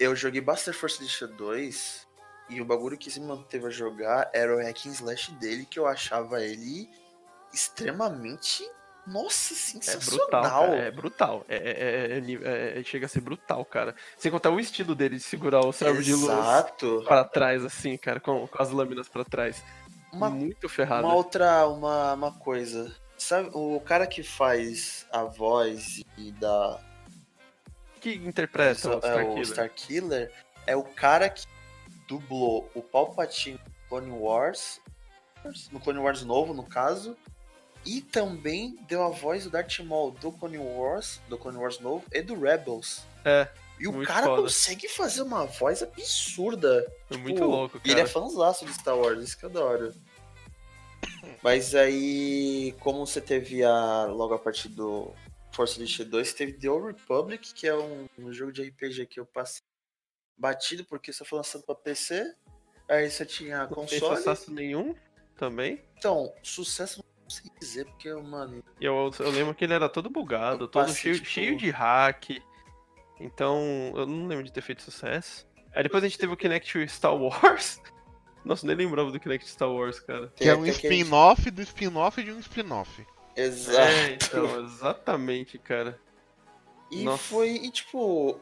eu joguei bastante Force Unleashed 2 e o bagulho que se manteve a jogar era o hack and slash dele, que eu achava ele extremamente Nossa, É sensacional. brutal, cara, é brutal. É, é- é- é é- é- chega a ser brutal, cara. Sem contar o estilo dele de segurar o servo de luz pra trás, assim, cara, com, com as lâminas pra trás. Uma, Muito ferrado. uma outra uma, uma coisa. Sabe, o cara que faz a voz e dá Que interpreta o é, Starkiller. o Starkiller é o cara que dublou o Palpatine no Clone Wars, no Clone Wars novo, no caso, e também deu a voz do Darth Maul do Clone Wars, do Clone Wars novo e do Rebels. É, E o cara foda. consegue fazer uma voz absurda. é Tipo, muito louco, E ele é cara. fãzaço de Star Wars, isso que eu adoro. Mas aí, como você teve a. Logo a partir do Force Unleashed 2, você teve The Old Republic, que é um, um jogo de RPG que eu passei batido porque só foi lançado pra PC. Aí você tinha Não tem console. sucesso nenhum também. Então, sucesso sei dizer, porque, mano. E eu, eu lembro que ele era todo bugado, Eu todo cheio, tipo- cheio de hack. Então, eu não lembro de ter feito sucesso. Aí depois a gente teve o Kinect Star Wars. Nossa, nem lembrava do Kinect Star Wars, cara. Que é um spin-off do spin-off de um spin-off. Exato. É, então, exatamente, cara. E nossa. foi, e tipo.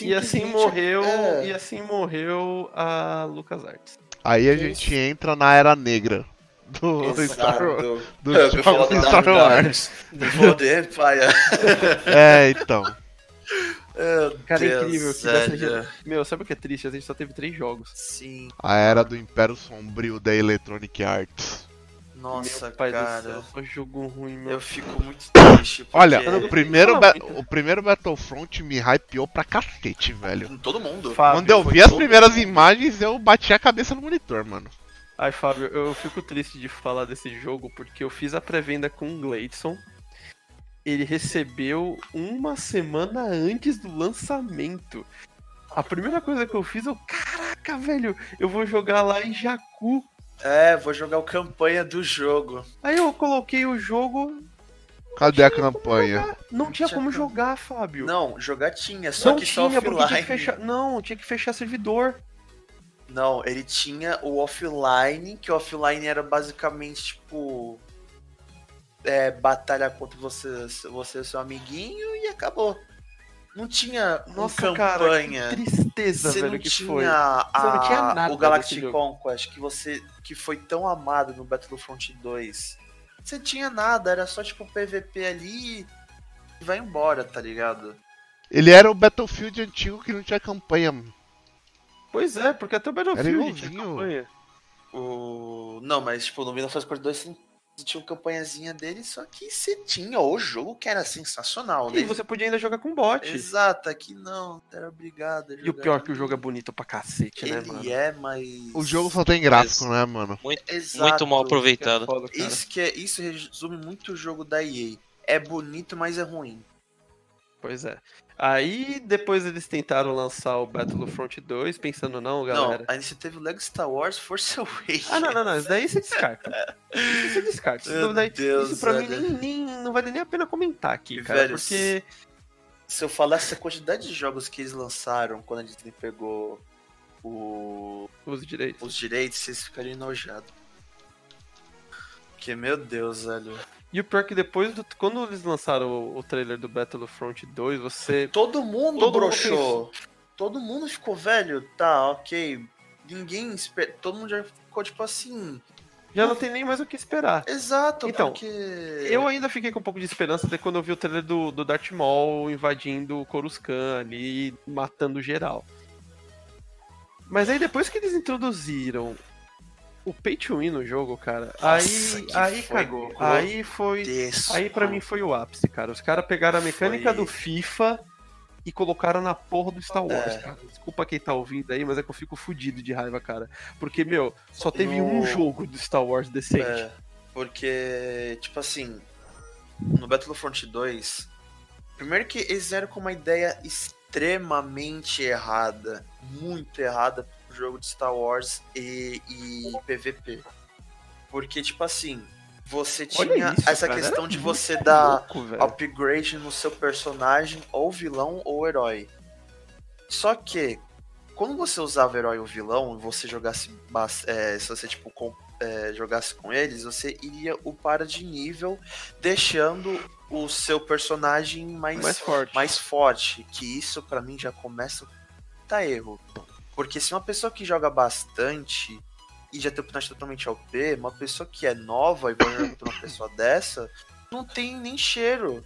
E assim morreu, é. e assim morreu a LucasArts. Aí a Isso. gente entra na era negra do, do Star Wars. Do jogos da Star Wars. Do Empire. É, então. Meu Cara, é incrível que dessa Meu, sabe o que é triste? A gente só teve três jogos. Sim. A era do Império Sombrio da Electronic Arts. Nossa, meu pai do cara. céu, só jogo ruim, meu. Eu fico muito triste. Porque... Olha, o primeiro, o primeiro Battlefront me hypeou pra cacete, velho. Todo mundo. Fábio, Quando eu vi as primeiras imagens, eu bati a cabeça no monitor, mano. Ai, Fábio, eu fico triste de falar desse jogo porque eu fiz a pré-venda com o Gleidson. Ele recebeu uma semana antes do lançamento. A primeira coisa que eu fiz, eu, caraca, velho, eu vou jogar lá em Jakku. É, vou jogar o campanha do jogo. Aí eu coloquei o jogo, Cadê a campanha? não tinha Tinha como jogar, Fábio. Não, jogar tinha, só não que só tinha, porque tinha que offline. fechar. Não, tinha que fechar servidor. Não, ele tinha o offline, que o offline era basicamente tipo. É, batalha contra você, você e seu amiguinho e acabou. Não tinha um Nossa, campanha. cara, que tristeza, Você velho, não que tinha, foi. a- Você não tinha nada o Galactic. Conquest que você que foi tão amado no Battlefront 2. Você tinha nada, era só tipo PVP ali e vai embora, tá ligado? Ele era o Battlefield antigo que não tinha campanha. Pois é, porque até o Battlefield tinha campanha. O não, mas tipo no 2 você você tinha uma campanhazinha dele, só que você tinha o jogo que era sensacional, né? E você podia ainda jogar com bot. Exato, aqui não, era obrigado. a E o pior é que o jogo é bonito pra cacete, né, Ele mano? é, mas O jogo só tem gráfico, né, mano? Exato. Muito mal Que é aproveitado. foda. Isso que é, isso resume muito o jogo da EA. É bonito, mas é ruim. Pois é. Aí depois eles tentaram lançar o Battlefront 2, pensando, não, galera. Não, aí você teve o Lego Star Wars Force Awakens. Ah, não, não, não. Isso daí você descarta. Isso você descarta. Isso, Meu daí, Deus, isso pra mim velho. nem, nem- não vale nem a pena comentar aqui, cara. Velho, porque. Se eu falasse a quantidade de jogos que eles lançaram quando a Disney pegou o- Os direitos. os direitos, vocês ficariam enojados. Porque, meu Deus, velho. E o pior é que depois, do, quando eles lançaram o, o trailer do Battlefront 2, você. Todo mundo Todo broxou. Todo mundo ficou velho, tá, ok. Ninguém espera. Todo mundo já ficou tipo assim. Já não tem nem mais o que esperar. Exato, Então, porque. Eu ainda fiquei com um pouco de esperança até quando eu vi o trailer do, do Darth Maul invadindo o Coruscant ali, matando geral. Mas aí depois que eles introduziram o Pay to Win no jogo, cara, Nossa, aí, aí cagou. Aí foi. Desço, Aí pra mim foi o ápice, cara. Os caras pegaram a mecânica Foi- do FIFA e colocaram na porra do Star Wars, É. cara. Desculpa quem tá ouvindo aí, mas é que eu fico fudido de raiva, cara. Porque, meu, só teve No- um jogo do Star Wars decente. É, porque, tipo assim, no Battlefront 2, primeiro que eles vieram com uma ideia extremamente errada, muito errada jogo de Star Wars e, e PVP. Porque, tipo assim, você tinha isso, essa cara, questão era de você dar louco, upgrade no seu personagem, ou vilão ou herói. Só que, quando você usava herói ou vilão, e você jogasse. é, se você, tipo, com- é, jogasse com eles, você iria upar de nível, deixando o seu personagem mais, Mais forte. mais forte. Que isso pra mim já começa a tá erro. Porque se uma pessoa que joga bastante e já tem o personagem totalmente OP, uma pessoa que é nova e vai jogar contra uma pessoa dessa, não tem nem cheiro.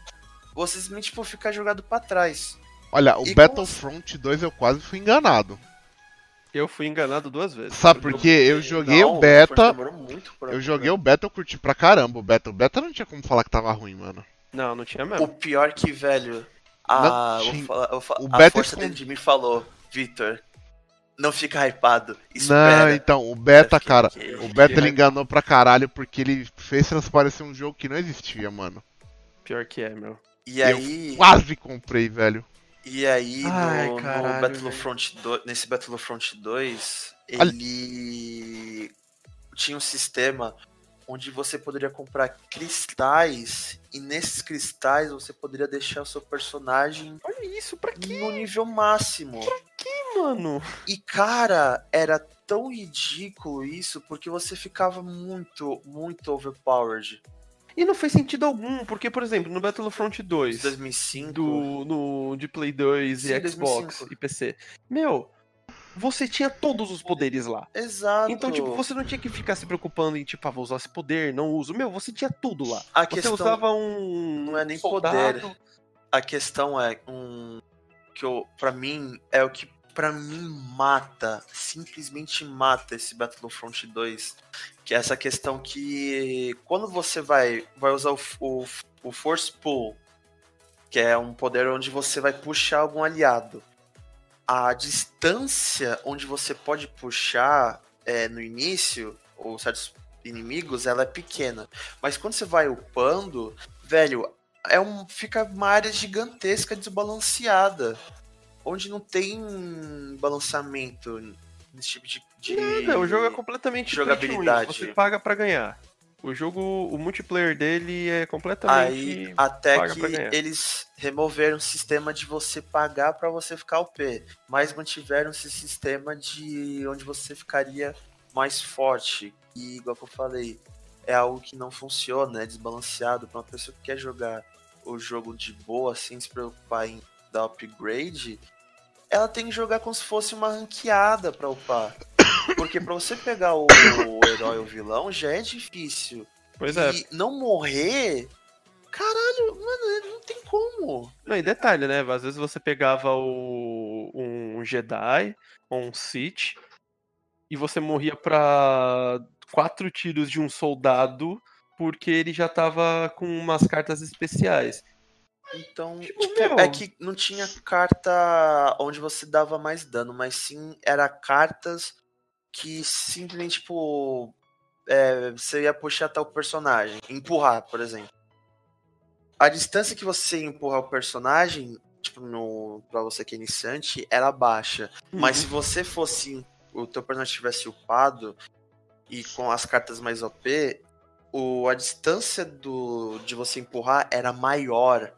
Você simplesmente tipo, fica jogado pra trás. Olha, o E Battlefront 2 eu quase fui enganado. Eu fui enganado duas vezes. Sabe por quê? Eu joguei Não, o beta. demorou muito pra- Eu joguei o beta, eu curti pra caramba o beta. O beta não tinha como falar que tava ruim, mano. Não, não tinha O mesmo. pior que, velho. A, Não, tinha- o a beta força esconde- dentro de mim falou, Victor, não fica hypado. Não, Espera. então, o beta, Eu cara. "Que- O beta que ele enganou pra caralho porque ele fez transparecer um jogo que não existia, mano. Pior que é, meu. E aí, Quase comprei, velho. e aí Ai, no, no caralho, Battlefront 2, nesse Battlefront 2, Olha- ele tinha um sistema onde você poderia comprar cristais e nesses cristais você poderia deixar o seu personagem Olha isso, pra quê, no nível máximo. Mano? E cara, era tão ridículo isso porque você ficava muito, muito overpowered. E não fez sentido algum, porque, por exemplo, no Battlefront 2, 2005. do, no, de Play 2 Sim, e Xbox 2005. e PC, meu, você tinha todos os poderes lá. Exato. Então, tipo, você não tinha que ficar se preocupando em, tipo, ah, vou usar esse poder, não uso. Meu, você tinha tudo lá. a Você questão usava um. não é nem soldado. poder. A questão é um que eu, para mim é o que pra mim mata, simplesmente mata esse Battlefront 2, que é essa questão que quando você vai vai usar o, o, o Force Pull, que é um poder onde você vai puxar algum aliado. A distância onde você pode puxar é, no início, ou certos inimigos, ela é pequena. Mas quando você vai upando, velho, é um, fica uma área gigantesca desbalanceada. Onde não tem balanceamento nesse tipo de. de... Nada, o jogo é completamente jogabilidade. Você paga pra ganhar. O jogo, o multiplayer dele é completamente. Aí, até que eles removeram o sistema de você pagar pra você ficar OP, mas mantiveram esse sistema de onde você ficaria mais forte. E, igual que eu falei, é algo que não funciona, é desbalanceado. Pra uma pessoa que quer jogar o jogo de boa, sem se preocupar em dar upgrade, ela tem que jogar como se fosse uma ranqueada pra upar. Porque pra você pegar o, o herói ou vilão já é difícil. Pois é. E não morrer. Caralho, mano, não tem como. Não, e detalhe, né? Às vezes você pegava o, um Jedi ou um Sith e você morria pra quatro tiros de um soldado porque ele já tava com umas cartas especiais. Então, Tipo, tipo, é que não tinha carta onde você dava mais dano, mas sim era cartas que simplesmente, tipo, é, você ia puxar tal personagem, empurrar, por exemplo. A distância que você empurrar o personagem, tipo, no, pra você que é iniciante, era baixa. Mas se você fosse. O teu personagem tivesse upado e com as cartas mais OP, o, a distância do, de você empurrar era maior.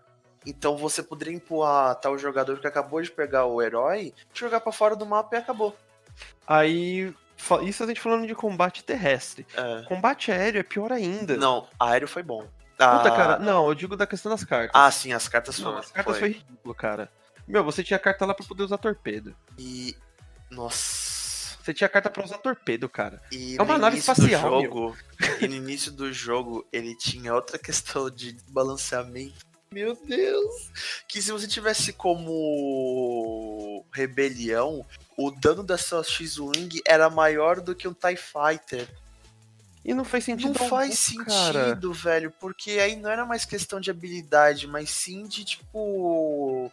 Então você poderia empurrar tal jogador que acabou de pegar o herói, jogar pra fora do mapa e acabou. Aí, isso a gente falando de combate terrestre. É. Combate aéreo é pior ainda. Não, aéreo foi bom. Puta, Ah, cara, não, eu digo da questão das cartas. Ah, sim, as cartas não, foram. as cartas foi. ridículo, cara. Meu, você tinha carta lá pra poder usar torpedo. E. Nossa. Você tinha carta pra usar torpedo, cara. E É uma nave espacial, jogo, e no início do jogo, ele tinha outra questão de balanceamento. Meu Deus! Que se você tivesse como rebelião, o dano da sua X-Wing era maior do que um TIE Fighter. E não faz sentido Não faz algum, cara. sentido, velho, porque aí não era mais questão de habilidade, mas sim de tipo.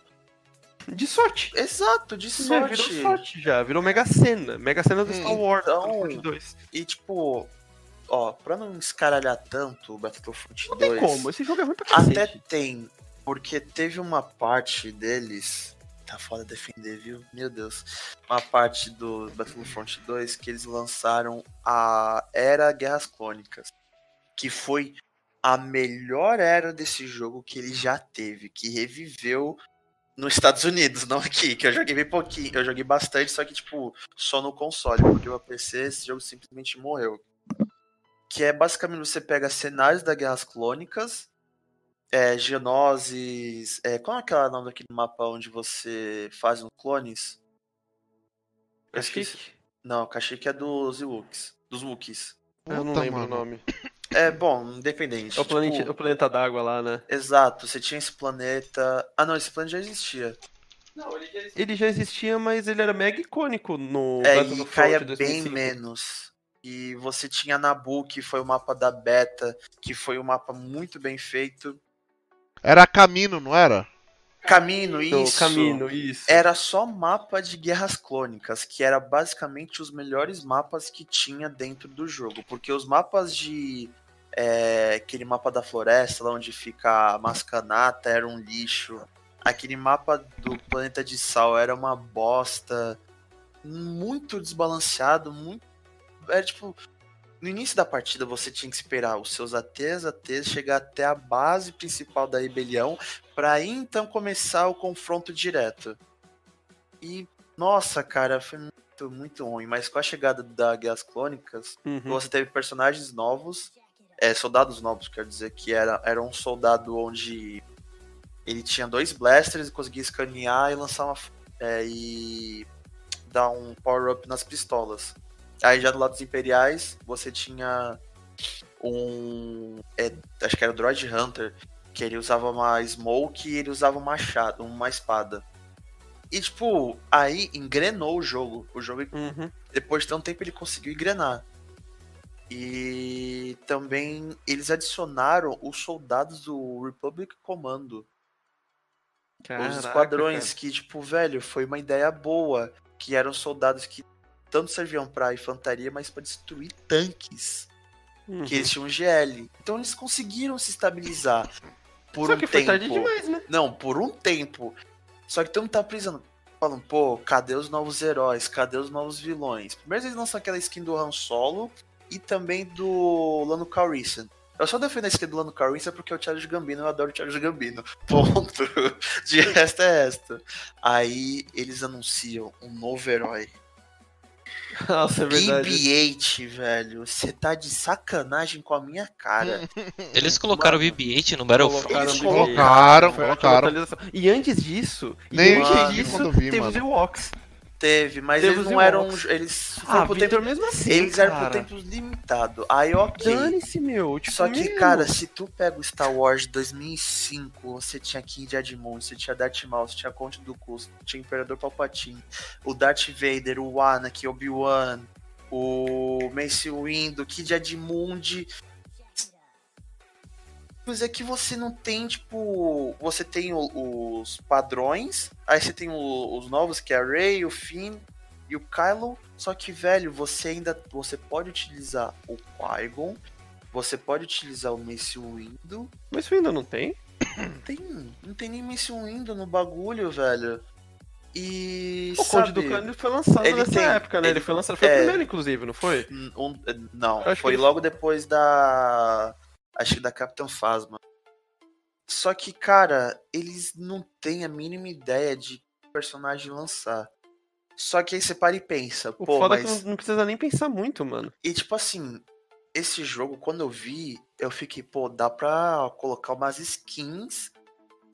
De sorte. Exato, de É, sorte. virou sorte já, virou Mega Sena. Mega Sena do Star Wars, Então- Battlefront 2. E tipo, ó, pra não escaralhar tanto o Battlefront Não 2. tem como, esse jogo é ruim pra cacete. Até tem, porque teve uma parte deles. Tá foda defender, viu? Meu Deus. Uma parte do Battlefront 2 que eles lançaram a Era Guerras Clônicas. Que foi a melhor era desse jogo que ele já teve. Que reviveu nos Estados Unidos, não aqui. Que eu joguei bem pouquinho. Eu joguei bastante, só que, tipo, só no console. Porque o PC, esse jogo simplesmente morreu. Que é basicamente você pega cenários das Guerras Clônicas, é, Geonosis. É, qual é aquela nome daquele mapa onde você faz os clones? Kashyyyk? Não, Kashyyyk é dos Wookiees. Dos Wookiees. Eu não lembro mano. o nome. É, bom, independente. É o planeta, Tipo, o planeta d'água lá, né? Exato, você tinha esse planeta. Ah, não, esse planeta já existia. Ele já existia, mas ele era mega icônico no É, e Battlefront caia 2005. bem menos. E você tinha Nabu, que foi o mapa da beta, que foi um mapa muito bem feito. Era Camino, não era? Camino, Do isso. Camino, isso. Era só mapa de guerras clônicas, que era basicamente os melhores mapas que tinha dentro do jogo. Porque os mapas de. é, aquele mapa da floresta, lá onde fica a Mascanata, era um lixo. Aquele mapa do planeta de sal era uma bosta. Muito desbalanceado, muito. Era tipo. No início da partida você tinha que esperar os seus ATs, ATs chegar até a base principal da rebelião Pra aí então começar o confronto direto. E, nossa, cara, foi muito, muito ruim. Mas com a chegada da Guerras Clônicas, Uhum. você teve personagens novos, é, soldados novos, quer dizer, que era, era um soldado onde ele tinha dois blasters e conseguia escanear e lançar uma. é, e dar um power-up nas pistolas. Aí já do lado dos Imperiais, você tinha um. é, acho que era o Droid Hunter, que ele usava uma smoke e ele usava um machado, uma espada. E tipo, aí engrenou o jogo. O jogo, Uhum. depois de tanto tempo, ele conseguiu engrenar. E também eles adicionaram os soldados do Republic Commando. os Caraca, esquadrões, cara. que, tipo, velho, foi uma ideia boa. Que eram soldados que tanto serviam pra infantaria, mas pra destruir tanques. Uhum. Que eles tinham GL. Então eles conseguiram se estabilizar por Só um que foi tempo. tarde demais, né? Não, por um tempo. Só que todo mundo tá precisando. Falando, pô, cadê os novos heróis? Cadê os novos vilões? Primeiro eles lançam aquela skin do Han Solo e também do Lando Calrissian. Eu só defendo a skin do Lando Calrissian porque é o Charles Gambino, eu adoro o Charles Gambino. Ponto. De resto é esta. Aí eles anunciam um novo herói. Nossa, é verdade. BB-8, velho. Você tá de sacanagem com a minha cara. Eles colocaram o Mano, BB-8 no Battlefront. Eles BB-8. Colocaram, colocaram. atualização. E antes disso, e Nem eu antes disso, vi, teve mano. os Ewoks. Teve, mas eles não eram. Eles Ah, Victor, tempo. mesmo assim, Eles eram por cara. tempos limitados. Aí, ok. Dane-se, meu. Tipo, Só que, meu. cara, se tu pega o Star Wars de 2005, você tinha King Edmund, você tinha Darth Maul, você tinha Conde do Cus, tinha Imperador Palpatine, o Darth Vader, o Anakin, Obi-Wan, o Mace Windu, Kid Edmund. Mas é que você não tem, tipo. Você tem o- os padrões, aí você tem o- os novos, que é a Rey, o Finn e o Kylo. Só que, velho, você ainda. Você pode utilizar o Qui-Gon, você pode utilizar o Mace Windu. Isso ainda não tem? Não tem, não tem nem Mace Windu no bagulho, velho. E. O Conde do sabe, Cano foi lançado ele nessa tem- época, né? Ele, ele- foi lançado. Foi é. o primeiro, inclusive, não foi? um- não, Acho que foi logo depois da. Acho que da Capitã Phasma. Só que, cara, eles não têm a mínima ideia de que personagem lançar. Só que aí você para e pensa, O pô, foda é mas. que não, precisa nem pensar muito, mano. E tipo assim, esse jogo, quando eu vi, eu fiquei, pô, dá pra colocar umas skins.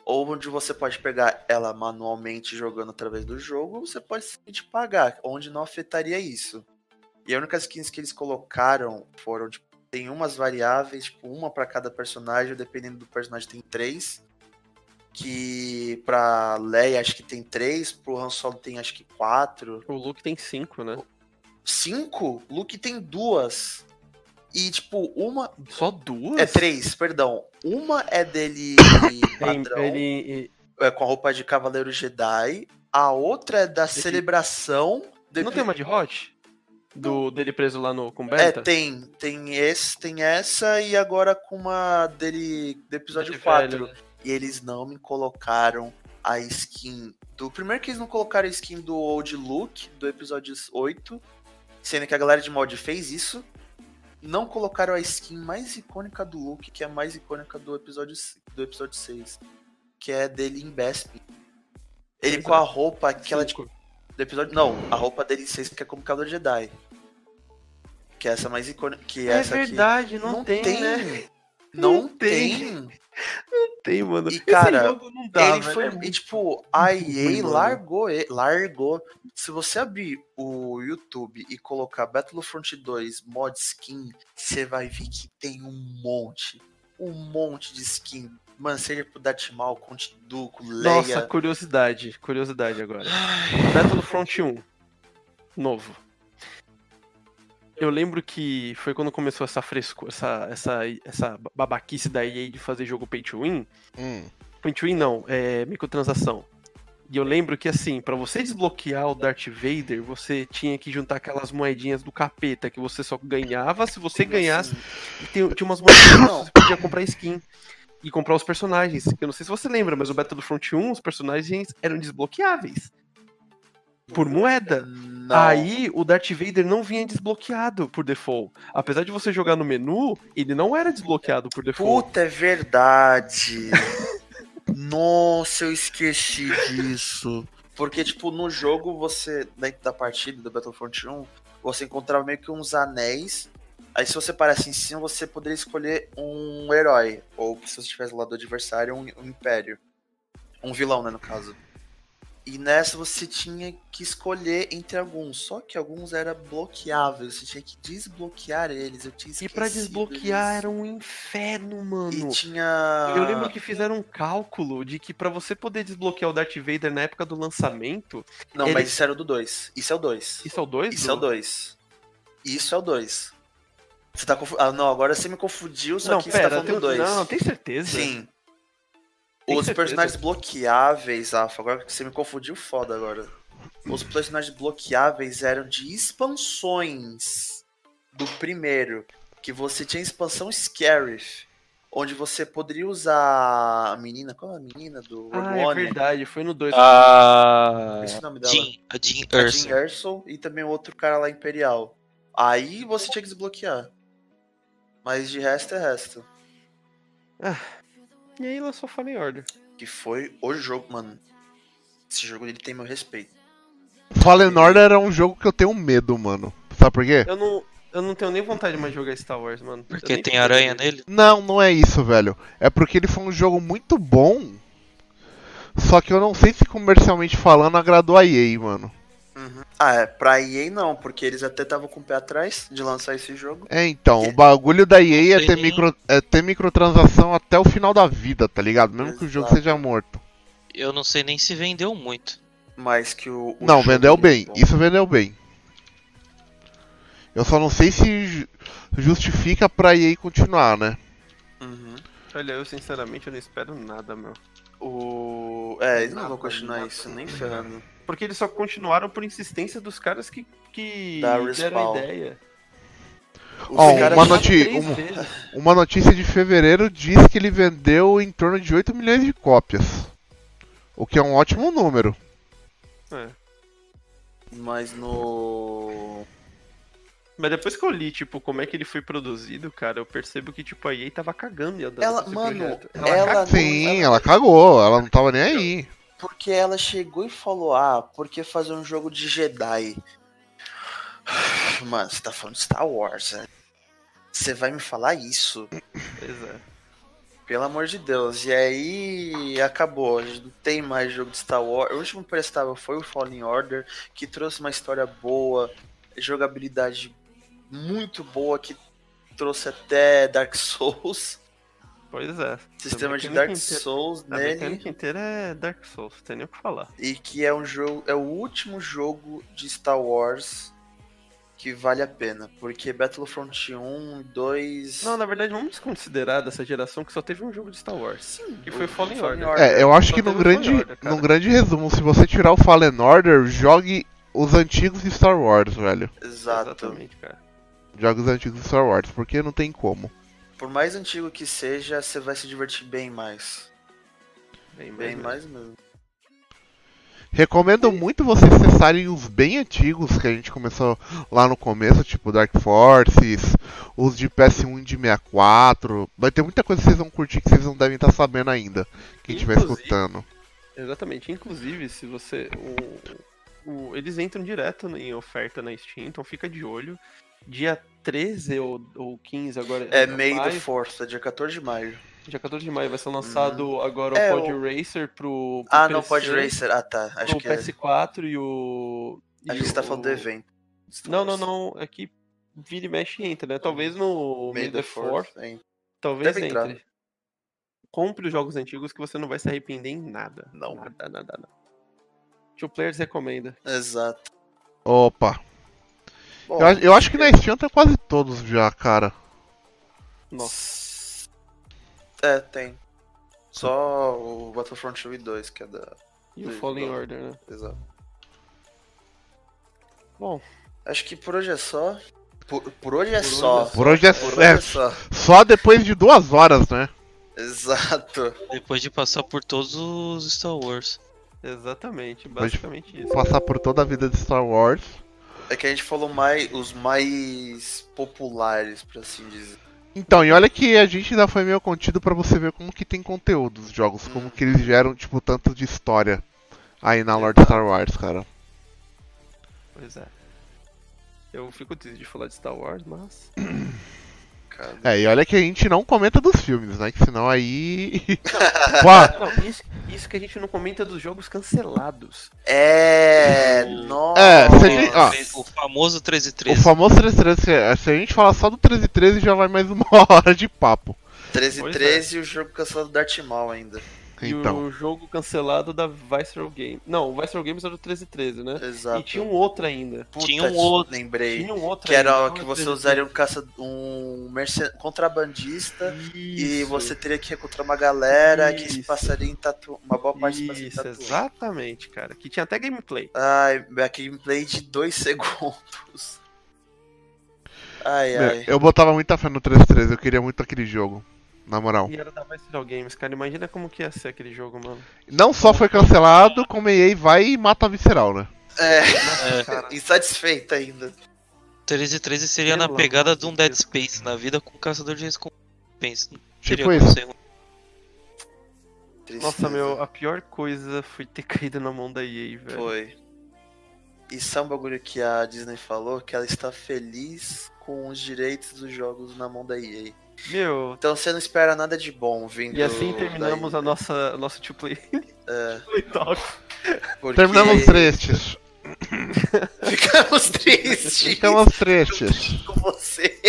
Ou onde você pode pegar ela manualmente jogando através do jogo, ou você pode simplesmente pagar, onde não afetaria isso. E a única skins que eles colocaram foram, tipo, tem umas variáveis, tipo, uma pra cada personagem, dependendo do personagem tem três. Que pra Leia acho que tem três, pro Han Solo tem acho que quatro. O Luke tem cinco, né? Cinco? Luke tem duas. E, tipo, uma. Só duas? É três, perdão. Uma é dele padrão, Ele, é, com a roupa de Cavaleiro Jedi. A outra é da celebração. do Não tem uma de Hot? Do, dele preso lá no com É, Benta? tem. Tem, esse, tem essa e agora com uma dele do episódio De 4. velho, né? E eles não me colocaram a skin do. Primeiro que eles não colocaram a skin do Old Luke, do episódio 8. Sendo que a galera de mod fez isso. Não colocaram a skin mais icônica do Luke, que é a mais icônica do episódio, do episódio 6. Que é dele em Bespin. Ele com a roupa, aquela de. Do episódio. Não, a roupa dele em 6 que é como Cavaleiro Jedi. que é essa mais icônica. Que É essa aqui. verdade, não, tem, né? Não, Não tem. tem. Tem, mano. E, Esse cara, jogo não dá, ele velho, foi. é E tipo, a EA largou, ele- largou. Se você abrir o YouTube e colocar Battlefront 2 mod skin, você vai ver que tem um monte. Um monte de skin. Mano, seja pro Datmal, Conte Duco, Leia. Nossa, curiosidade, curiosidade agora. Battlefront 1, novo. Eu lembro que foi quando começou essa frescura, essa, essa, essa babaquice da EA de fazer jogo pay to win. Hum. Pay to win não, é microtransação. E eu lembro que assim, pra você desbloquear o Darth Vader, você tinha que juntar aquelas moedinhas do capeta que você só ganhava se você ganhasse. E tinha umas moedinhas que você podia comprar skin e comprar os personagens. Eu não sei se você lembra, mas o Battlefront 1, os personagens eram desbloqueáveis. Por moeda. Não. Aí o Darth Vader não vinha desbloqueado por default. Apesar de você jogar no menu, ele não era desbloqueado por default. Puta, é verdade. Nossa, eu esqueci disso. Porque, tipo, no jogo, você, dentro da partida do Battlefront 1, você encontrava meio que uns anéis. Aí, se você parasse em cima, você poderia escolher um herói. Ou, se você estivesse do lado do adversário, um, um império. Um vilão, né, no caso. E nessa você tinha que escolher entre alguns. Só que alguns eram bloqueáveis. Você tinha que desbloquear eles. Eu tinha E pra desbloquear disso. era um inferno, mano. E tinha. Eu lembro que fizeram um cálculo de que pra você poder desbloquear o Darth Vader na época do lançamento. Não, mas isso era o do 2. Isso é o 2. Isso é o 2? Isso é o 2. Isso é o 2. Você tá confu... Ah, não, agora você me confundiu, só Não, que você tá pera, falando tem... do 2. não, tem certeza? Sim. Tem Os certeza? personagens bloqueáveis, Rafa, agora que você me confundiu foda agora. Os personagens bloqueáveis eram de expansões do primeiro. Que você tinha a expansão Scarif, onde você poderia usar a menina. Qual é a menina do Rogue Ah, é One? verdade, foi no 2. Ah, Esse é o nome dela. Jean, a Jean A Erso. Jean Erso e também o outro cara lá Imperial. Aí você tinha que desbloquear. Mas de resto é resto. E aí lançou Fallen Order. Que foi o jogo, mano. Esse jogo ele tem meu respeito. Fallen Order era um jogo que eu tenho medo, mano. Sabe por quê? Eu não, eu não tenho nem vontade de mais jogar Star Wars, mano. Porque tem tenho aranha medo. nele. Não, não é isso, velho. É porque ele foi um jogo muito bom. Só que eu não sei se comercialmente falando agradou a EA, mano. Ah, é, pra EA não, porque eles até estavam com o pé atrás de lançar esse jogo. É, então, o bagulho da EA é ter, tem micro, é ter microtransação até o final da vida, tá ligado? Mesmo que o jogo Exato. seja morto. Eu não sei nem se vendeu muito. Mas que o. o Não, vendeu é bem. bom. Isso vendeu bem. Eu só não sei se ju- justifica pra EA continuar, né? Uhum. Olha, eu sinceramente eu não espero nada, meu. O. É, eles não vão continuar nada, isso, nem ferrando. Porque eles só continuaram por insistência dos caras que, que deram ideia. Caras- uma noti-. Uma notícia de fevereiro diz que ele vendeu em torno de 8 milhões de cópias. O que é um ótimo número. É. Mas no. Mas depois que eu li, tipo, como é que ele foi produzido, cara, eu percebo que, tipo, a EA tava cagando e andando Ela- mano, projeto. ela- caga- Sim, ela- ela cagou, ela não tava nem aí. Porque ela chegou e falou: Ah, por que fazer um jogo de Jedi? Mano, você tá falando de Star Wars, né? Você vai me falar isso? Pois é. Pelo amor de Deus. E aí acabou. Não tem mais jogo de Star Wars. O último prestável foi o Fallen Order, que trouxe uma história boa, jogabilidade muito boa, que trouxe até Dark Souls. Pois é. Sistema A de Dark inteira- Souls A nele. mecânica inteira é Dark Souls, não tem nem o que falar. E que é um jogo. É o último jogo de Star Wars que vale a pena. Porque Battlefront 1, 2. Não, na verdade, vamos desconsiderar dessa geração que só teve um jogo de Star Wars. Sim, que foi Fallen Fallen Order. É, eu acho Só que num grande, Order, num grande resumo, se você tirar o Fallen Order, jogue os antigos de Star Wars, velho. Exato. Exatamente, cara. Jogue os antigos de Star Wars, porque não tem como. Por mais antigo que seja, você vai se divertir bem mais. Bem, Bem bem mais mesmo. Recomendo muito vocês acessarem os bem antigos que a gente começou lá no começo, tipo Dark Forces, os de PS1 e de 64. Vai ter muita coisa que vocês vão curtir que vocês não devem estar sabendo ainda, quem estiver escutando. Exatamente. Inclusive, se você. o- o- eles entram direto em oferta na Steam, então fica de olho. Dia 13 ou, ou 15 agora. É May the maio. 4th, é dia 14 de maio. Dia 14 de maio vai ser lançado agora É, o Pod o- Racer pro, pro Ah, não, PC, pode Racer. Ah, tá. Acho que é. PS4 e o. A gente tá o- falando do evento. Não, não, não. É que vira e mexe e entra, né? Talvez no May May the the 4 4th. hein? talvez Deve entre. entrar. Compre os jogos antigos que você não vai se arrepender em nada. Não. Nada, nada, nada. Two Players recomenda. Exato. Opa. Bom, Eu, acho- eu acho que na Steam tem quase todos já, cara. Nossa. É, tem. Só o Battlefront 1 e 2, que é da. E o Fallen. Order, né? Exato. Bom, Acho que por hoje é só. Por, por hoje é Por hoje só. é só. Por hoje é, Por hoje é é só. só depois de duas horas, né? Exato. Depois de passar por todos os Star Wars. exatamente, basicamente isso. Passar por toda a vida de Star Wars. É que a gente falou mais os mais populares, por assim dizer. Então, e olha que a gente ainda foi meio contido pra você ver como que tem conteúdo os jogos, como que eles geram, tipo, tanto de história aí na lore de Star Wars, cara. Pois é. Eu fico triste de falar de Star Wars, mas. Cara. É, e olha que a gente não comenta dos filmes, né? Que senão aí. Pô, Não, isso, isso que a gente não comenta dos jogos cancelados. É. Nossa. É, se a gente- ó. O famoso o 1313. famoso 1313, se a gente falar só do 1313 já vai mais uma hora de papo. 13 Pois é. 13 e o jogo cancelado do Darth Maul ainda. Então. E o jogo cancelado da Visceral Games. Não, o Visceral Games era o 1313, né? Exato. E tinha um outro ainda. Puta, tinha um outro. Lembrei. Tinha um outro Que era ainda, o não que você 1313. usaria um caça um mercen... contrabandista e Isso. você teria que encontrar uma galera que se Isso. passaria em tatu... uma boa parte se passaria em Isso, tatuagem. exatamente, cara. Que tinha até gameplay. Ai, a gameplay de 2 segundos. Ai, Meu, ai. eu botava muita fé no 1313, eu queria muito aquele jogo. Na moral. E era da Visceral Games, cara. Imagina como que ia ser aquele jogo, mano. Não só foi cancelado, como a EA vai e mata a visceral, né? É, É, insatisfeita ainda. 1313 seria na Pelo pegada amor de um de Dead. Space na vida com o caçador de recompensa. Tipo isso. Nossa, meu, a pior coisa foi ter caído na mão da EA, velho. Foi. Isso é um bagulho que a Disney falou, que ela está feliz com os direitos dos jogos na mão da EA. Meu, Então você não espera nada de bom vindo e assim terminamos a nossa nosso two play, É, play talk. porque Terminamos tristes. Ficamos tristes Ficamos tristes. com você.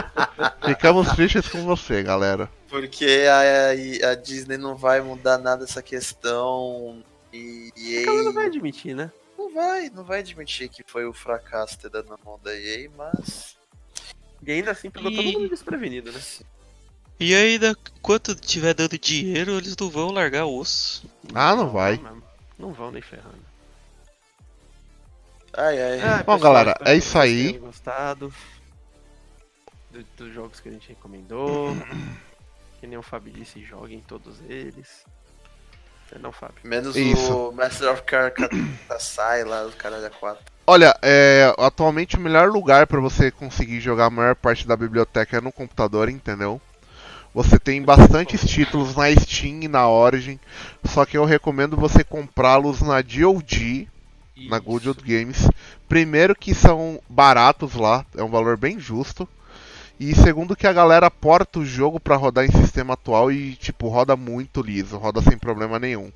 Ficamos tristes com você, galera. Porque a, a Disney não vai mudar nada essa questão. E EA Ela não vai admitir, né? não vai, não vai admitir que foi o fracasso ter dado na mão da EA, mas. E ainda assim pegou todo E- mundo desprevenido, né? E ainda, enquanto tiver dando dinheiro, eles não vão largar o osso. Ah, não vai. mesmo. Não vão nem ferrando. Ai ai. Ah, Bom, pessoal, galera, espero é que isso vocês aí. tenham gostado do- dos jogos que a gente recomendou. que nem o Fábio disse, joguem todos eles. Não, Fábio. Menos Isso. o Master of Sai lá, o caralho a 4. Olha, é, atualmente o melhor lugar pra você conseguir jogar a maior parte da biblioteca é no computador, entendeu? Você tem bastantes títulos na Steam e na Origin, só que eu recomendo você comprá-los na GOG, na Isso. Good Old Games. Primeiro que são baratos lá, é um valor bem justo. E segundo que a galera porta o jogo pra rodar em sistema atual e tipo roda muito liso, roda sem problema nenhum.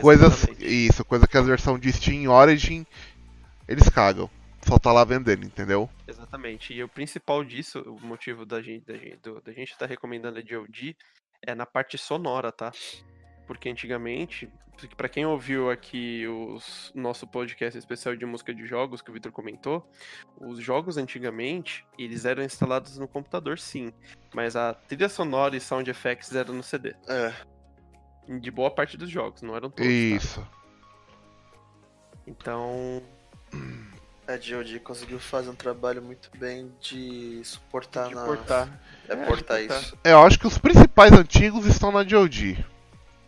Coisas isso, coisa que a versão de Steam e Origin eles cagam. Só tá lá vendendo, entendeu? Exatamente. E o principal disso, o motivo da gente da gente, do- da gente estar recomendando a DOD é na parte sonora, tá? Porque antigamente, pra quem ouviu aqui o nosso podcast especial de música de jogos que o Victor comentou, os jogos antigamente, eles eram instalados no computador sim, mas a trilha sonora e sound effects eram no CD. É. De boa parte dos jogos, não eram todos. tá? Isso. Então, A GOG conseguiu fazer um trabalho muito bem de suportar de na. portar. É, de portar isso. É, eu acho que os principais antigos estão na GOG.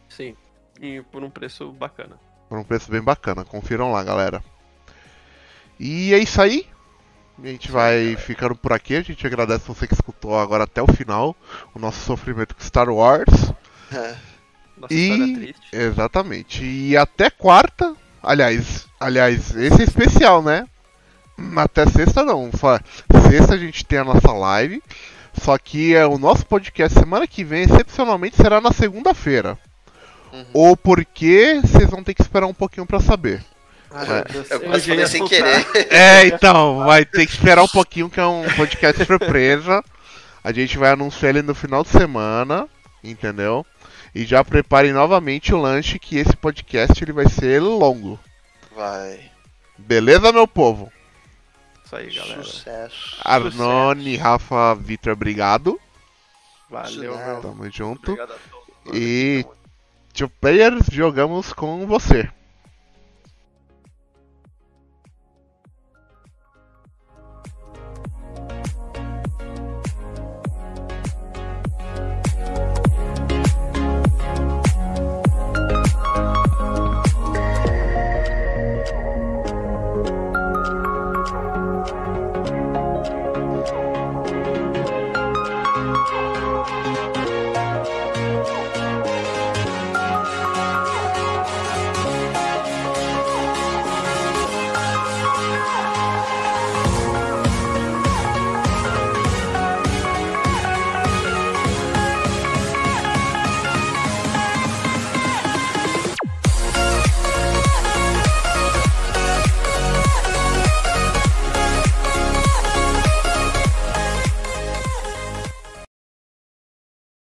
Sim. E por um preço bacana. Por um preço bem bacana. Confiram lá, galera. E é isso aí. A gente vai ficando por aqui. A gente agradece você que escutou agora até o final o nosso sofrimento com Star Wars. É. Nossa E- história triste. Exatamente. E até quarta. Aliás, aliás, esse é especial, né? Até sexta não. Fa- Sexta a gente tem a nossa live. Só que é, o nosso podcast semana que vem, excepcionalmente, será na segunda-feira. Uhum. Ou porque vocês vão ter que esperar um pouquinho pra saber. Ai, É. Eu quase falei sem querer. É, então, vai ter que esperar um pouquinho que é um podcast surpresa. A gente vai anunciar ele no final de semana, entendeu? E já preparem novamente o lanche que esse podcast ele vai ser longo. Vai. Beleza, meu povo? Isso aí, galera. Sucesso. Arnone, Rafa, Vitor, obrigado. Valeu, meu. Tamo junto. Obrigado a todos. E- Two Players, jogamos com você.